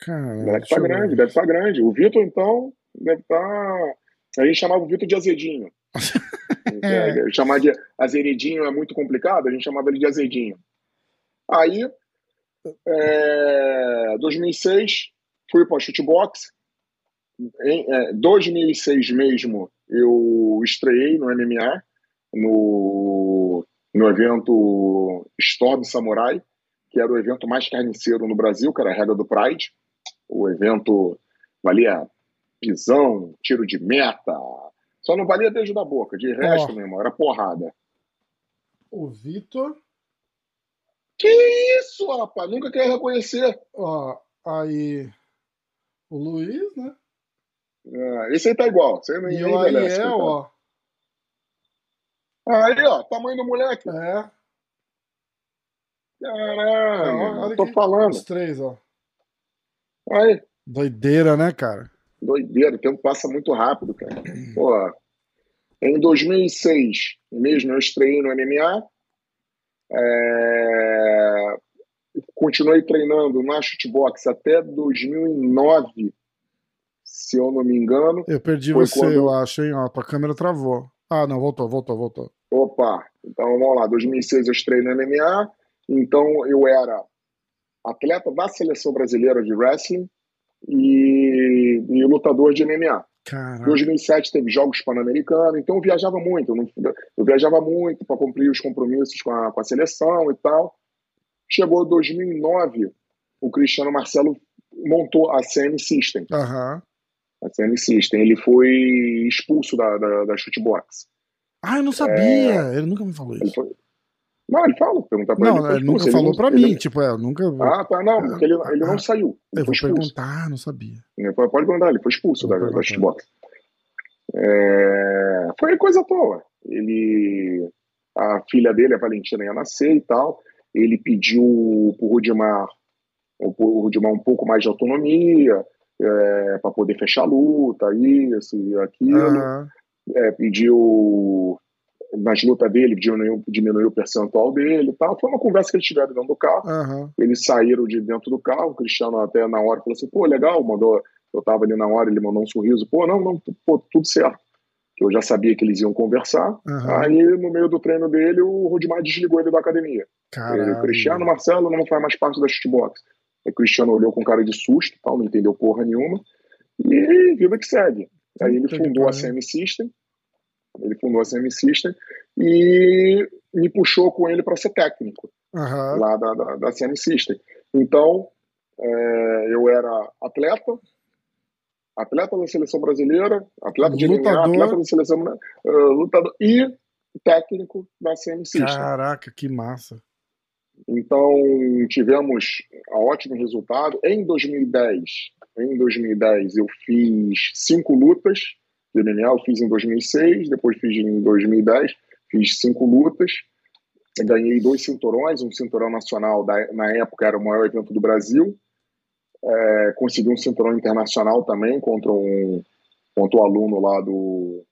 Cara, o moleque tá grande, deve estar tá grande. O Vitor, então, deve estar. Tá... A gente chamava o Vitor de azedinho. é. Chamar de azeredinho é muito complicado, a gente chamava ele de azedinho. Aí, é, 2006, fui para o shootbox. Em é, 2006 mesmo, eu estreiei no MMA, no, no evento Storm Samurai, que era o evento mais carniceiro no Brasil, que era a regra do Pride. O evento valia pisão, tiro de meta, só não valia beijo da boca, de resto, oh. meu irmão, era porrada. O Vitor. Que isso, rapaz? Nunca quer reconhecer. Ó, aí. O Luiz, né? Ah, esse aí tá igual. Você nem e o Ariel, ó. Aí, ó, tamanho do moleque. É. Caralho, tô falando. Os três, ó. Aí. Doideira, né, cara? Doideira, o tempo passa muito rápido, cara. Pô, em 2006, mesmo, eu estreiei no MMA. É continuei treinando na shootbox até 2009, se eu não me engano. Eu perdi você, quando... eu acho, hein? Ó, tua câmera travou. Ah, não, voltou, voltou, voltou. Opa, então vamos lá. 2006 eu estreiei no MMA, então eu era atleta da seleção brasileira de wrestling e, e lutador de MMA. Caraca. 2007 teve Jogos Pan-Americanos, então eu viajava muito. Eu, não, eu viajava muito para cumprir os compromissos com a, com a seleção e tal. Chegou 2009, o Cristiano Marcelo montou a CM System. Uhum. A CM System. Ele foi expulso da, da, da Shootbox. Ah, eu não sabia. É... Ele nunca me falou isso. Ele foi... Não, ele fala, perguntar pra não, ele. Não, ele nunca falou ele, pra mim, tipo, é, eu nunca. Ah, tá, não, porque ele, ele não ah, saiu. Ele eu vou perguntar, não sabia. Pode perguntar, ele foi expulso da, da Shootbox. É... Foi coisa toa. Ele. A filha dele, a Valentina, ia nascer e tal ele pediu para o Rudimar, um pouco mais de autonomia, é, para poder fechar a luta, isso e aquilo. Uhum. É, pediu nas lutas dele, diminuiu, diminuiu o percentual dele e tal. Foi uma conversa que eles tiveram dentro do carro. Uhum. Eles saíram de dentro do carro. O Cristiano, até na hora, falou assim: pô, legal, mandou. Eu tava ali na hora, ele mandou um sorriso. Pô, não, não, pô, tudo certo. Eu já sabia que eles iam conversar. Uhum. Aí, no meio do treino dele, o Rodimar desligou ele da academia. Caralho. O Cristiano Marcelo não faz mais parte da shootbox. O Cristiano olhou com cara de susto, tal, não entendeu porra nenhuma. E vida que segue. Aí ele fundou a CM System. Ele fundou a CM System e me puxou com ele para ser técnico uhum. lá da, da, da CM System. Então, é, eu era atleta, atleta da seleção brasileira, atleta de lutador. Atleta da seleção uh, lutador e técnico da CM System. Caraca, que massa. Então, tivemos um ótimo resultado. Em 2010, em 2010 eu fiz cinco lutas de MMA, eu fiz em 2006, depois fiz em 2010, fiz cinco lutas, ganhei dois cinturões, um cinturão nacional, da, na época era o maior evento do Brasil, é, consegui um cinturão internacional também contra um, contra um aluno lá do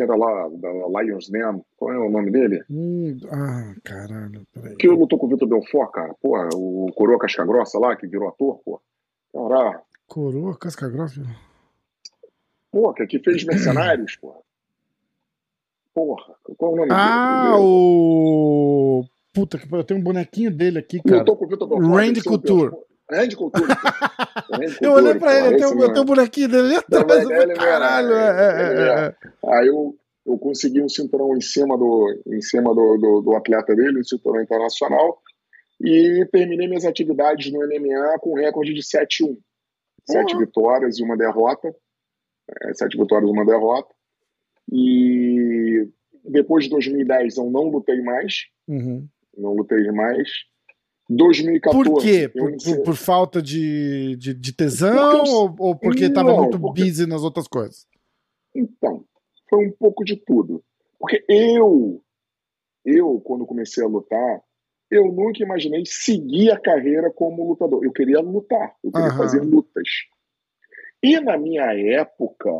que era lá da Lions Den, qual é o nome dele? Hum, ah, caralho, peraí. Que lutou com o Vitor Belfort, cara, porra, o Coroa Casca Grossa lá, que virou ator, pô. Caralho. Coroa Casca Grossa? Pô, que fez Mercenários, porra. Porra, qual é o nome ah, dele? Ah, o... Puta que eu tenho um bonequinho dele aqui, cara. Lutou com o Vitor Belfort. Randy Couture. Randy Couture. eu olhei pra ele, eu tenho, um bonequinho dele atrás. Caralho, é, é, Aí eu, eu consegui um cinturão em cima do, em cima do, do, do atleta dele, um cinturão internacional, e terminei minhas atividades no MMA com recorde de 7-1. Sete vitórias e uma derrota. É, sete vitórias e uma derrota. E depois de 2010 eu não lutei mais. Uhum. Não lutei mais. 2014. Por quê? Por, por, por falta de, de, de tesão eu, ou, ou, porque estava muito porque... busy nas outras coisas? Então, foi um pouco de tudo. Porque eu, eu, quando comecei a lutar, eu nunca imaginei seguir a carreira como lutador. Eu queria lutar, eu queria uhum. fazer lutas. E na minha época,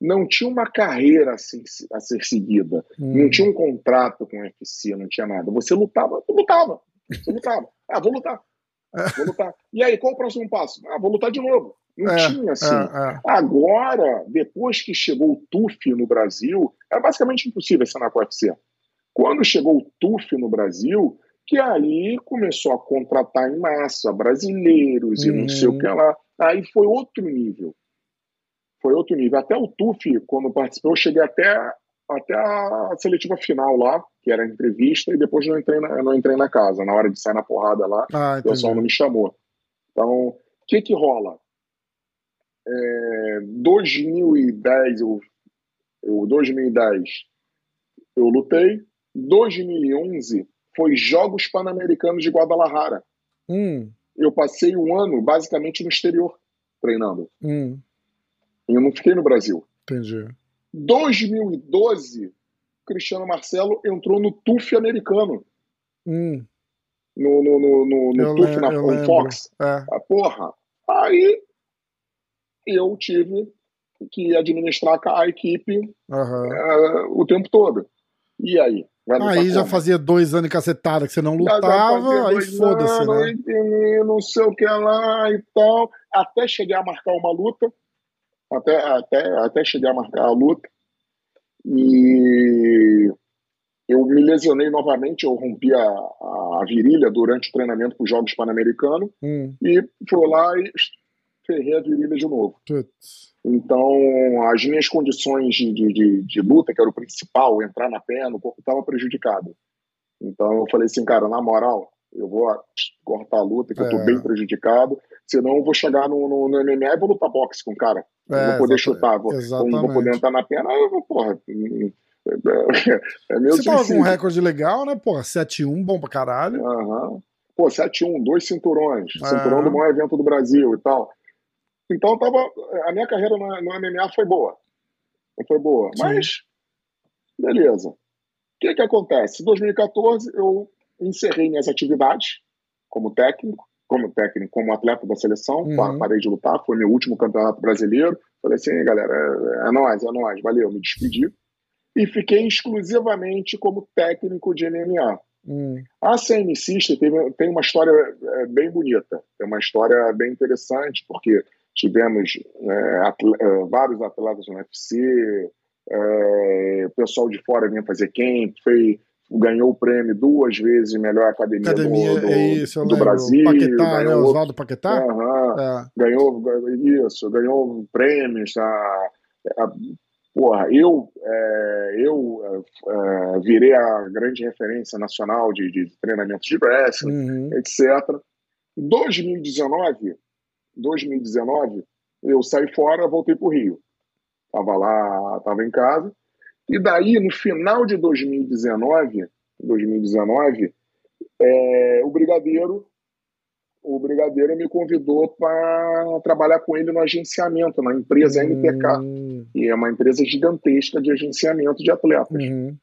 não tinha uma carreira a ser, a ser seguida. Hum. Não tinha um contrato com o UFC, não tinha nada. Você lutava, lutava. Você lutava. Ah, vou lutar. Vou lutar. E aí, qual o próximo passo? Ah, vou lutar de novo. Não é, tinha assim. É, é. Agora, depois que chegou o TUF no Brasil, era basicamente impossível assinar com o UFC. Quando chegou o TUF no Brasil, que aí começou a contratar em massa brasileiros e não sei o uhum. que lá. Aí foi outro nível. Foi outro nível. Até o TUF, quando participou, eu cheguei até até a seletiva final lá, que era a entrevista, e depois não entrei na, não entrei na casa. Na hora de sair na porrada lá, ah, o pessoal não me chamou. Então, o que que rola? É, 2010, eu, eu, 2010, eu lutei. 2011 foi Jogos Pan-Americanos de Guadalajara. Hum. Eu passei um ano basicamente no exterior treinando. Hum. Eu não fiquei no Brasil. Entendi. 2012, Cristiano Marcelo entrou no TUF americano. Hum. No, no, no, no, no TUF na. Fox. É. A ah, porra. Aí eu tive que administrar a equipe uhum. uh, o tempo todo. E aí? Aí já fazia dois anos de cacetada que você não lutava, aí foda-se, né? E não sei o que lá e tal. Até chegar a marcar uma luta até, até, até chegar a marcar a luta. E eu me lesionei novamente, eu rompi a, a virilha durante o treinamento para os Jogos Pan-Americanos hum. e fui lá e ferrei a virilha de novo. Putz. Então, as minhas condições de, de, de, luta, que era o principal, entrar na perna, o corpo estava prejudicado. Então, eu falei assim, cara, na moral, eu vou cortar a luta, que é. eu estou bem prejudicado, senão eu vou chegar no, no, no MMA e vou lutar boxe com o cara. É, vou poder chutar, vou, não vou poder entrar na perna, eu vou, porra. É, é meio Você tava com um recorde legal, né? Porra, 7-1, bom pra caralho. Uhum. Pô, 7-1, dois cinturões, é. cinturão do maior evento do Brasil e tal. Então tava, a minha carreira no, no MMA foi boa. Foi boa. Sim. Mas, beleza. O que que acontece? Em 2014 eu encerrei minhas atividades como técnico como técnico, como atleta da seleção, uhum. parei de lutar, foi meu último campeonato brasileiro. Falei assim, galera, é, é nóis, é nóis, valeu, me despedi. E fiquei exclusivamente como técnico de MMA. Hum. A CMC teve, tem uma história é, bem bonita, tem uma história bem interessante, porque tivemos é, é, vários atletas no UFC, é, o pessoal de fora vinha fazer camp, foi, ganhou o prêmio duas vezes de melhor academia, academia do, do, é isso, do Brasil. Paquetá, né? Oswaldo Paquetá? é. Ganhou isso, ganhou prêmios. A, a, porra, eu, é, eu é, virei a grande referência nacional de, de treinamento de wrestling, uhum. etc. Em 2019, 2019, eu saí fora, voltei para o Rio. Tava lá, tava em casa. E daí, no final de 2019, 2019 é, o Brigadeiro o Brigadeiro me convidou para trabalhar com ele no agenciamento, na empresa hum. MPK, que é uma empresa gigantesca de agenciamento de atletas. Uhum.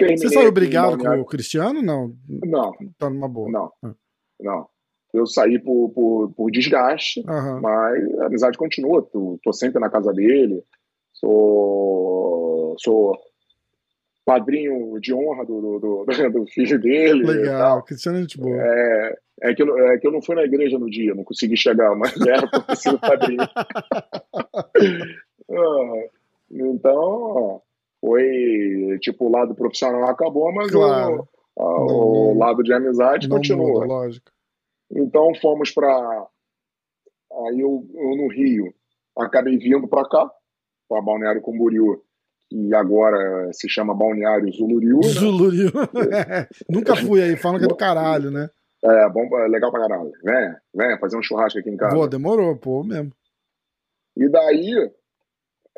Você saiu brigado com o Cristiano? Não. Não. Tá numa boa. Não. Ah. Não. Eu saí por, por, por desgaste, uhum. mas a amizade continua. Tô, tô sempre na casa dele. Sou, sou padrinho de honra do, do, do, do filho dele. Legal, Cristiano é gente boa. É, é, que eu, é que eu não fui na igreja no dia, não consegui chegar, mas era ter sido padrinho. Ah, então, foi tipo, o lado profissional acabou, mas claro. o, a, o lado de amizade continua. Muda, lógico. Então fomos para. Aí eu, eu no Rio acabei vindo para cá, para Balneário Camboriú que agora se chama Balneário Zuluriu. Né? Zuluriu. Nunca fui aí, falam que é do caralho, né? É, bom, é legal pra caralho. Vem, vem fazer um churrasco aqui em casa. Pô, demorou, pô, mesmo. E daí,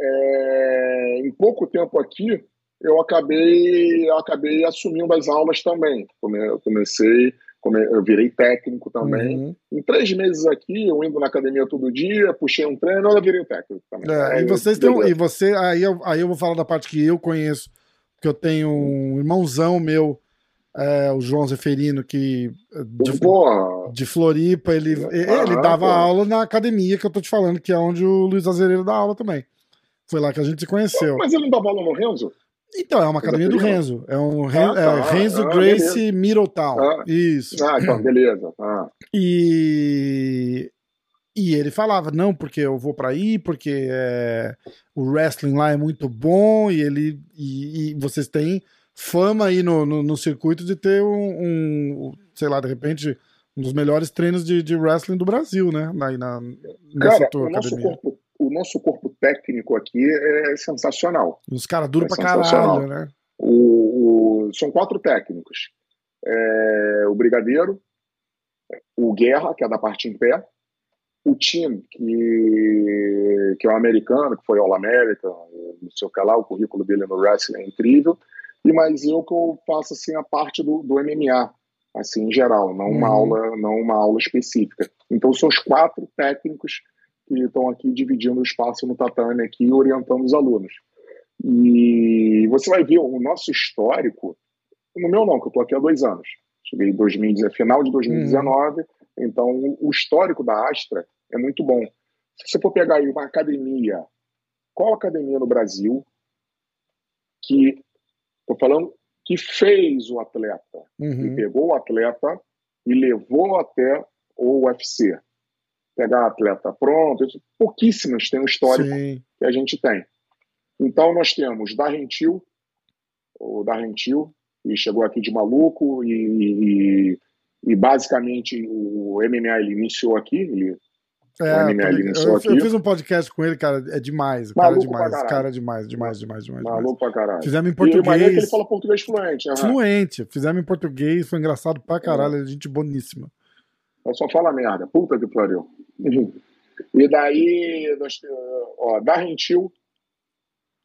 é, em pouco tempo aqui, eu acabei, eu acabei assumindo as aulas também. Eu comecei eu virei técnico também. Uhum. Em três meses aqui, eu indo na academia todo dia, puxei um treino, eu virei técnico também. É, e vocês têm, e você, aí eu, aí eu vou falar da parte que eu conheço, que eu tenho um irmãozão meu, é, o João Zeferino, que de, de Floripa, ele, ele dava aula na academia que eu tô te falando, que é onde o Luiz Azeredo dá aula também. Foi lá que a gente se conheceu. Mas ele não dava aula no Renzo? Então, é uma academia do Renzo. É um Ren, ah, tá, é Renzo ah, Grace beleza. Middletown. Ah, Isso. Ah, então, beleza. Ah. E, e ele falava, não, porque eu vou para aí, porque é, o wrestling lá é muito bom e ele e, e vocês têm fama aí no, no, no, circuito de ter um, um, sei lá, de repente, um dos melhores treinos de, de wrestling do Brasil, né? Na, na, nessa Cara, o nosso corpo o nosso corpo técnico aqui é sensacional. Os caras duram é pra caralho, né? O, o, são quatro técnicos. É, o Brigadeiro, o Guerra, que é da parte em pé, o Tim, que, que é um americano, que foi All-America, não sei o que lá, o currículo dele no wrestling é incrível, e mais eu que eu faço assim, a parte do, do MMA, assim, em geral, não uma, uhum. aula, não uma aula específica. Então são os quatro técnicos que estão aqui dividindo o espaço no tatame aqui e orientando os alunos. E você vai ver o nosso histórico, no meu não, que eu estou aqui há dois anos. Cheguei em 2019, final de 2019, uhum. então o histórico da Astra é muito bom. Se você for pegar aí uma academia, qual academia no Brasil que, estou falando, que fez o atleta, uhum. pegou o atleta e levou até o UFC? Pegar atleta pronto, pouquíssimas têm o histórico Sim. que a gente tem. Então nós temos Darrentil, o Darrentil, que chegou aqui de maluco e, e, e, basicamente o MMA ele iniciou aqui, ele é, eu, eu, fiz um podcast com ele, cara, é demais. Cara é demais, cara é demais, demais, demais, demais. Maluco pra caralho. Fizemos em português. E que ele fala português fluente. Uhum. Fluente. Fizemos em português, foi engraçado pra caralho, uhum. gente boníssima. Eu só fala merda. Puta que pariu. E daí, nós, ó, Darrentil,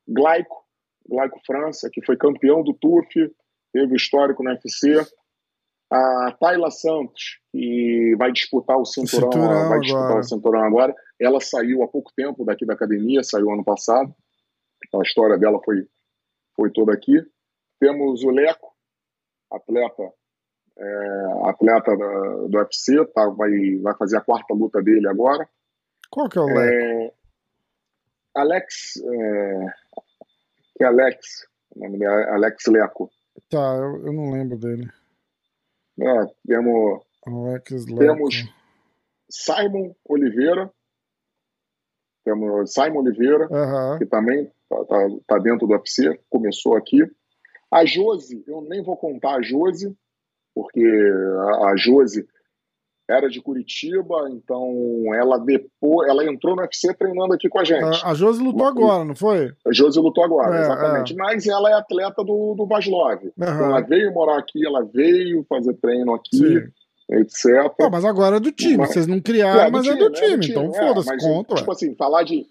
Glaico, Glaico França, que foi campeão do TUF, teve histórico no UFC. A Tayla Santos, que vai disputar o cinturão, o cinturão vai disputar agora. o cinturão agora. Ela saiu há pouco tempo daqui da academia, saiu ano passado. A história dela foi, foi toda aqui. Temos o Leco, atleta é, atleta do, do UFC, tá, vai, vai fazer a quarta luta dele agora. Qual que é o Leco? É, Alex. É, que é Alex. O nome dele é Alex Leco. Tá, eu, eu não lembro dele. É, temos, Alex Leco. temos Simon Oliveira. Temos Simon Oliveira, Aham. que também tá, tá, tá dentro do UFC, começou aqui. A Josi, eu nem vou contar a Josi, porque a, a Josi era de Curitiba, então ela depois, ela entrou no UFC treinando aqui com a gente. A, a Josi lutou agora, não foi? A Josi lutou agora, É, exatamente. Mas ela é atleta do, do Vaslov. Aham. Ela veio morar aqui, ela veio fazer treino aqui, Sim. etc. Pô, mas agora é do time. Mas- Vocês não criaram, É, mas é do time. Então é, foda-se, conta. Tipo assim, falar de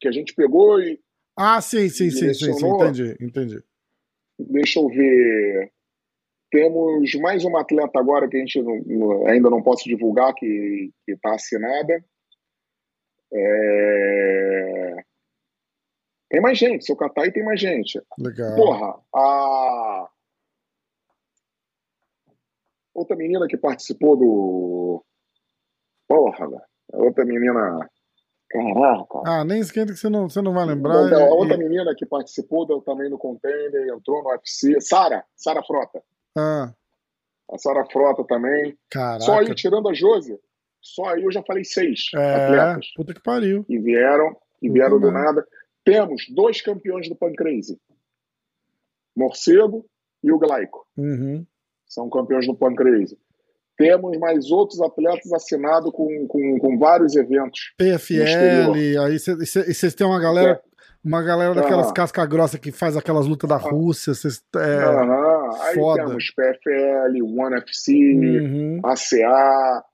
que a gente pegou e Ah, sim, sim, sim, sim, sim. Entendi, entendi. deixa eu ver. Temos mais uma atleta agora que a gente não- ainda não posso divulgar, que está assinada. É, Tem mais gente, seu catar e tem mais gente. Legal. Porra, a outra menina que participou do. Porra, velho. Outra menina. Caraca. Ah, nem esquenta que você não, você não vai lembrar. Não, a E- outra menina que participou do- também no Contender, entrou no UFC. Sara, Sara Frota. Ah, A Sara Frota também. caraca. Só aí, tirando a Josi, só aí eu já falei seis É, atletas puta que pariu. que vieram, Puta vieram do merda. nada. Temos dois campeões do Pancrase. Morcego e o Glaico. Uhum. São campeões do Pancrase. Temos mais outros atletas assinados com, com, com vários eventos. PFL, aí vocês têm uma galera, uma galera daquelas Aham. casca grossa que faz aquelas lutas da Rússia. Cês, é, Aham. Aí foda. temos PFL, ONE FC, uhum. ACA.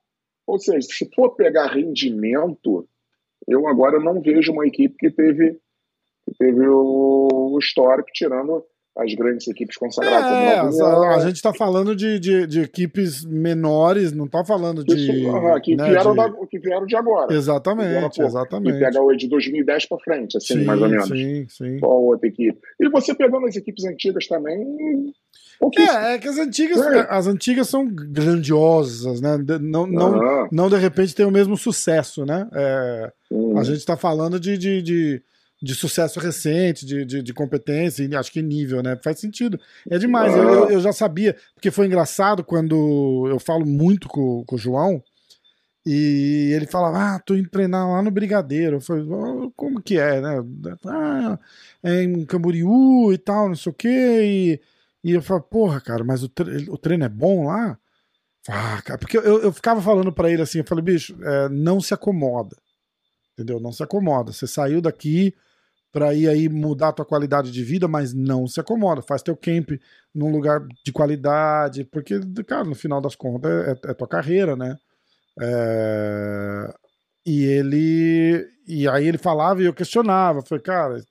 Ou seja, se for pegar rendimento, eu agora não vejo uma equipe que teve, que teve o, o histórico, tirando as grandes equipes consagradas. É, a, União, a gente tá falando de, de, de equipes menores, não tá falando de. isso, que, né, vieram de- da- que vieram de agora. Vieram Exatamente, pouco. E exatamente. pega o de 2010 para frente, assim, sim, mais ou menos. sim, sim. Qual outra equipe? E você pegando as equipes antigas também. É, é que as antigas, É. as antigas são grandiosas, né? Não, não, não de repente tem o mesmo sucesso, né? É, a gente tá falando de, de, de, de sucesso recente, de, de, de competência, e acho que nível, né? Faz sentido. É demais. Eu, eu, eu já sabia, porque foi engraçado quando eu falo muito com, com o João. E ele falava, ah, tô indo treinar lá no Brigadeiro. Eu falei, "Ah, como que é, né? Ah, é em Camboriú e tal, não sei o quê. E, e eu falei, porra, cara, mas o, tre- o treino é bom lá? Ah, cara, porque eu, eu ficava falando pra ele assim, eu falei, bicho, é, não se acomoda. Entendeu? Não se acomoda. Você saiu daqui pra ir aí mudar a tua qualidade de vida, mas não se acomoda. Faz teu camp num lugar de qualidade, porque, cara, no final das contas é, é tua carreira, né? É, E ele. E aí ele falava e eu questionava. Falei, cara,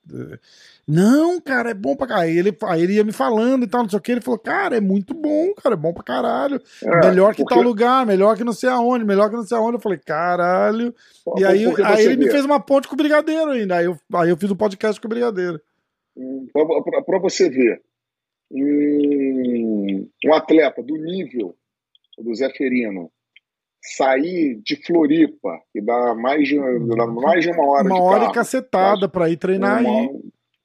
não, cara, é bom pra caralho. Aí ele, aí ele ia me falando e tal, não sei o que. Ele falou, cara, é muito bom, cara, é bom pra caralho. É, melhor que porque- tal lugar, melhor que não sei aonde, melhor que não sei aonde. Eu falei, caralho. E aí, aí ele me fez uma ponte com o Brigadeiro ainda. Aí eu, aí eu fiz um podcast com o Brigadeiro. Para você ver, um, um atleta do nível do Zé Ferino sair de Floripa, que dá mais de, dá mais de uma hora uma de hora carro, e cacetada pra ir treinar aí.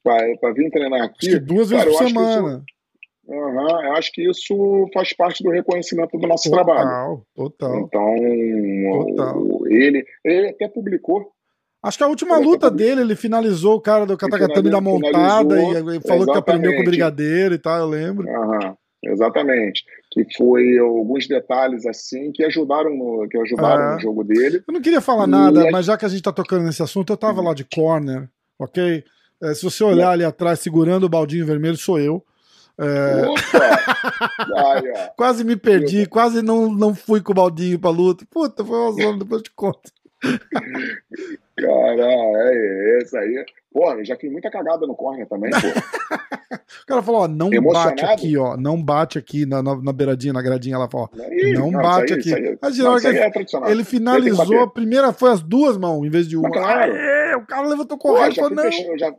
para vir treinar Acho que aqui, duas cara, vezes por que isso- semana. aham, eu acho que isso faz parte do reconhecimento do nosso trabalho. Total, total. Então, Total. ele, ele até publicou Acho que a última luta dele, ele finalizou o cara do Katakatame da montada e, falou que aprendeu com o. Brigadeiro e tal, eu lembro. Aham, exatamente. Que foi alguns detalhes assim que ajudaram no, que ajudaram Ah. no jogo dele. Eu não queria falar E nada, mas já que a gente tá tocando nesse assunto, eu tava lá de corner, ok? É, se você olhar ali atrás, segurando o baldinho vermelho, sou eu. É, ó. quase me perdi, quase não, não fui com o baldinho pra luta. Puta, foi uma zona, depois eu te conto. Cara, é esse aí. Pô, já fiz muita cagada no corner também, pô. O cara falou, ó, não Emocionado? bate aqui, ó, não bate aqui na, na, na beiradinha, na gradinha, ela falou, ó, Ih, Não isso bate aí, aqui. Aí, Mas, não, aí que é. Ele finalizou, a primeira foi as duas mãos, em vez de uma. Mas claro. Aê, o cara levantou correndo e falou, não. fech- eu já,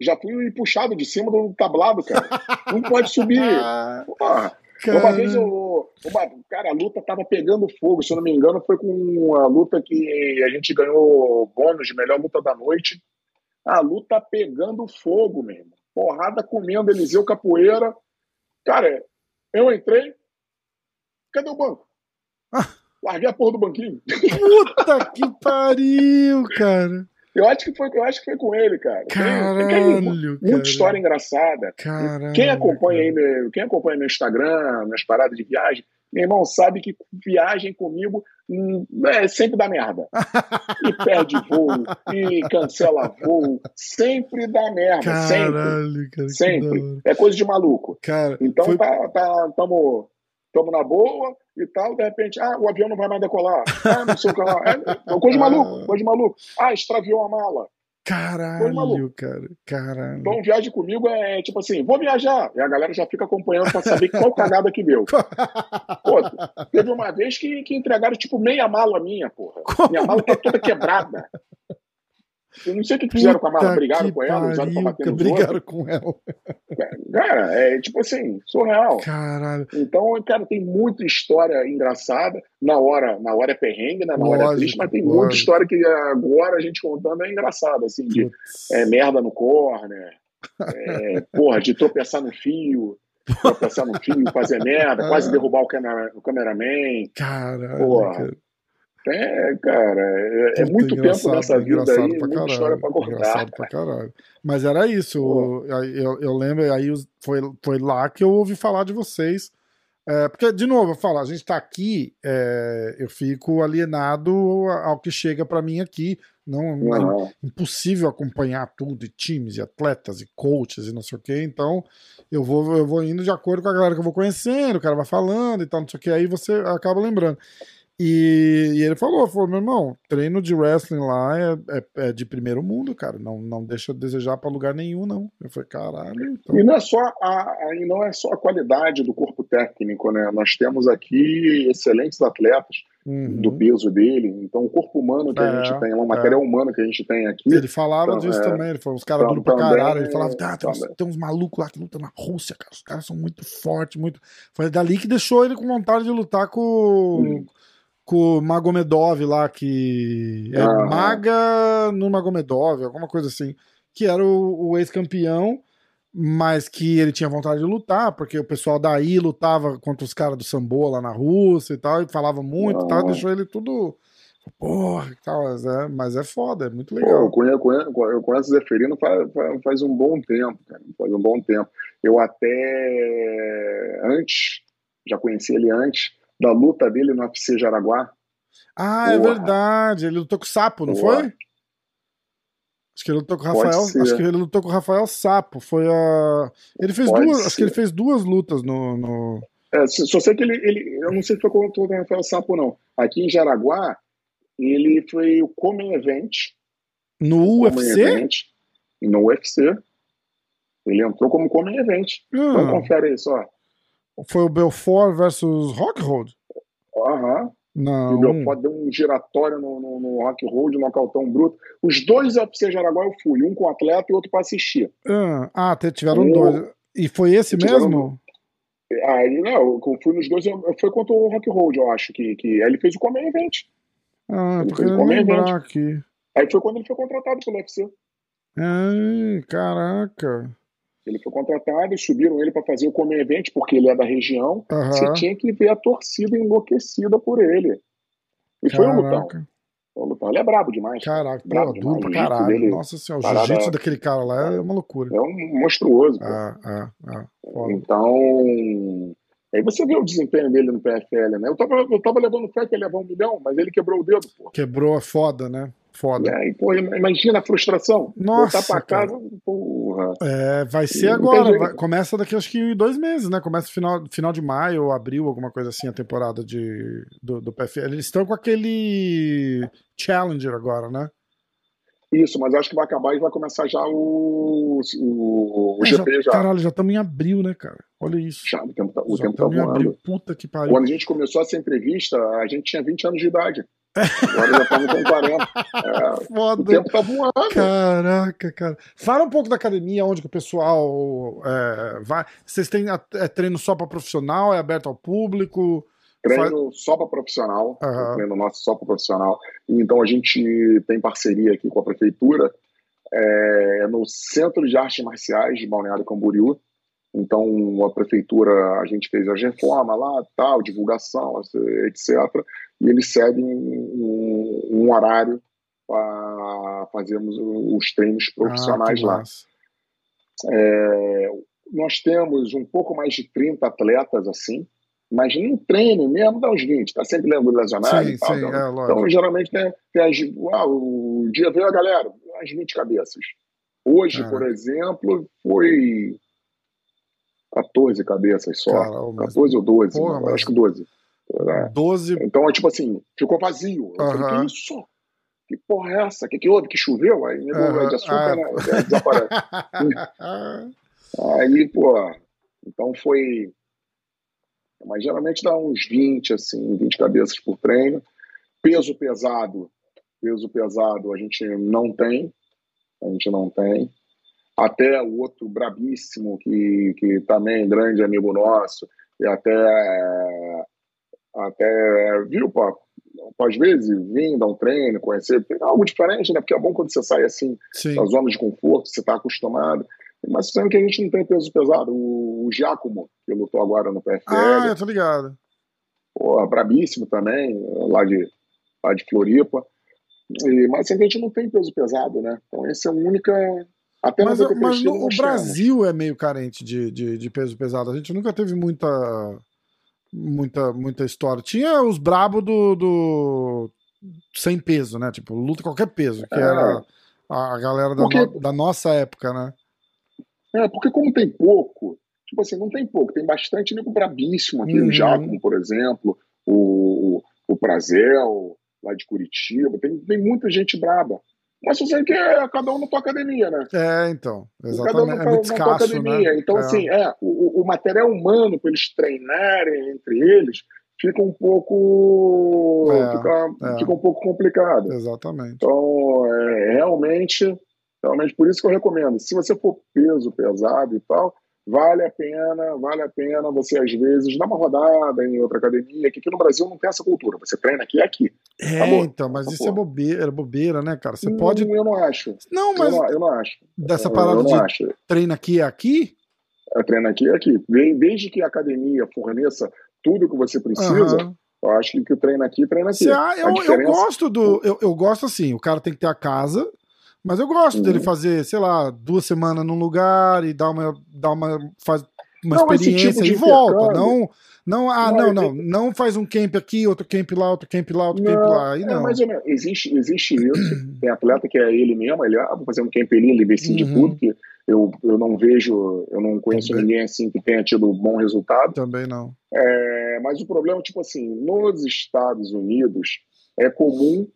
já fui puxado de cima do tablado, cara. Não pode subir. Porra. Cara. Uma vez eu. Uma, cara, a luta tava pegando fogo. Se eu não me engano, foi com a luta que a gente ganhou bônus de melhor luta da noite. A luta pegando fogo mesmo. Porrada comendo Eliseu Capoeira. Cara, eu entrei. Cadê o banco? Larguei a porra do banquinho. Puta que pariu, cara. Eu acho que foi, eu acho que foi com ele, cara. Caralho, tem, tem muita cara. história engraçada. Caralho, quem acompanha cara. aí, meu, quem acompanha meu Instagram, minhas paradas de viagem, meu irmão sabe que viagem comigo hum, é sempre dá merda. E perde voo, e cancela voo, sempre dá merda, sempre, Caralho, cara. sempre. da hora. É coisa de maluco. Cara, Então foi- tá, tá, tamo, tamo na boa e tal, de repente, ah, o avião não vai mais decolar. Ah, não sei o que lá. É, coisa de maluco, coisa de maluco. Ah, extraviou a mala. Caralho, cara. Caralho. Então, viagem comigo é tipo assim, vou viajar. E a galera já fica acompanhando pra saber qual cagada que deu. Pô, teve uma vez que, que entregaram tipo meia mala minha, porra. Minha mala tá toda quebrada. Eu não sei o que fizeram com a mala. Puta Brigaram com ela, usaram pra bater nos Brigaram com ela. Cara, é tipo assim, surreal. Caralho. Então, cara, tem muita história engraçada. Na hora, na hora é perrengue, né? Na hora é Lógico, triste, mas tem muita lógico. história que agora a gente contando é engraçada, assim, de Putz. é, merda no corner, é, porra, de tropeçar no fio, tropeçar no fio, fazer merda, quase derrubar o, camera, o cameraman. Caralho, Porra, cara. É, cara, é, é muito tempo nessa vida engraçado aí, pra muita caralho, história pra contar. Engraçado pra caralho. Mas era isso. Eu, eu lembro, aí foi, foi lá que eu ouvi falar de vocês. É, porque, de novo, eu falo, a gente tá aqui, é, eu fico alienado ao que chega pra mim aqui. Não, é Aham. impossível acompanhar tudo, e times, e atletas, e coaches, e não sei o quê. Então, eu vou, eu vou indo de acordo com a galera que eu vou conhecendo, o cara vai falando e tal, não sei o que, aí você acaba lembrando. E, e ele falou, falou, meu irmão, treino de wrestling lá é, é- é de primeiro mundo, cara. Não, não deixa de desejar pra lugar nenhum, não. Eu falei, caralho. Então... E não é só a, a- e não é só a qualidade do corpo técnico, né? Nós temos aqui excelentes atletas Uhum. do peso dele. Então, o corpo humano que a É, gente tem, o material humano que a gente tem aqui. Ele falava Então, disso é, também, ele falou, os caras então, duros pra caralho. Ele falava, ah, tem, uns, tem uns malucos lá que lutam na Rússia, cara. Os caras são muito fortes, muito. Foi dali que deixou ele com vontade de lutar com, Hum. Com o Magomedov lá, que é Ah. Maga no Magomedov, alguma coisa assim. Que era o, o ex-campeão, mas que ele tinha vontade de lutar, porque o pessoal daí lutava contra os caras do Sambo lá na Rússia e tal, e falava muito e tal, Ah. deixou ele tudo. Porra, tal, mas é, mas é foda, é muito Pô, legal. eu conheço, conheço, eu conheço o Zeferino faz, faz, faz um bom tempo, cara, faz um bom tempo. Eu até antes, já conheci ele antes, da luta dele no UFC Jaraguá. Ah, é Porra. verdade. Ele lutou com o Sapo, não Porra. foi? Acho que ele lutou com o Rafael. ser. Acho que ele lutou com o Rafael Sapo. Foi a. Ele fez Pode duas. Acho que ele ser. fez duas lutas no. no... É, só sei que ele, ele, eu não sei se foi contra o Rafael Sapo, não. Aqui em Jaraguá, ele foi o Come Event. No UFC? Event, no UFC. Ele entrou como Come Event. Então Ah, confere aí só. Foi o Belfort versus Rockhold? Aham. Não. o Belfort deu um giratório no, no, no Rock Road, no nocautão bruto. Os dois UFC Jaraguá eu fui, um com atleta e outro para assistir. Ah, ah, tiveram Um- dois. E foi esse mesmo? Aí, não, eu fui nos dois, eu- foi contra o Rock Road, eu acho, que, que aí ele fez o Come Event. Ah, Ele tô fez querendo lembrar aqui. Aí foi quando ele foi contratado pelo UFC. Ai, caraca. Ele foi contratado e subiram ele para fazer o Come Event, porque ele é da região. Aham. Você tinha que ver a torcida enlouquecida por ele. E foi um lutão. Foi um lutão. Ele é brabo demais. Caraca, pô, Brabo duro pra demais. O jiu-jitsu caralho. dele- Nossa senhora, o jiu-jitsu daquele cara lá é uma loucura. É um monstruoso. pô. Ah, ah, ah. Então, aí você vê o desempenho dele no PFL, né? Eu tava, eu tava levando fé que ele levar um milhão, mas ele quebrou o dedo, pô. Quebrou a foda, né? Foda. E aí, pô, imagina a frustração. Nossa, Voltar pra cara. casa, porra. É, vai ser Não agora. vai- começa daqui acho que dois meses, né? Começa final, final de maio ou abril, alguma coisa assim, a temporada de, do, do PFL. Eles estão com aquele Challenger agora, né? Isso, mas acho que vai acabar e vai começar já o, o, o É, GP já. Caralho, já estamos em abril, né, cara? Olha isso. Já, o tempo tá, o já tempo tá abril. voando. Puta que pariu. Quando a gente começou essa entrevista, a gente tinha 20 anos de idade. Agora já estamos com 40. É, Foda. o tempo tá voando. Caraca, cara. Fala um pouco da academia, onde que o pessoal é, vai. Vocês têm é, treino só para profissional? É aberto ao público? Treino só para profissional, uhum. treino nosso só para profissional. Então a gente tem parceria aqui com a prefeitura é, no Centro de Artes Marciais de Balneário Camboriú. Então a prefeitura, a gente fez a reforma lá, tal, divulgação, etc. E eles cedem um, um horário para fazermos os treinos ah, profissionais ah, lá. É, nós temos um pouco mais de 30 atletas assim, mas no treino mesmo dá uns 20, tá sempre lendo lesionado sim, e tal. Sim, então, é, então, geralmente tem, tem as, ah, o dia veio a galera, umas 20 cabeças. Hoje, ah. por exemplo, foi 14 cabeças só. Caramba, 14 ou 12, porra, mas... acho que 12. 12. Então, é tipo assim, ficou vazio. Eu falei, que isso? Que porra é essa? O que, que houve? Que choveu? Aí me uhum. de açúcar, ah. né? Desaparece. Aí, pô, então foi. Mas geralmente dá uns 20, assim, 20 cabeças por treino. Peso pesado, peso pesado a gente não tem. A gente não tem. Até o outro brabíssimo, que, que também é grande amigo nosso, e até, até viu, pô, às vezes vir dar um treino, conhecer, é algo diferente, né? Porque é bom quando você sai assim Sim. da zona de conforto, você está acostumado. Mas sendo que a gente não tem peso pesado. O, o Giacomo, que lutou agora no PFL. Ah, eu tô ligado. Pô, brabíssimo também, lá de, lá de Floripa. E, mas assim, a gente não tem peso pesado, né? Então essa é a única. Até mas, mas no, o Brasil é meio carente de, de, de, peso pesado. A gente nunca teve muita muita muita história. Tinha os brabos do, do sem peso, né? Tipo, luta qualquer peso, que é. era a galera da, Porque... no, da nossa época, né? É, porque como tem pouco, tipo assim, não tem pouco, tem bastante nego brabíssimo aqui, uhum. o Jacomo, por exemplo, o, o Prazel, lá de Curitiba, tem, tem muita gente braba. Mas você que é cada um na tua academia, né? É, então. Exatamente. Cada um na, é muito escasso, academia. Né? Então, é. assim, é, o, o material humano para eles treinarem entre eles fica um pouco. É, fica, é. fica um pouco complicado. Exatamente. Então, é, realmente Realmente, por isso que eu recomendo. Se você for peso pesado e tal, vale a pena, vale a pena você, às vezes, dar uma rodada em outra academia, que aqui no Brasil não tem essa cultura. Você treina aqui é aqui. É, Acabou. então, mas isso é bobeira, bobeira, né, cara? Você pode. Eu não acho. Não, mas. Eu não, eu não acho. Dessa parada de acho. treina aqui é aqui? É, treina aqui é aqui. Desde que a academia forneça tudo que você precisa. Uhum. Eu acho que, que o treino aqui, treina aqui. eu, diferença... eu gosto do. Eu, eu gosto assim, o cara tem que ter a casa, mas eu gosto uhum. dele fazer, sei lá, duas semanas num lugar e dar uma. Dar uma faz uma não, experiência tipo e volta. Não, não, ah, não, não, não, não, faz um camp aqui, outro camp lá, outro camp lá, outro não, camp lá. Aí, é, não. mais ou menos. Existe, existe isso. Tem atleta que é ele mesmo, ele, ah, vou fazer um camp ali, ele decide uhum. tudo, que eu, eu não vejo, eu não conheço Também. ninguém assim que tenha tido bom resultado. Também não. É, mas o problema, tipo assim, nos Estados Unidos é comum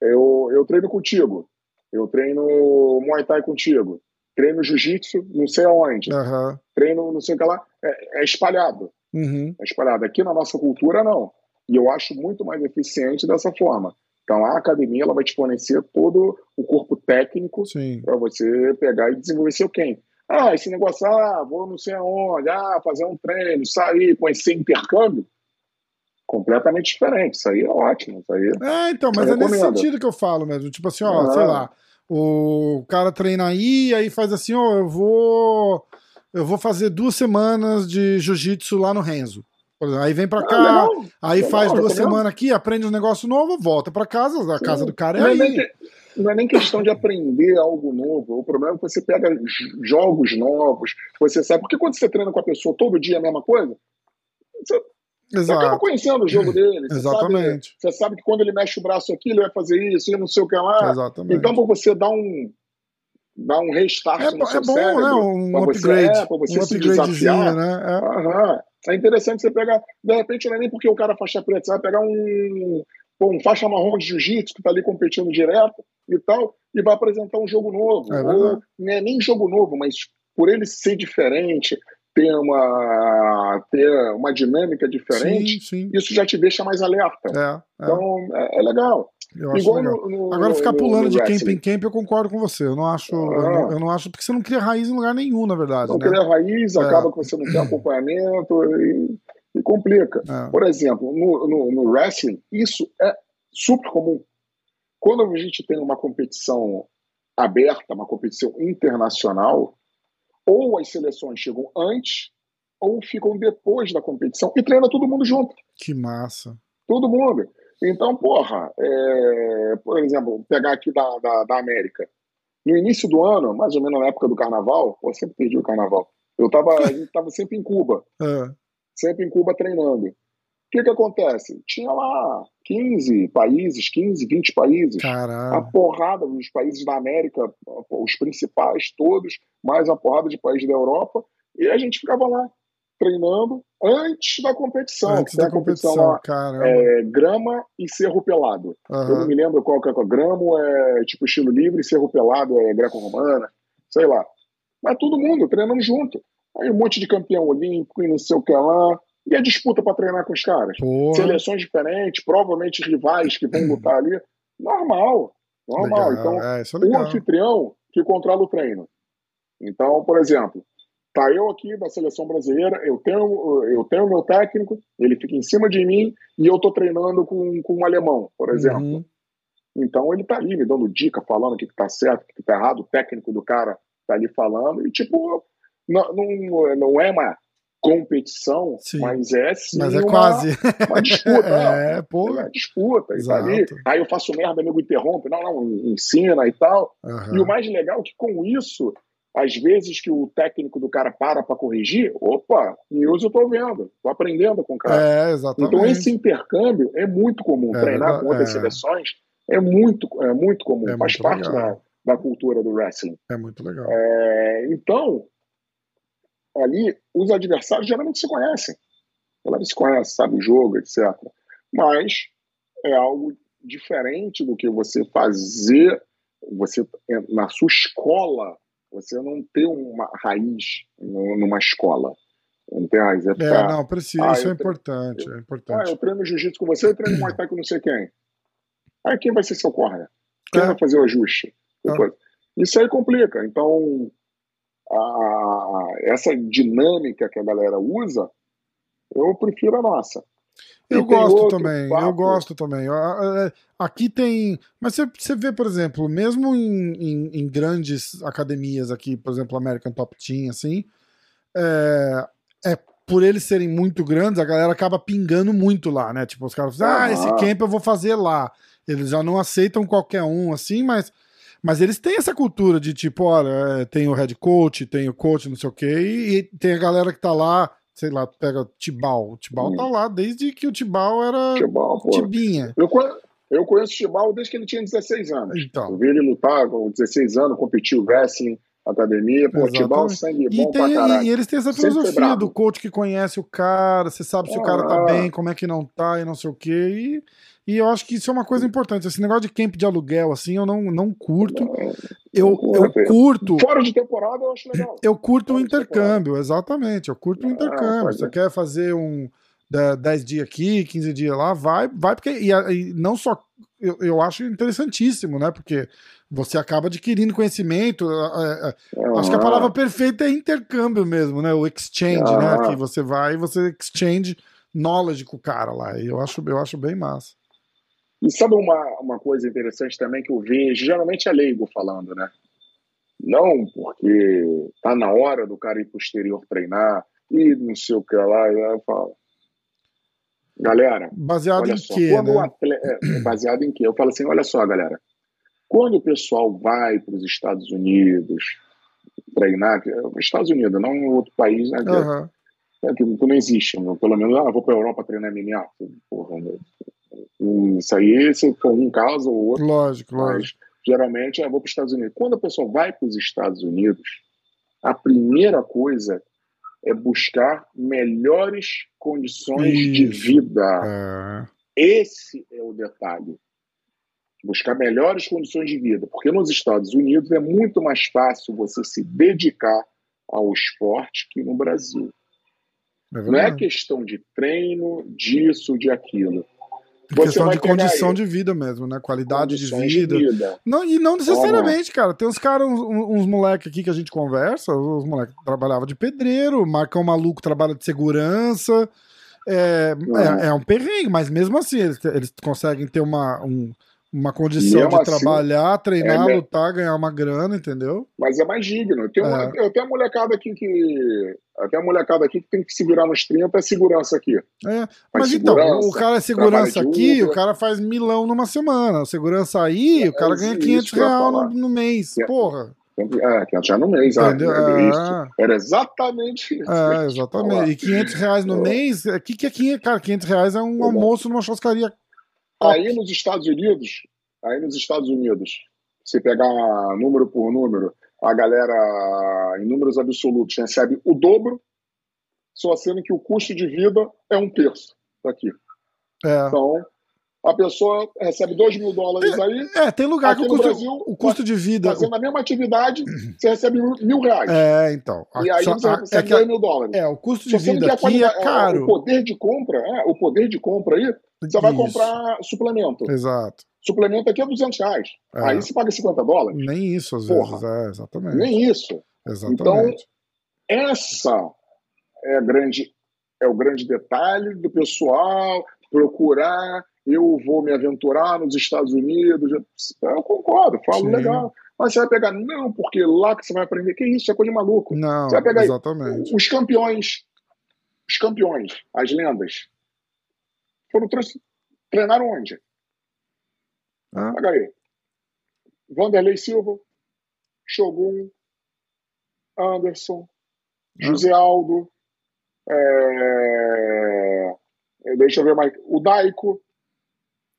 eu, eu treino contigo eu treino Muay Thai contigo, treino Jiu-Jitsu não sei aonde, uhum. treino não sei o que lá, é, é espalhado. Uhum. É espalhado. Aqui na nossa cultura, não. E eu acho muito mais eficiente dessa forma. Então a academia ela vai te fornecer todo o corpo técnico para você pegar e desenvolver seu quem. Ah, esse negócio, ah, vou não sei aonde, ah, fazer um treino, sair, conhecer intercâmbio, completamente diferente. Isso aí é ótimo. Isso aí é, então, mas é nesse sentido que eu falo mesmo. Tipo assim, ó, ah. sei lá, o cara treina aí, aí faz assim, ó, eu vou. Eu vou fazer duas semanas de jiu-jitsu lá no Renzo. Aí vem pra ah, cá, não, aí não, faz não, duas semanas aqui, aprende um negócio novo, volta pra casa, a casa do cara é não é aí. É não é nem questão de aprender algo novo. O problema é que você pega jogos novos, você sabe. Porque quando você treina com a pessoa todo dia a mesma coisa, você Exato. Você acaba conhecendo o jogo dele. Você Exatamente. Sabe, você sabe que quando ele mexe o braço aqui, ele vai fazer isso e não sei o que lá. Exatamente. Então, para você dar um, dar um restart é, no seu é bom, cérebro, né? Um upgrade. Você, é, você um se desafiar. Né? É. é interessante você pegar. De repente, não é nem porque o cara faixa preta, você vai pegar um, um faixa marrom de jiu-jitsu que está ali competindo direto e tal, e vai apresentar um jogo novo. É Ou não é nem jogo novo, mas por ele ser diferente, ter uma, ter uma dinâmica diferente, sim, sim. isso já te deixa mais alerta. É, é. Então, é, é legal. Igual no, no, Agora ficar pulando de camp em camp, eu concordo com você. Eu não acho, ah. eu, não, eu, não, acho porque você não cria raiz em lugar nenhum, na verdade. Não né? cria raiz, é. acaba que você não tem acompanhamento e, e complica. É. Por exemplo, no, no wrestling, isso é super comum. Quando a gente tem uma competição aberta, uma competição internacional, ou as seleções chegam antes ou ficam depois da competição e treina todo mundo junto. Que massa. Todo mundo. Então, porra, é, por exemplo, pegar aqui da, da, da, América. No início do ano, mais ou menos na época do carnaval, pô, sempre perdi o carnaval. Eu tava, a gente tava sempre em Cuba. É. Sempre em Cuba treinando. O que que acontece? Tinha lá 15 países, 15, 20 países. A porrada dos países da América, os principais todos, mais a porrada de países da Europa. E a gente ficava lá treinando antes da competição. Antes da competição, lá, é, grama e cerro pelado. Uhum. Eu não me lembro qual que é. Gramo é tipo estilo livre, cerro pelado é greco-romana, sei lá. Mas todo mundo treinando junto. Aí um monte de campeão olímpico e não sei o que lá. E a disputa para treinar com os caras. Porra. Seleções diferentes, provavelmente rivais que vão lutar ali. Normal. Normal. Legal. Então, é, é o anfitrião que controla o treino. Então, por exemplo, Tá eu aqui da seleção brasileira, eu tenho eu tenho meu técnico, ele fica em cima de mim e eu tô treinando com, com um alemão, por exemplo. Uhum. Então ele tá ali me dando dica, falando o que, que tá certo, o que, que tá errado, o técnico do cara tá ali falando, e tipo, não, não, não é uma competição, sim. mas é sim mas é uma, quase uma disputa. é, pô. É uma disputa. Ali, aí eu faço merda, amigo interrompe, não, não, ensina e tal. Uhum. E o mais legal é que com isso às vezes que o técnico do cara para para corrigir, opa, news eu tô vendo, tô aprendendo com o cara. É, exatamente. Então esse intercâmbio é muito comum. É, Treinar com outras é. seleções é muito, é muito comum, é faz muito parte da, da cultura do wrestling. É muito legal. É, então, ali, os adversários geralmente se conhecem. Ela se conhece, sabe o jogo, etc. Mas é algo diferente do que você fazer você na sua escola você não ter uma raiz numa escola. Não tem raiz. É, ficar, é não, precisa. Ah, isso é importante, eu, é importante. Ah, eu treino jiu-jitsu com você, eu treino Muay Thai com não sei quem. Aí quem vai ser seu corner? Quem é. vai fazer o ajuste? Ah. Isso aí complica. Então, a, essa dinâmica que a galera usa, eu prefiro a nossa. Eu gosto também, papo. eu gosto também. Aqui tem. Mas você, você vê, por exemplo, mesmo em, em, em, grandes academias aqui, por exemplo, American Top Team, assim, é, é, por eles serem muito grandes, a galera acaba pingando muito lá, né? Tipo, os caras dizem, ah, esse camp eu vou fazer lá. Eles já não aceitam qualquer um, assim, mas. Mas eles têm essa cultura de tipo, olha, é, tem o head coach, tem o coach, não sei o quê, e, e tem a galera que tá lá sei lá, pega Tibal. O Tibal hum. tá lá desde que o Tibal era Tibal, Tibinha. Eu, eu conheço o Tibal desde que ele tinha 16 anos. Então. Eu vi ele lutar com 16 anos, competiu wrestling, academia, pô, Tibal, sangue e bom tem, pra caralho. E, eles têm essa filosofia do coach que conhece o cara, você sabe se ah, o cara tá bem, como é que não tá e não sei o quê. E e eu acho que isso é uma coisa importante. Esse negócio de camp de aluguel, assim, eu não, não curto. Eu, eu curto. Fora de temporada, eu acho legal. Eu curto o intercâmbio, exatamente. Eu curto o ah, intercâmbio. Você quer fazer um 10 dias aqui, 15 dias lá, vai, vai, porque. E, e não só. Eu, eu acho interessantíssimo, né? Porque você acaba adquirindo conhecimento. É, é, acho que a palavra perfeita é intercâmbio mesmo, né? O exchange, né? Que você vai e você exchange knowledge com o cara lá. E eu acho, eu acho bem massa. E sabe uma, uma coisa interessante também que eu vejo, geralmente é leigo falando, né? Não porque tá na hora do cara ir pro exterior treinar e não sei o que lá, eu falo. Galera, baseado em só, quê, né? atleta, é, baseado em quê? Eu falo assim, olha só, galera, quando o pessoal vai para os Estados Unidos treinar, Estados Unidos, não em outro país, né? Uhum. Que, que, não existe, pelo menos, ah, vou para a Europa treinar MMA. Porra, isso aí, se for um caso ou outro. Lógico, mas lógico. Geralmente, eu vou para os Estados Unidos. Quando a pessoa vai para os Estados Unidos, a primeira coisa é buscar melhores condições Isso. de vida. É. Esse é o detalhe. Buscar melhores condições de vida. Porque nos Estados Unidos é muito mais fácil você se dedicar ao esporte que no Brasil. É não é questão de treino, disso, de aquilo. Você questão de condição aí. de vida mesmo, né? Qualidade de vida. de vida. Não, e não necessariamente, cara. Tem uns caras, uns, uns moleques aqui que a gente conversa, os moleques trabalhavam de pedreiro, Marcão Maluco trabalha de segurança. É, é, é, um perrengue, mas mesmo assim eles, eles conseguem ter uma, um, uma condição de assim, trabalhar, treinar, é, lutar, ganhar uma grana, entendeu? Mas é mais digno. Eu tenho, é. uma, eu tenho uma molecada aqui que. Até a molecada aqui que tem que se virar nos 30 é segurança aqui. É. Mas então, o cara é segurança aqui, o cara faz milão numa semana. Segurança aí, é, o cara ganha 500 reais no, no, mês. É. Porra. É, 500 reais no mês. Ah, Entendeu? Ah, Era exatamente isso. É, exatamente. E 500 reais no mês, o que, que é 500? Cara, 500 reais é um almoço numa churrascaria Aí nos Estados Unidos, aí nos Estados Unidos, se pegar número por número, a galera em números absolutos recebe o dobro, só sendo que o custo de vida é um terço daqui. É. Então, a pessoa recebe 2 mil dólares tem, aí. É, tem lugar que o custo, Brasil, o custo de vida. Fazendo a mesma atividade, você recebe mil reais. É, então. E aí você recebe 2 é mil dólares. É, o custo de vida aqui é caro. É, o poder de compra, é, o poder de compra aí você vai comprar suplemento. Exato. Suplemento aqui é 200 reais. É. Aí você paga 50 dólares. Nem isso, às Porra. vezes. É, exatamente. Nem isso. Exatamente. Então, essa é, a grande, é o grande detalhe do pessoal procurar. Eu vou me aventurar nos Estados Unidos. Eu concordo, falo Sim. legal. Mas você vai pegar, não, porque lá que você vai aprender, que isso, é coisa de maluco. Não, você vai pegar exatamente. os campeões, os campeões, as lendas, foram treinaram onde? Ah. Olha aí. Vanderlei Silva, Shogun, Anderson. José Aldo, é... deixa eu ver mais, o Daico,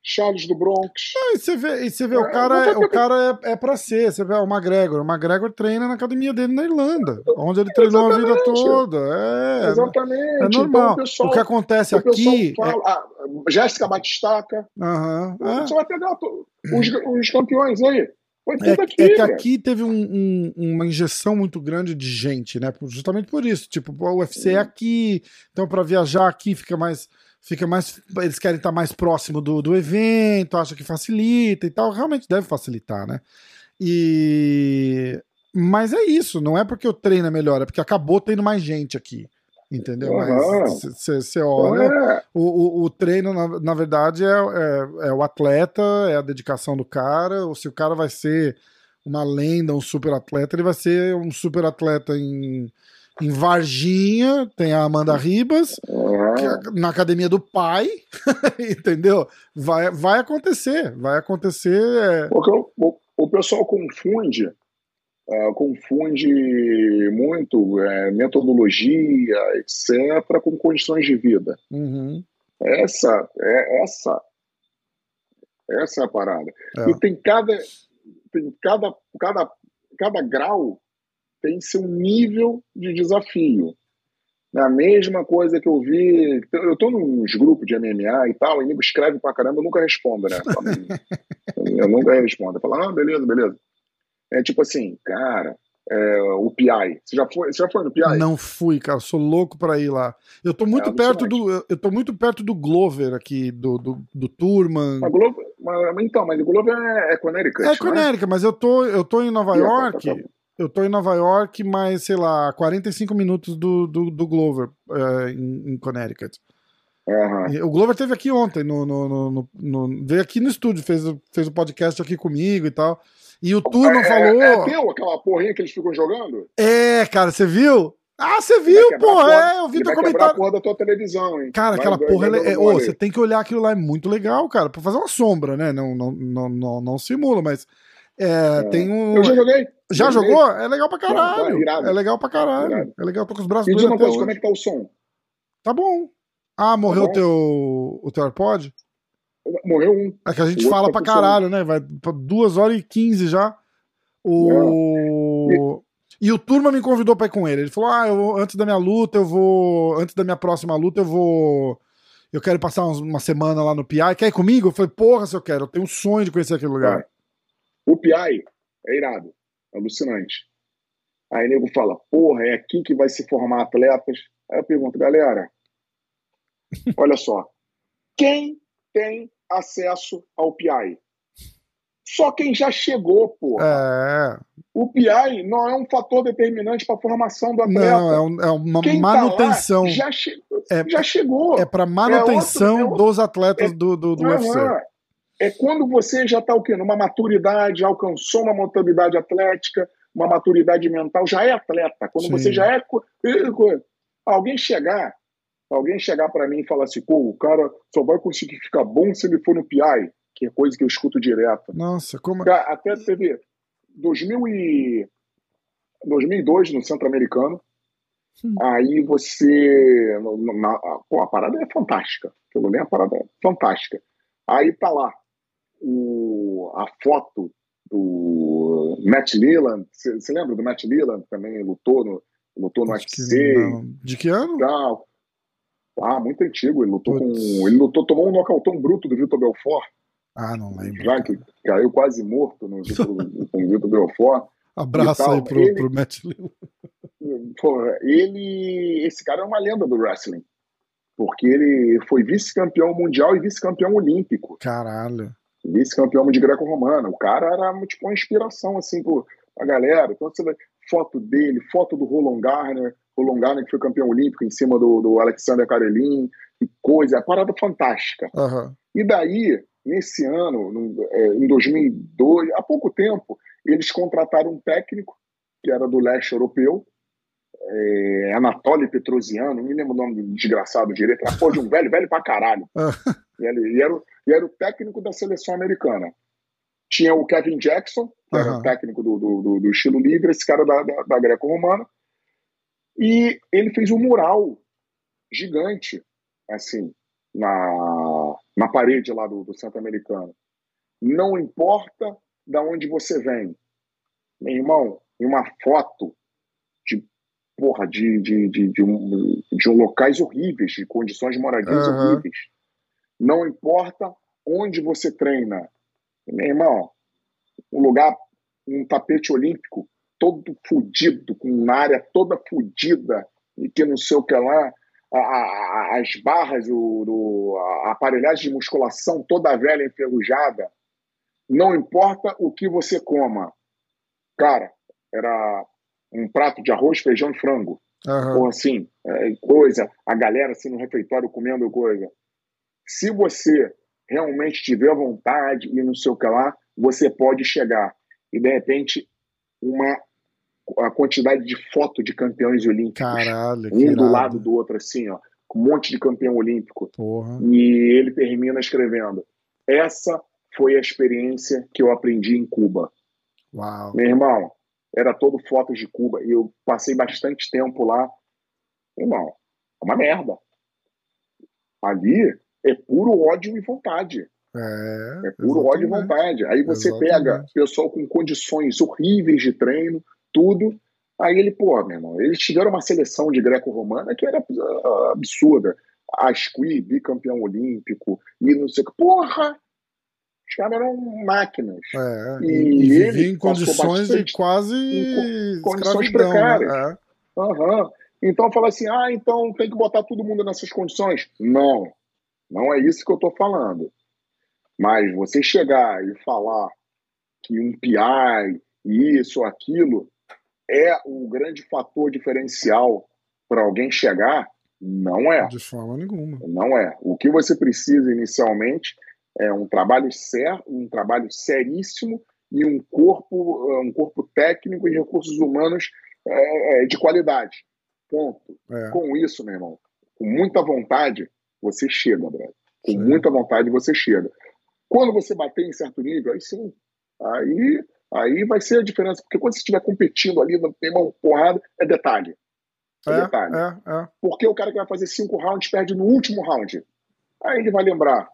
Charles do Bronx. Ah, e você vê, e você vê é, o cara, é, o cara é, é pra ser. Você vê o McGregor. O McGregor treina na academia dele na Irlanda, onde ele treinou Exatamente. a vida toda. É, Exatamente. É normal. Então, o, pessoal, o, que acontece aqui. Fala, é... ah, Jéssica Batistaca. Uhum, Você vai pegar os, os campeões aí. É, é, que aqui teve um, um, uma injeção muito grande de gente, né? Justamente por isso. Tipo, o UFC é aqui, então para viajar aqui fica mais fica mais. Eles querem estar mais próximo do, do evento, acha que facilita e tal. Realmente deve facilitar, né? E. Mas é isso, não é porque o treino é melhor, é porque acabou tendo mais gente aqui. Entendeu? Uhum. Mas você olha, é. o, o, o, treino, na, na verdade, é, é, é, o atleta, é a dedicação do cara, ou se o cara vai ser uma lenda, um super atleta, ele vai ser um super atleta em em Varginha tem a Amanda Ribas, é, na academia do pai, entendeu? Vai, vai acontecer, vai acontecer. É... O, o, o pessoal confunde, uh, confunde muito é, metodologia, etc., com condições de vida. Uhum. Essa, é, essa, essa é a parada. É. E tem cada, tem cada, cada, cada grau tem seu nível de desafio. É a mesma coisa que eu vi. Eu tô nos grupos de MMA e tal, e nego escreve pra caramba, eu nunca respondo, né? eu nunca respondo. Eu falo, ah, beleza, beleza. É tipo assim, cara, é, o PI. Você já, foi, você já foi no PI? Não fui, cara. Sou louco para ir lá. Eu tô muito é perto do. Eu tô muito perto do Glover aqui, do, do, do Turman. Mas Glover, mas, então, mas o Glover é, é Connecticut. É Connecticut, né? mas eu tô, eu tô em Nova York. Tá, tá, tá eu tô em Nova York, mas, sei lá, 45 minutos do, do, do Glover, uh, em, em, Connecticut. Uhum. O Glover teve aqui ontem, no, no, no, no, veio aqui no estúdio, fez, fez o um podcast aqui comigo e tal. E o Turman é, falou. É, é teu aquela porrinha que eles ficam jogando? É, cara, você viu? Ah, você viu, porra, é, eu vi teu comentário. a porra da tua televisão, hein? Cara, aquela porra, é, oh, você tem que olhar aquilo lá, é muito legal, cara, pra fazer uma sombra, né? Não, não, não, não, não simula, mas é, é. Tem um. Eu já joguei. Já jogou? É legal pra caralho. é legal pra caralho. Irado. É legal, tô com os braços E diz uma coisa, como é que tá o som? Tá bom. Ah, morreu tá o teu, o teu AirPod? Morreu um. É que a gente fala tá pra caralho, né? Vai pra duas horas e quinze já. O. E o Turma me convidou pra ir com ele. Ele falou: Ah, eu, antes da minha luta, eu vou. Antes da minha próxima luta, eu vou. Eu quero passar uma semana lá no PI. Quer ir comigo? Eu falei, porra, se eu quero. Eu tenho um sonho de conhecer aquele lugar. O PI é irado, é alucinante. Aí nego fala, porra, é aqui que vai se formar atletas. Aí eu pergunto, galera, olha só, quem tem acesso ao PI? Só quem já chegou, porra. É. O PI não é um fator determinante para a formação do atleta. Não, é, um, é uma quem manutenção. Tá lá, já, che é, já chegou. É para manutenção é outro, dos atletas do, do, do UFC. É quando você já está o quê? Numa maturidade, alcançou uma maturidade atlética, uma maturidade mental, já é atleta. Quando Sim. você já é. Alguém chegar, alguém chegar para mim e falar assim, pô, o cara só vai conseguir ficar bom se ele for no PI, que é coisa que eu escuto direto. Nossa, como. Até teve 2000 e... 2002 no Centro Americano. Hum. Aí você. Na, pô, a parada é fantástica. Pelo menos a parada é fantástica. Aí tá lá o, a foto do Matt Leland. Você lembra do Matt Leland? Também lutou no, lutou no UFC. De que ano? Tal. Ah, muito antigo. Ele lutou Putz. com. Ele lutou, tomou um nocautão bruto do Vitor Belfort. Ah, não lembro. Já que caiu quase morto no, com o Vitor Belfort. Abraço aí pro, ele, pro Matt Leland. Porra, ele. Esse cara é uma lenda do wrestling. Porque ele foi vice-campeão mundial e vice-campeão olímpico. Caralho vice-campeão de greco-romana. O cara era tipo uma inspiração assim pra galera. Então você vê foto dele, foto do Roland Garner, Roland Garner que foi campeão olímpico em cima do, do Alexander Karelin, que coisa, é parada fantástica. Uhum. E daí, nesse ano, no, é, em 2002, há pouco tempo, eles contrataram um técnico que era do leste europeu, é, Anatoly Petrosiano, não me lembro o nome do desgraçado direito, era de um velho, velho pra caralho. e, ele, e, era, e era o técnico da seleção americana. Tinha o Kevin Jackson, que era o técnico do, do, do, estilo livre, esse cara da, da, da greco-romana, e ele fez um mural gigante, assim, na, na parede lá do, do Santo Americano. Não importa da onde você vem. Meu irmão, em uma foto porra, de, de, de, de, um, de locais horríveis, de condições de moradias uhum. horríveis. Não importa onde você treina. Meu irmão, um lugar, um tapete olímpico todo fudido, com uma área toda fudida, e que não sei o que lá, a, a, as barras, o, o, a aparelhagem de musculação toda velha, enferrujada. Não importa o que você coma. Cara, era um prato de arroz, feijão e frango. Uhum. Ou assim, é, coisa, a galera assim no refeitório comendo coisa. Se você realmente tiver vontade e não sei o que lá, você pode chegar. E de repente, uma a quantidade de foto de campeões olímpicos. Caralho, um do lado do outro, assim, ó. Um monte de campeão olímpico. Porra. E ele termina escrevendo: Essa foi a experiência que eu aprendi em Cuba. Uau. Meu irmão, era todo fotos de Cuba. E eu passei bastante tempo lá. Irmão, é uma merda. Ali é puro ódio e vontade. É, é puro ódio e vontade. Aí você exatamente. pega pessoal com condições horríveis de treino, tudo. Aí ele, pô, meu irmão, eles tiveram uma seleção de greco-romana que era ah, absurda. Asqui, bicampeão olímpico, e não sei o que. Porra! Os caras eram máquinas. É, e, e viviam em condições de quase. Em condições precárias. Né? É. Uhum. Então fala assim: ah, então tem que botar todo mundo nessas condições. Não, não é isso que eu estou falando. Mas você chegar e falar que um PI, isso, aquilo, é o grande fator diferencial para alguém chegar, não é. De forma nenhuma. Não é. O que você precisa inicialmente é um trabalho sério, um trabalho seríssimo e um corpo, um corpo técnico e recursos humanos é, de qualidade. Ponto. É. Com isso, meu irmão, com muita vontade, você chega, André. Com sim. muita vontade, você chega. Quando você bater em certo nível, aí sim, aí, aí vai ser a diferença. Porque quando você estiver competindo ali, tem uma porrada, é detalhe. É, é detalhe. É, é. Porque o cara que vai fazer cinco rounds perde no último round. Aí ele vai lembrar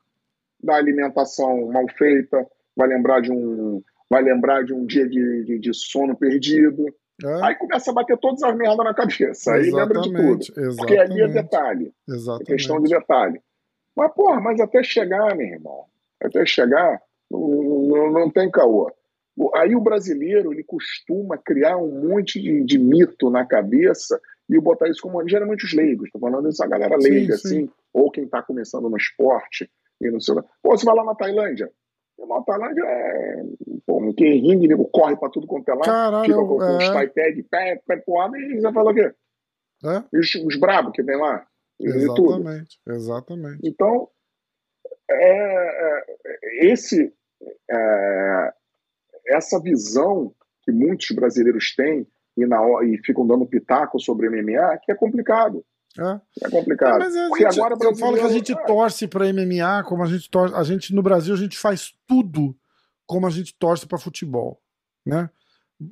da alimentação mal feita, vai lembrar de um, vai lembrar de um dia de, de, de sono perdido. É. Aí começa a bater todas as merdas na cabeça. Aí lembra de tudo. Exatamente. Porque ali é detalhe. Exatamente. É questão de detalhe. Mas, porra, mas até chegar, meu irmão, até chegar, não, não, não tem caô. Aí o brasileiro ele costuma criar um monte de, de mito na cabeça e botar isso como geralmente os leigos. Estou falando isso a galera leiga, sim, sim. assim, ou quem está começando no esporte e não sei Pô, você vai lá na Tailândia. Na Tailândia é. Pô, quem ringue, nego corre pra tudo quanto é lá, Caralho, fica com, é... os tag, pé, pé porrada, e você fala o quê? É? Os, os brabos que tem lá. Exatamente, exatamente. Então, é, é, esse, é, essa visão que muitos brasileiros têm e, na, e ficam dando pitaco sobre o MMA, que é complicado. É, é complicado. É, mas Porque gente, agora eu falo que a gente é. torce para MMA, como a gente torce, a gente no Brasil a gente faz tudo como a gente torce para futebol, né?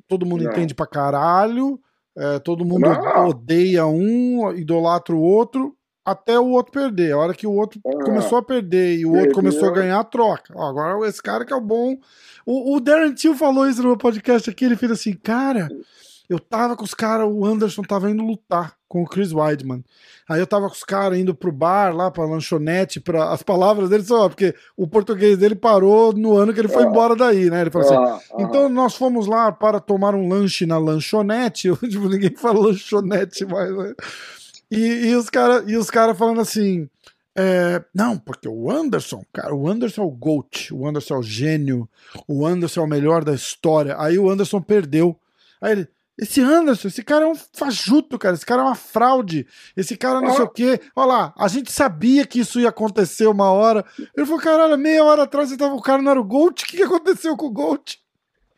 Todo mundo Não. entende pra caralho, é, todo mundo Não. odeia um, idolatra o outro, até o outro perder. A hora que o outro ah, começou a perder e o outro começou a ganhar, troca. Ó, agora esse cara que é o bom. O, o Darren Till falou isso no meu podcast aqui, ele fez assim, cara, eu tava com os caras, o Anderson tava indo lutar com o Chris Weidman. Aí eu tava com os caras indo pro bar, lá pra lanchonete, para as palavras dele só, porque o português dele parou no ano que ele foi ah. embora daí, né? Ele falou assim: ah, ah. então nós fomos lá para tomar um lanche na lanchonete. Eu, tipo, ninguém fala lanchonete mais, né? E, e os caras cara falando assim. É, não, porque o Anderson, cara, o Anderson é o GOAT, o Anderson é o gênio, o Anderson é o melhor da história. Aí o Anderson perdeu. Aí ele, esse Anderson, esse cara é um fajuto, cara. Esse cara é uma fraude. Esse cara não ah. sei o quê. Olha lá, a gente sabia que isso ia acontecer uma hora. Ele falou, caralho, meia hora atrás você tava, o cara não era o Gold. O que, aconteceu com o Gold?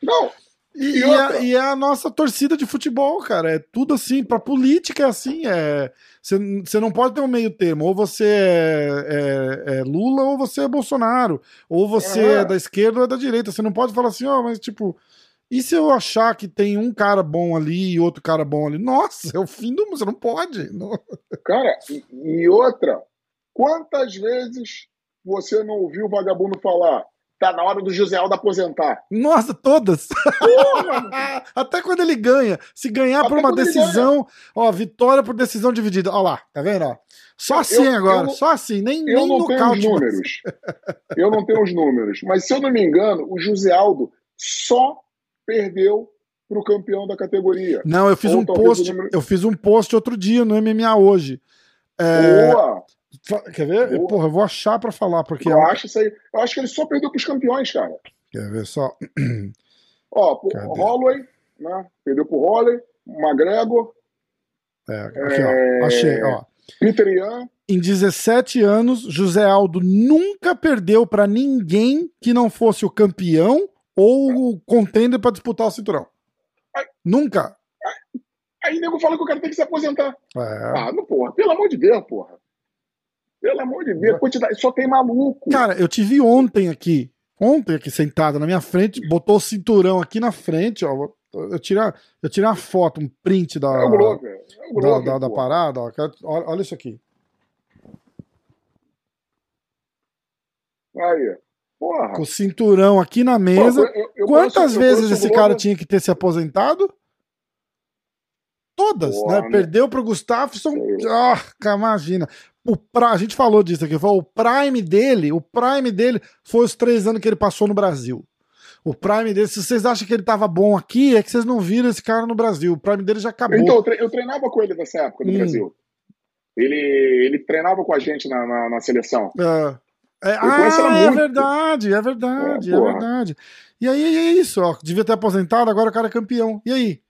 Não. E, e, é, e, é, a nossa torcida de futebol, cara. É tudo assim. Pra política é assim. Você é, não pode ter um meio termo. Ou você é, é, é Lula ou você é Bolsonaro. Ou você é da esquerda ou é da direita. Você não pode falar assim, ó, oh, mas tipo e se eu achar que tem um cara bom ali e outro cara bom ali? Nossa, é o fim do mundo, você não pode. Não. Cara, e outra, quantas vezes você não ouviu o vagabundo falar? Tá na hora do José Aldo aposentar. Nossa, todas. Até quando ele ganha. Se ganhar Até por uma decisão, ó, vitória por decisão dividida. Ó lá, tá vendo? Ó. Só assim eu, agora, eu só assim, nem, eu nem não no tenho os números. eu não tenho os números, mas se eu não me engano, o José Aldo só perdeu para o campeão da categoria. Não, eu fiz Ou um post, número... eu fiz um post outro dia no MMA hoje. É... Boa! Quer ver? Boa. Porra, eu vou achar para falar porque eu acho isso aí. Eu acho que ele só perdeu para os campeões, cara. Quer ver só? Ó, o Holloway, né? Perdeu pro Holloway, McGregor. É, aqui, é... ó. Achei, ó. Peter Ian. Em 17 anos, José Aldo nunca perdeu para ninguém que não fosse o campeão ou contender para disputar o cinturão. Aí, Nunca. Aí, aí nego fala que o cara tem que se aposentar. É. Ah, não, porra. Pelo amor de Deus, porra. Pelo amor de Deus, quantidade, só tem maluco. Cara, eu tive ontem aqui, ontem aqui sentado na minha frente, botou o cinturão aqui na frente, ó. Eu tirei, eu tirei uma foto, um print da, é o Glover, é o Glover, da, da, da, parada, ó. Olha, olha isso aqui. Aí. Porra. Com o cinturão aqui na mesa. Pô, eu, eu Quantas conheço, vezes esse cara tinha que ter se aposentado? Todas, Porra, né? Perdeu pro Gustafsson. Ah, imagina. O pra... A gente falou disso aqui. O prime dele, o prime dele foi os três anos que ele passou no Brasil. O prime dele, se vocês acham que ele tava bom aqui, é que vocês não viram esse cara no Brasil. O prime dele já acabou. Então, eu treinava com ele nessa época no hum. Brasil. Ele, ele treinava com a gente na, na, na seleção. É. É, ah, é verdade, é verdade, é, é verdade. E aí é isso, ó. Devia ter aposentado, agora o cara é campeão. E aí?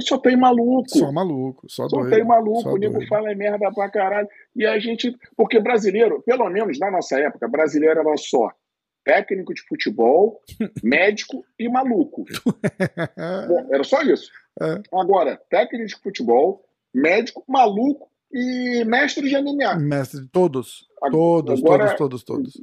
Só tem maluco. Só maluco, só, só tem maluco. o nego fala é merda pra caralho. E a gente. Porque brasileiro, pelo menos na nossa época, brasileiro era só técnico de futebol, médico e maluco. Bom, era só isso. É. Agora, técnico de futebol, médico, maluco e mestre de MMA. Mestre, todos. Todos, agora, todos, todos, todos.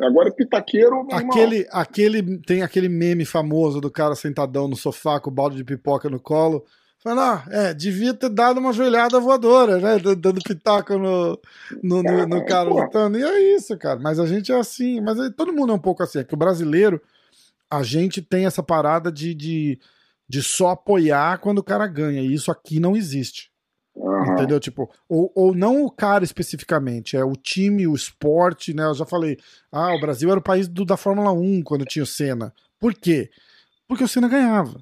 Agora pitaqueiro. Aquele, aquele, tem aquele meme famoso do cara sentadão no sofá com o balde de pipoca no colo. Falando, ah, é, devia ter dado uma joelhada voadora, né? Dando pitaco no, no, no, no cara lutando. E é isso, cara. Mas a gente é assim. Mas todo mundo é um pouco assim. É que o brasileiro, a gente tem essa parada de, de, de só apoiar quando o cara ganha. E isso aqui não existe. Uhum. Entendeu? Tipo, ou, ou não o cara especificamente, é o time, o esporte, né? Eu já falei, ah, o Brasil era o país do, da Fórmula 1 quando tinha o Senna. Por quê? Porque o Senna ganhava.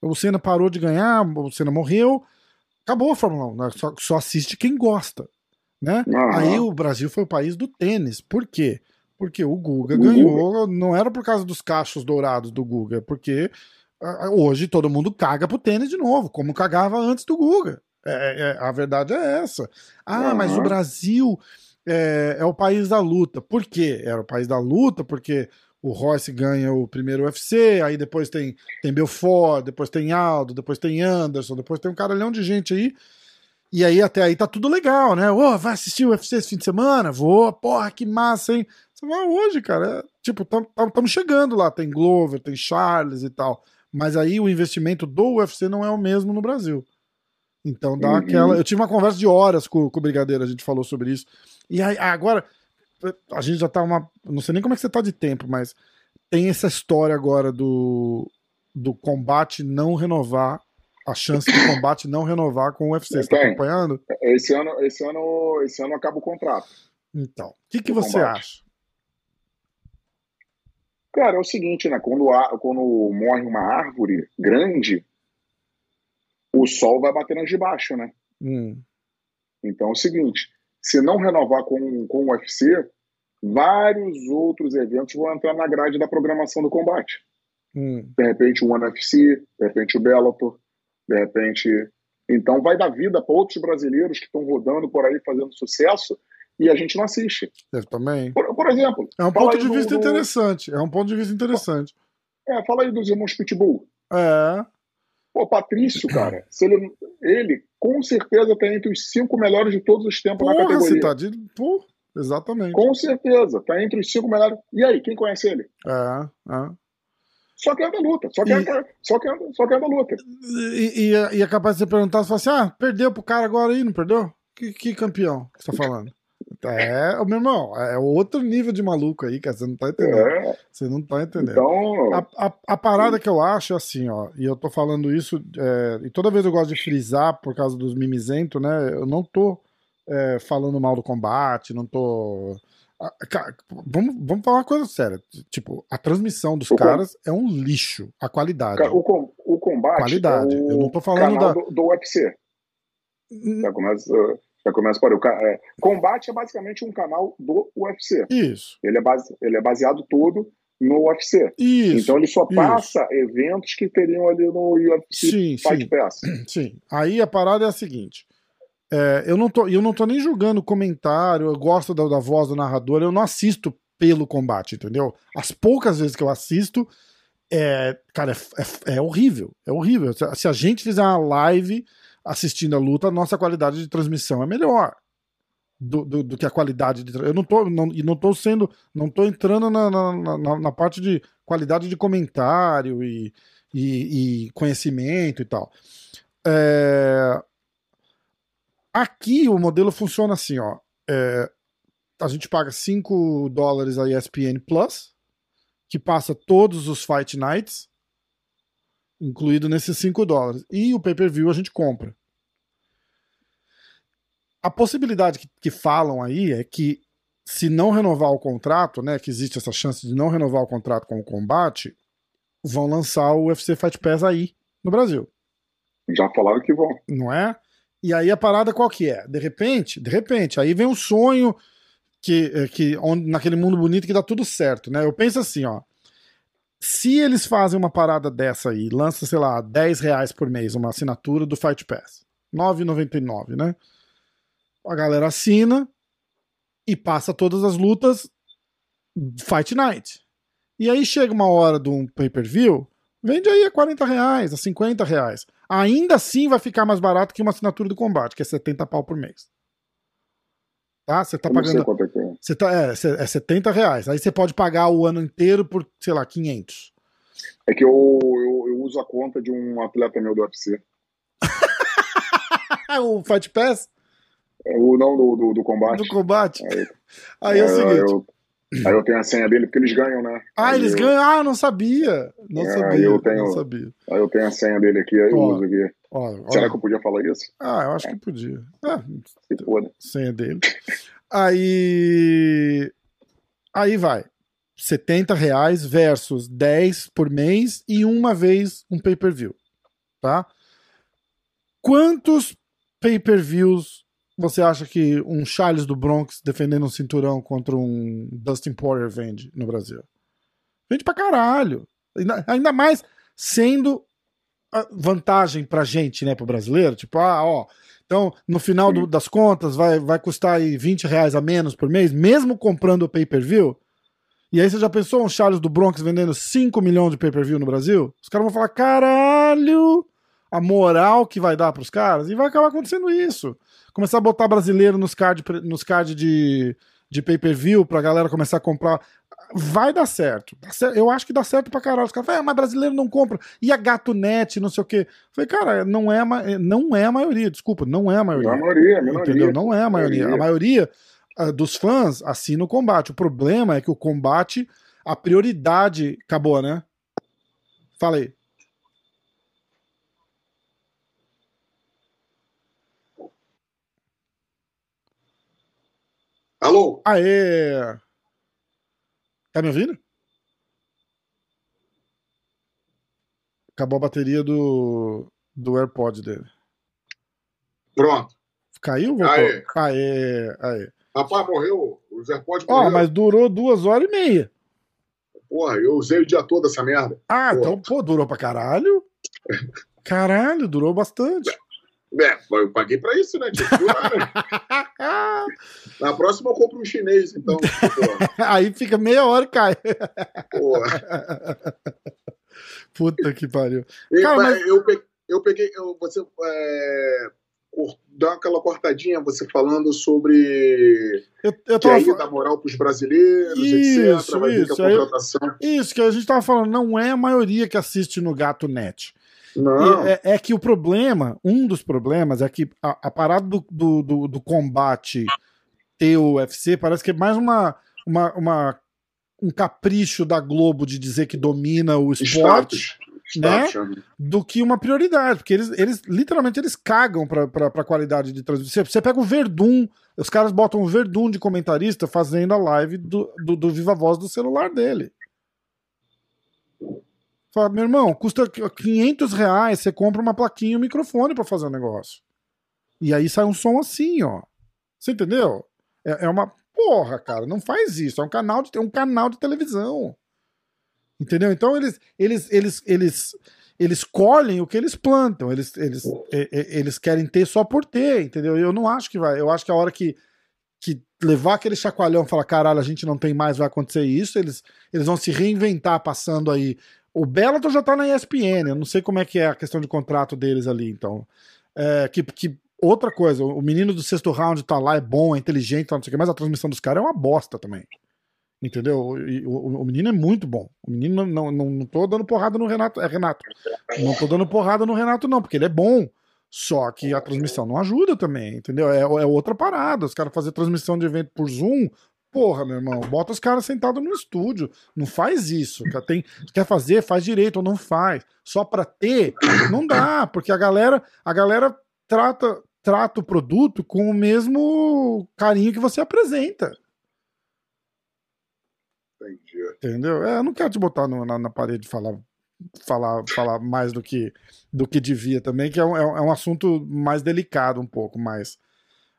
O Senna parou de ganhar, o Senna morreu, acabou a Fórmula 1. Né? Só, só assiste quem gosta. Né? Uhum. Aí o Brasil foi o país do tênis. Por quê? Porque o Guga ganhou, não era por causa dos cachos dourados do Guga, é porque hoje todo mundo caga pro tênis de novo, como cagava antes do Guga. É, é, é, a verdade é essa. Ah, uhum. mas o Brasil é, é, o país da luta. Por quê? Era o país da luta porque o Royce ganha o primeiro UFC, aí depois tem, tem Belfort, depois tem Aldo, depois tem Anderson, depois tem um caralhão de gente aí. E aí até aí tá tudo legal, né? Ô, oh, vai assistir o UFC esse fim de semana? Vou, porra, que massa, hein? Você vai hoje, cara. É, tipo, estamos chegando lá. Tem Glover, tem Charles e tal. Mas aí o investimento do UFC não é o mesmo no Brasil. Então dá uhum. aquela. Eu tive uma conversa de horas com, com o Brigadeiro, a gente falou sobre isso. E aí, agora, a gente já tá uma. Não sei nem como é que você tá de tempo, mas tem essa história agora do, do combate não renovar. A chance do combate não renovar com o UFC. Você tá acompanhando? Esse ano, esse ano, esse ano acaba o contrato. Então, o que, que você combate. acha? Cara, é o seguinte, né? Quando, há, quando morre uma árvore grande, o sol vai bater nas de baixo, né? Hum. Então é o seguinte: se não renovar com, com o UFC, vários outros eventos vão entrar na grade da programação do combate. Hum. De repente o One UFC, de repente o Bellator, de repente. Então vai dar vida para outros brasileiros que estão rodando por aí fazendo sucesso e a gente não assiste. Eu também. Por, por exemplo. É um ponto de vista interessante. É um ponto de vista interessante. É, fala aí dos irmãos Pitbull. É. Pô, Patrício, cara, ele, ele com certeza tá entre os cinco melhores de todos os tempos Porra, na categoria. Você tá de... Pô, exatamente. Com certeza, tá entre os cinco melhores. E aí, quem conhece ele? É, é. Só que anda luta, só que, e... anda, só que, só que anda luta. E, e, é, e é capaz de você perguntar, você fala assim, ah, perdeu pro cara agora aí, não perdeu? Que, que campeão que você tá falando? É, meu irmão, é outro nível de maluco aí, cara. Você não tá entendendo. É. Você não tá entendendo. Então... A, a, a, parada que eu acho, assim, ó, e eu tô falando isso, é, e toda vez eu gosto de frisar por causa dos mimizentos, né? Eu não tô é, falando mal do combate, não tô. Cara, vamos, vamos falar uma coisa séria. Tipo, a transmissão dos o caras com... é um lixo. A qualidade. o, com, o combate. Qualidade. É eu não tô falando da. Do, do UFC. Já começa. Já começa por aí. É, Combate é basicamente um canal do UFC. Isso. Ele é, base, ele é baseado todo no UFC. Isso. Então ele só passa isso. eventos que teriam ali no UFC sim, Fight sim. Pass. Sim. Aí a parada é a seguinte. É, eu, não tô, eu não tô nem julgando comentário, eu gosto da, da voz do narrador, eu não assisto pelo combate, entendeu? As poucas vezes que eu assisto, é, cara, é, é, é horrível. É horrível. Se a gente fizer uma live assistindo a luta, a nossa qualidade de transmissão é melhor. Do, do, do que a qualidade de eu não tô não, e não tô sendo não tô entrando na, na, na, na parte de qualidade de comentário e, e, e conhecimento e tal é, aqui o modelo funciona assim ó é, a gente paga 5 dólares a ESPN Plus que passa todos os Fight Nights incluído nesses 5 dólares. E o pay-per-view a gente compra. A possibilidade que, que, falam aí é que se não renovar o contrato, né, que existe essa chance de não renovar o contrato com o combate, vão lançar o UFC Fight Pass aí no Brasil. Já falaram que vão. Não é? E aí a parada qual que é? De repente, de repente, aí vem um sonho que, que onde, naquele mundo bonito que dá tudo certo, né? Eu penso assim, ó se eles fazem uma parada dessa aí, lança, sei lá, 10 reais por mês uma assinatura do Fight Pass, 9,99, né? A galera assina e passa todas as lutas Fight Night. E aí chega uma hora de um pay-per-view, vende aí a 40 reais, a 50 reais. Ainda assim vai ficar mais barato que uma assinatura do combate, que é 70 pau por mês. Tá? Você tá pagando. É. Você tá, é, é 70 reais. Aí você pode pagar o ano inteiro por, sei lá, 500. É que eu, eu, eu uso a conta de um atleta meu do UFC. o Fight Pass? É, o não do, do, do, combate. Do combate. Aí, aí é, é o seguinte. Eu, Aí eu tenho a senha dele porque eles ganham, né? Ah, aí eles eu, ganham? Ah, não sabia. Não É, sabia. eu tenho- Não sabia. Aí eu tenho a senha dele aqui, aí eu Ó. uso aqui. Ó, Será ó. que eu podia falar isso? Ah, eu acho que podia. Ah, Se foda. senha dele. Aí. Aí vai. 70 reais versus 10 por mês e uma vez um pay-per-view. Tá? Quantos pay-per-views você acha que um Charles do Bronx defendendo um cinturão contra um Dustin Poirier vende no Brasil? Vende pra caralho. Ainda, ainda mais sendo a vantagem pra gente, né, pro brasileiro. Tipo, ah, ó, então no final do- das contas vai, vai custar aí 20 reais a menos por mês, mesmo comprando o pay-per-view. E aí você já pensou um Charles do Bronx vendendo 5 milhões de pay-per-view no Brasil? Os caras vão falar, caralho, a moral que vai dar pros caras. E vai acabar acontecendo isso. Começar a botar brasileiro nos card, nos card de, de pay-per-view pra galera começar a comprar. Vai dar certo. Eu acho que dá certo pra caralho. Os caras falam, ah, mas brasileiro não compra. E a Gato Net, não sei o quê. Eu Falei, cara, não é, a não é a maioria, desculpa, não é a maioria. Não, a maioria, a minoria. Entendeu? Não é a maioria. A maioria ah, dos fãs assina o combate. O problema é que o combate, a prioridade acabou, né? Fala Alô? Aê! Tá me ouvindo? Acabou a bateria do, do AirPod dele. Pronto. Caiu? Voltou? Aê. Aê, aê. Rapaz, morreu. O Zé Pode Ó, mas durou duas horas e meia. Porra, eu usei o dia todo essa merda. Ah, Pô. então, pô, durou pra caralho. Caralho, durou bastante. É, eu paguei pra isso, né? Que né? Na próxima eu compro um chinês, então. Aí fica meia hora e cai. Porra. Puta que pariu. E, Cara, mas eu, pe- eu peguei. eu- você é, dá aquela cortadinha você falando sobre Eu, eu que tava aí fa- dá moral pros brasileiros, Isso, etc. Vai isso, a aí- contratação. Isso que a gente tava falando, não é a maioria que assiste no Gato Net. Não. É, é que o problema, um dos problemas, é que a, a parada do, do, do- do combate ter o UFC parece que é mais uma, uma, uma- um capricho da Globo de dizer que domina o esporte né? Né? do que uma prioridade, porque eles, eles literalmente eles cagam pra, pra, pra qualidade de transmissão. Você, você pega o Verdun, os caras botam o Verdun de comentarista fazendo a live do, do, do Viva Voz do celular dele. Fala, meu irmão, custa 500 reais, você compra uma plaquinha e um microfone pra fazer o negócio. E aí sai um som assim, ó. Você entendeu? É, é uma porra, cara, não faz isso. É um canal de, é um canal de televisão. Entendeu? Então eles eles eles eles eles colhem o que eles plantam. Eles eles, e- e- eles querem ter só por ter, entendeu? Eu não acho que vai. Eu acho que a hora que que levar aquele chacoalhão e falar, caralho, a gente não tem mais, vai acontecer isso, eles, eles vão se reinventar passando aí. O Bellator já tá na ESPN, eu não sei como é que é a questão de contrato deles ali, então. É, que, que outra coisa, o menino do sexto round tá lá, é bom, é inteligente, não sei o que, mas a transmissão dos caras é uma bosta também. Entendeu? O, o, o menino é muito bom. O menino não, não, não, não tô dando porrada no Renato. É Renato. Não tô dando porrada no Renato, não, porque ele é bom. Só que a transmissão não ajuda também, entendeu? É, é outra parada. Os caras fazer transmissão de evento por Zoom. Porra, meu irmão, bota os caras sentados no estúdio. Não faz isso. Quer, tem, quer fazer, faz direito ou não faz. Só pra ter, não dá, porque a galera, a galera trata, trata o produto com o mesmo carinho que você apresenta. Entendi. Entendeu? É, eu não quero te botar no- na, na parede e falar, falar, falar mais do que, do que devia também, que é um, é um- é assunto mais delicado um pouco, mas.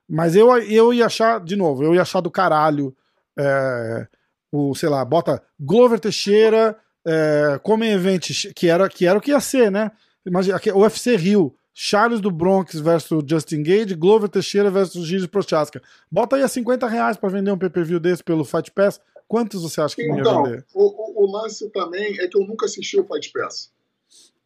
Mas eu, eu ia achar, de novo, eu ia achar do caralho é, o, sei lá, bota Glover Teixeira, é, Come Event, que era, que era o que ia ser, né? Imagina, UFC Rio, Charles do Bronx versus Justin Gage, Glover Teixeira versus Gigi Prochaska. Bota aí a 50 reais pra vender um pay-per-view desse pelo Fight Pass. Quantos você acha que não ia Então, vender? o, o- o lance também é que eu nunca assisti o Fight Pass.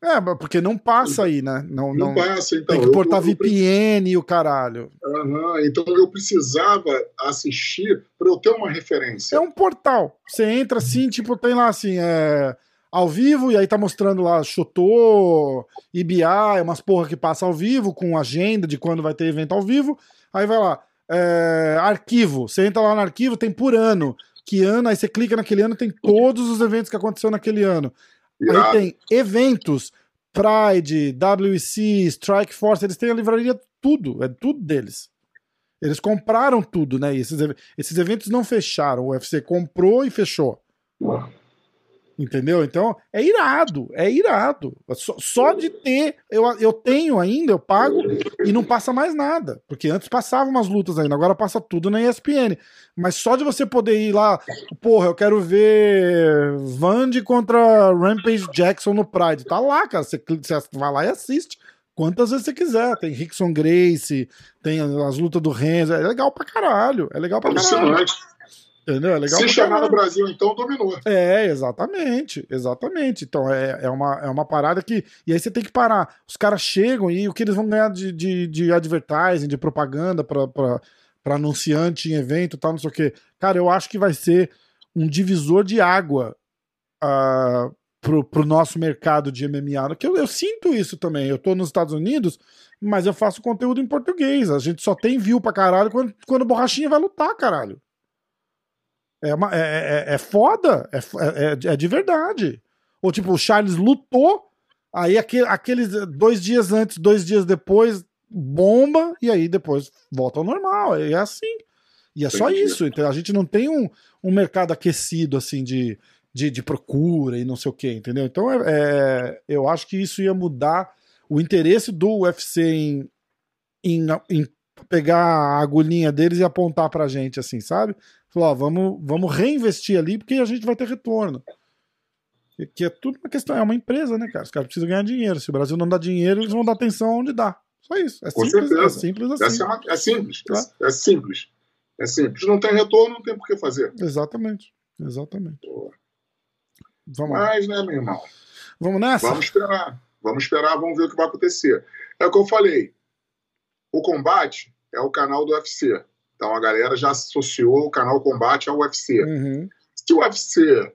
É, porque não passa aí, né? Não, Não, não, passa, então. tem que portar eu- eu VPN e o caralho. Aham, então eu precisava assistir para eu ter uma referência. É um portal. Você entra assim, tipo, tem lá assim, é, ao vivo, e aí tá mostrando lá Chotô, IBA, umas porra que passa ao vivo, com agenda de quando vai ter evento ao vivo. Aí vai lá, é, arquivo. Você entra lá no arquivo, tem por ano. que ano, aí você clica naquele ano, tem todos os eventos que aconteceu naquele ano. Irado. Aí tem eventos, Pride, WC, Strike Force, eles têm a livraria tudo, é tudo deles. Eles compraram tudo, né? E esses, esses eventos não fecharam, o UFC comprou e fechou. Entendeu? Então, é irado, é irado. Só, só de ter, eu, eu tenho ainda, eu pago e não passa mais nada. Porque antes passava umas lutas ainda, agora passa tudo na ESPN. Mas só de você poder ir lá, porra, eu quero ver Vandy contra Rampage Jackson no Pride. Tá lá, cara. Você, você vai lá e assiste. Quantas vezes você quiser. Tem Rickson Grace, tem as lutas do Renzo. É legal pra caralho. É legal pra caralho. Entendeu? É legal Se chegar no Brasil, então, dominou. É, exatamente, exatamente. Então é, é, uma, é uma parada que. E aí você tem que parar. Os caras chegam e o que eles vão ganhar de, de, de advertising, de propaganda pra anunciante em evento e tal, não sei o quê. Cara, eu acho que vai ser um divisor de água ah, pro, pro nosso mercado de MMA. Que eu, eu sinto isso também. Eu tô nos Estados Unidos, mas eu faço conteúdo em português. A gente só tem view pra caralho quando, quando Borrachinha vai lutar, caralho. É, uma, é, é, é foda, é, é, é- é de verdade. Ou tipo, o Charles lutou, aí aquele, aqueles dois dias antes, dois dias depois, bomba, e aí depois volta ao normal. É assim. E é só isso. Então a gente não tem um, um mercado aquecido assim de, de, de procura e não sei o que, entendeu? Então é, é- eu acho que isso ia mudar o interesse do UFC em, em, em pegar a agulhinha deles e apontar pra gente, assim, sabe? Falou, ó, vamos, vamos reinvestir ali porque a gente vai ter retorno. Que- Que é tudo uma questão, é uma empresa, né, cara? Os caras precisam ganhar dinheiro. Se o Brasil não dá dinheiro, eles vão dar atenção onde dá. Só isso. É Com simples, é simples assim. Essa é, uma- é simples. Tá. É, é simples. É simples. Não tem retorno, não tem por que fazer. Exatamente. Exatamente. Pô. Vamos lá. Mas, né, meu irmão? Vamos nessa? Vamos esperar. Vamos esperar, vamos ver o que vai acontecer. É o que eu falei. O combate é o canal do UFC. Então a galera já associou o canal combate ao UFC. Uhum. Se o UFC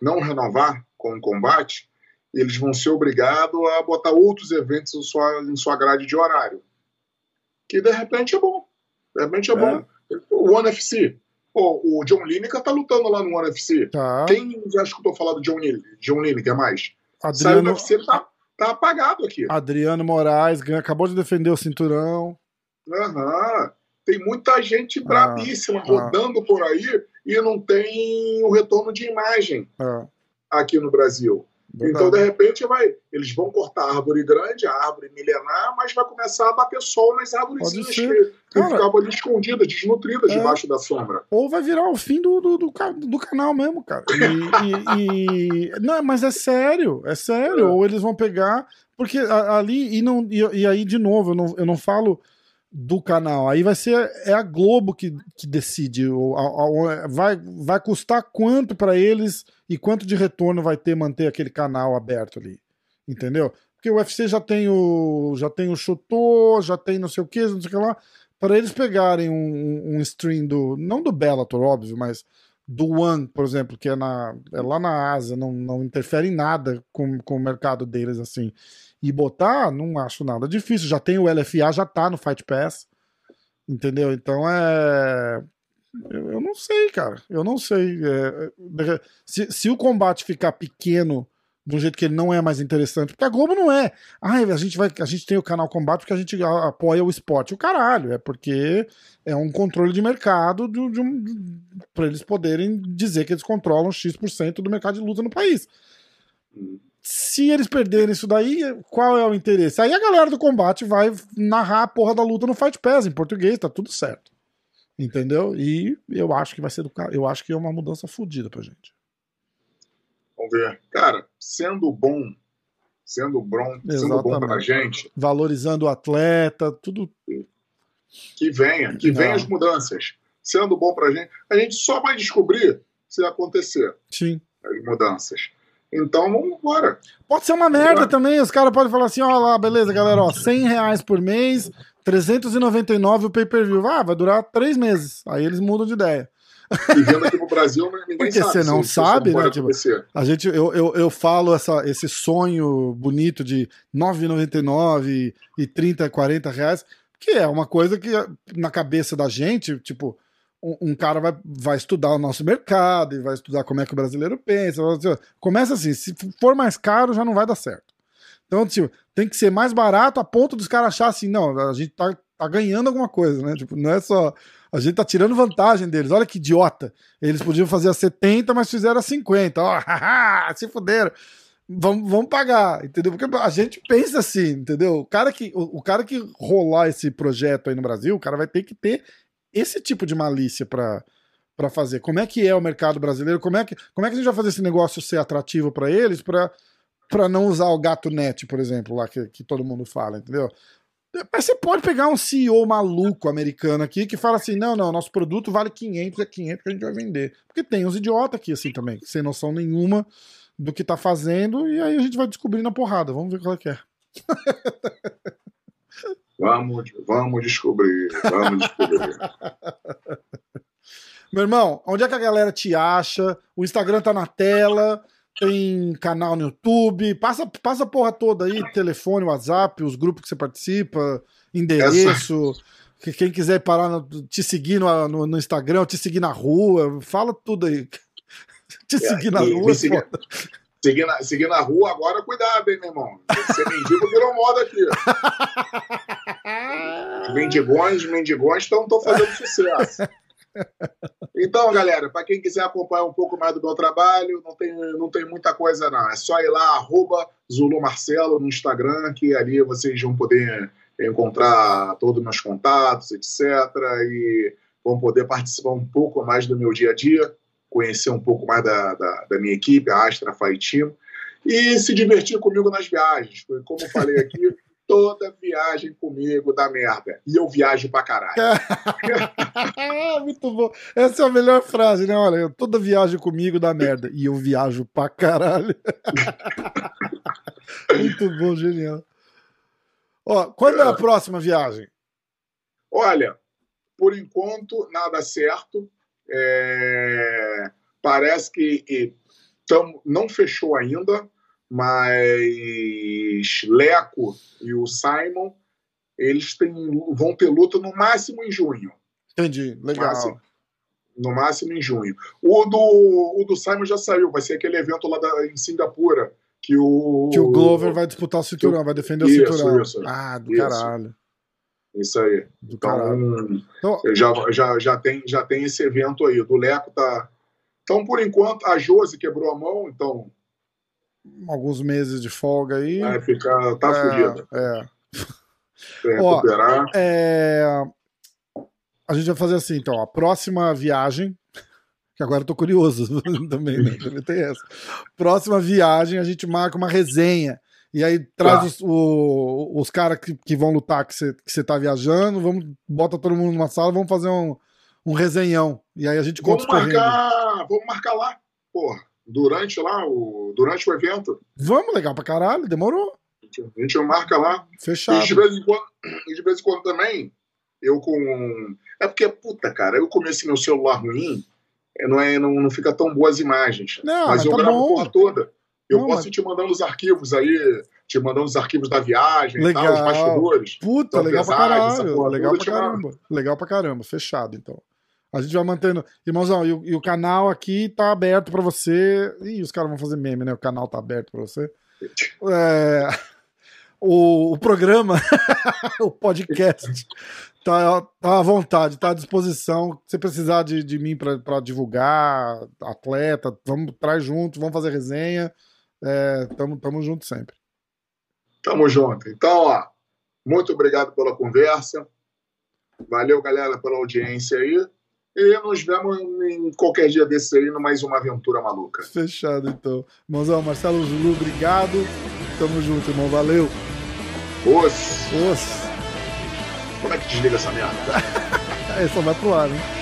não renovar com o combate, eles vão ser obrigados a botar outros eventos em sua, em sua grade de horário. Que de repente é bom. De repente é, É. bom. O One FC. Pô, o John Lineker tá lutando lá no One FC. Tá. Quem já escutou falar do John, John Lineker mais? Saiu do Adriano, UFC, ele tá, tá apagado aqui. Adriano Moraes ganha- acabou de defender o cinturão. Aham. Tem muita gente brabíssima ah. rodando por aí e não tem o retorno de imagem É, aqui no Brasil. verdade. Então, de repente, vai, eles vão cortar a árvore grande, a árvore milenar, mas vai começar a bater sol nas árvorezinhas que, que ficavam ali escondidas, desnutridas É. debaixo da sombra. Ou vai virar o fim do, do, do, do canal mesmo, cara. E, e- e- Não, mas é sério, é sério. É. Ou eles vão pegar. Porque ali, e, não, e, e aí, de novo, eu não, eu não falo do canal. Aí vai ser. É a Globo que, que decide. o- a- a- vai, vai custar quanto pra eles e quanto de retorno vai ter manter aquele canal aberto ali. Entendeu? Porque o UFC já tem o. Já tem o Chutô, já tem não sei o que, não sei o que lá para eles pegarem um, um stream do. Não do Bellator, óbvio, mas do One, por exemplo, que é, na, é lá na Ásia, não, não interfere em nada com, com o mercado deles, assim. E botar, não acho nada difícil. Já tem o LFA, já tá no Fight Pass. Entendeu? Então é. Eu, eu não sei, cara. Eu não sei. É, de- se, se o combate ficar pequeno de um jeito que ele não é mais interessante, porque a Globo não é. Ai, a gente vai, a gente tem o canal Combate porque a gente apoia o esporte. O caralho, é porque é um controle de mercado de, de um, para eles poderem dizer que eles controlam X% do mercado de luta no país. Se eles perderem isso daí, qual é o interesse? Aí a galera do combate vai narrar a porra da luta no Fight Pass em português, tá tudo certo. Entendeu? E eu acho que vai ser do ca- eu acho que é uma mudança fodida pra gente. Vamos ver. Cara, sendo bom, sendo bom, sendo bom pra gente, Valorizando o atleta, tudo que venha, que Não. venham as mudanças. Sendo bom pra gente, a gente só vai descobrir se acontecer sim. as mudanças. Então, vamos embora. Pode ser uma merda também, os caras podem falar assim, ó lá, beleza, galera, ó, 100 reais por mês, 399 o pay-per-view. Ah, vai durar três meses. Aí eles mudam de ideia. E vindo aqui pro Brasil, ninguém Porque sabe. você não sabe, né, tipo. A gente, eu, eu, eu falo essa, esse sonho bonito de 9,99 e 30, 40 reais, que é uma coisa que na cabeça da gente, tipo, um, cara vai, vai estudar o nosso mercado e vai estudar como é que o brasileiro pensa. Começa assim, se for mais caro, já não vai dar certo. Então, tipo, tem que ser mais barato a ponto dos caras achar assim, não, a gente tá, tá ganhando alguma coisa, né? Tipo, não é só. A gente tá tirando vantagem deles. Olha que idiota. Eles podiam fazer a 70, mas fizeram a 50. Ó, oh, se fuderam. Vamos, vamos pagar, entendeu? Porque a gente pensa assim, entendeu? O cara, que, o, o cara que rolar esse projeto aí no Brasil, o cara vai ter que ter esse tipo de malícia para para fazer. Como é que é o mercado brasileiro? Como é que, como é que a gente vai fazer esse negócio ser atrativo para eles para não usar o gato net, por exemplo, lá que, que todo mundo fala, entendeu? Mas você pode pegar um CEO maluco americano aqui que fala assim: não, não, nosso produto vale 500, é 500 que a gente vai vender. Porque tem uns idiotas aqui assim também, sem noção nenhuma do que tá fazendo, e aí a gente vai descobrir na porrada. Vamos ver qual é que é. Vamos, vamos descobrir, vamos descobrir. Meu irmão, onde é que a galera te acha? O Instagram tá na tela tem canal no YouTube, passa, passa a porra toda aí, telefone, WhatsApp, os grupos que você participa, endereço. Essa... Quem quiser parar, no, te seguir no, no, no, Instagram, te seguir na rua, fala tudo aí. te é, seguir na rua. Seguir, seguir, na, seguir na rua, agora cuidado, hein, meu irmão. Ser mendigo virou moda aqui. Os mendigões, mendigões estão fazendo sucesso. Então, galera, para quem quiser acompanhar um pouco mais do meu trabalho, não tem, não tem muita coisa não. É só ir lá, arroba Zulu Marcelo no Instagram, que ali vocês vão poder encontrar todos os meus contatos, etc. E vão poder participar um pouco mais do meu dia a dia, conhecer um pouco mais da, da, da minha equipe, a Astra Fight Team, e se divertir comigo nas viagens. Como eu falei aqui, toda viagem comigo dá merda. E eu viajo pra caralho. Muito bom. Essa é a melhor frase, né? Olha, toda viagem comigo dá merda. E eu viajo pra caralho. Muito bom, genial. Ó, quando é a próxima viagem? Olha, por enquanto, nada certo. É... Parece que, tamo... não fechou ainda mas Leco e o Simon eles têm, vão ter luta no máximo em junho. Entendi, legal. No máximo, no máximo em junho. O do, o do Simon já saiu, vai ser aquele evento lá da, em Singapura. Que o, que o Glover vai disputar o cinturão, vai defender isso, o cinturão. Isso, ah, do isso. caralho. Isso aí. Do então, então, já, já, já, tem, já tem esse evento aí. O do Leco tá. Então, por enquanto, a Josi quebrou a mão, então alguns meses de folga aí. Vai ficar. Tá é, fudido. É. Ó, é... A gente vai fazer assim, então. A próxima viagem. Que agora eu tô curioso também, né? Também tem essa. Próxima viagem, a gente marca uma resenha. E aí traz tá. os, o, os caras que, que vão lutar que você que tá viajando, vamos, bota todo mundo numa sala, vamos fazer um, um resenhão. E aí a gente conta vamos marcar, Vamos marcar lá, porra durante lá, o, durante o evento. Vamos, legal pra caralho, demorou. A gente marca lá. Fechado. E de vez em quando, de vez em quando também, eu com. É porque, puta, cara, eu comecei meu celular ruim, é, não, é, não, não fica tão boas imagens. Não, mas, mas eu tá gravo bom. a toda. Eu Não, posso mas- ir te mandando os arquivos aí, te mandando os arquivos da viagem e Legal. tal, os bastidores. Puta, Então, legal pra caralho. Legal pra caramba. Legal pra caramba. Fechado, então. A gente vai mantendo. Irmãozão, e o, e o canal aqui tá aberto pra você. Ih, os caras vão fazer meme, né? O canal tá aberto pra você. É, o, o programa, o podcast, tá, tá à vontade, tá à disposição. Se precisar de, de mim pra divulgar, atleta, vamos traz junto, vamos fazer resenha. É, tamo, tamo junto sempre. Tamo junto. Então, ó, muito obrigado pela conversa. Valeu, galera, pela audiência aí. E nos vemos em qualquer dia desse aí, mais uma aventura maluca. Fechado, então. Irmãozão, Marcelo Zulu, obrigado. Tamo junto, irmão. Valeu. Os... Os. Como é que desliga essa merda? É, só vai pro ar, hein?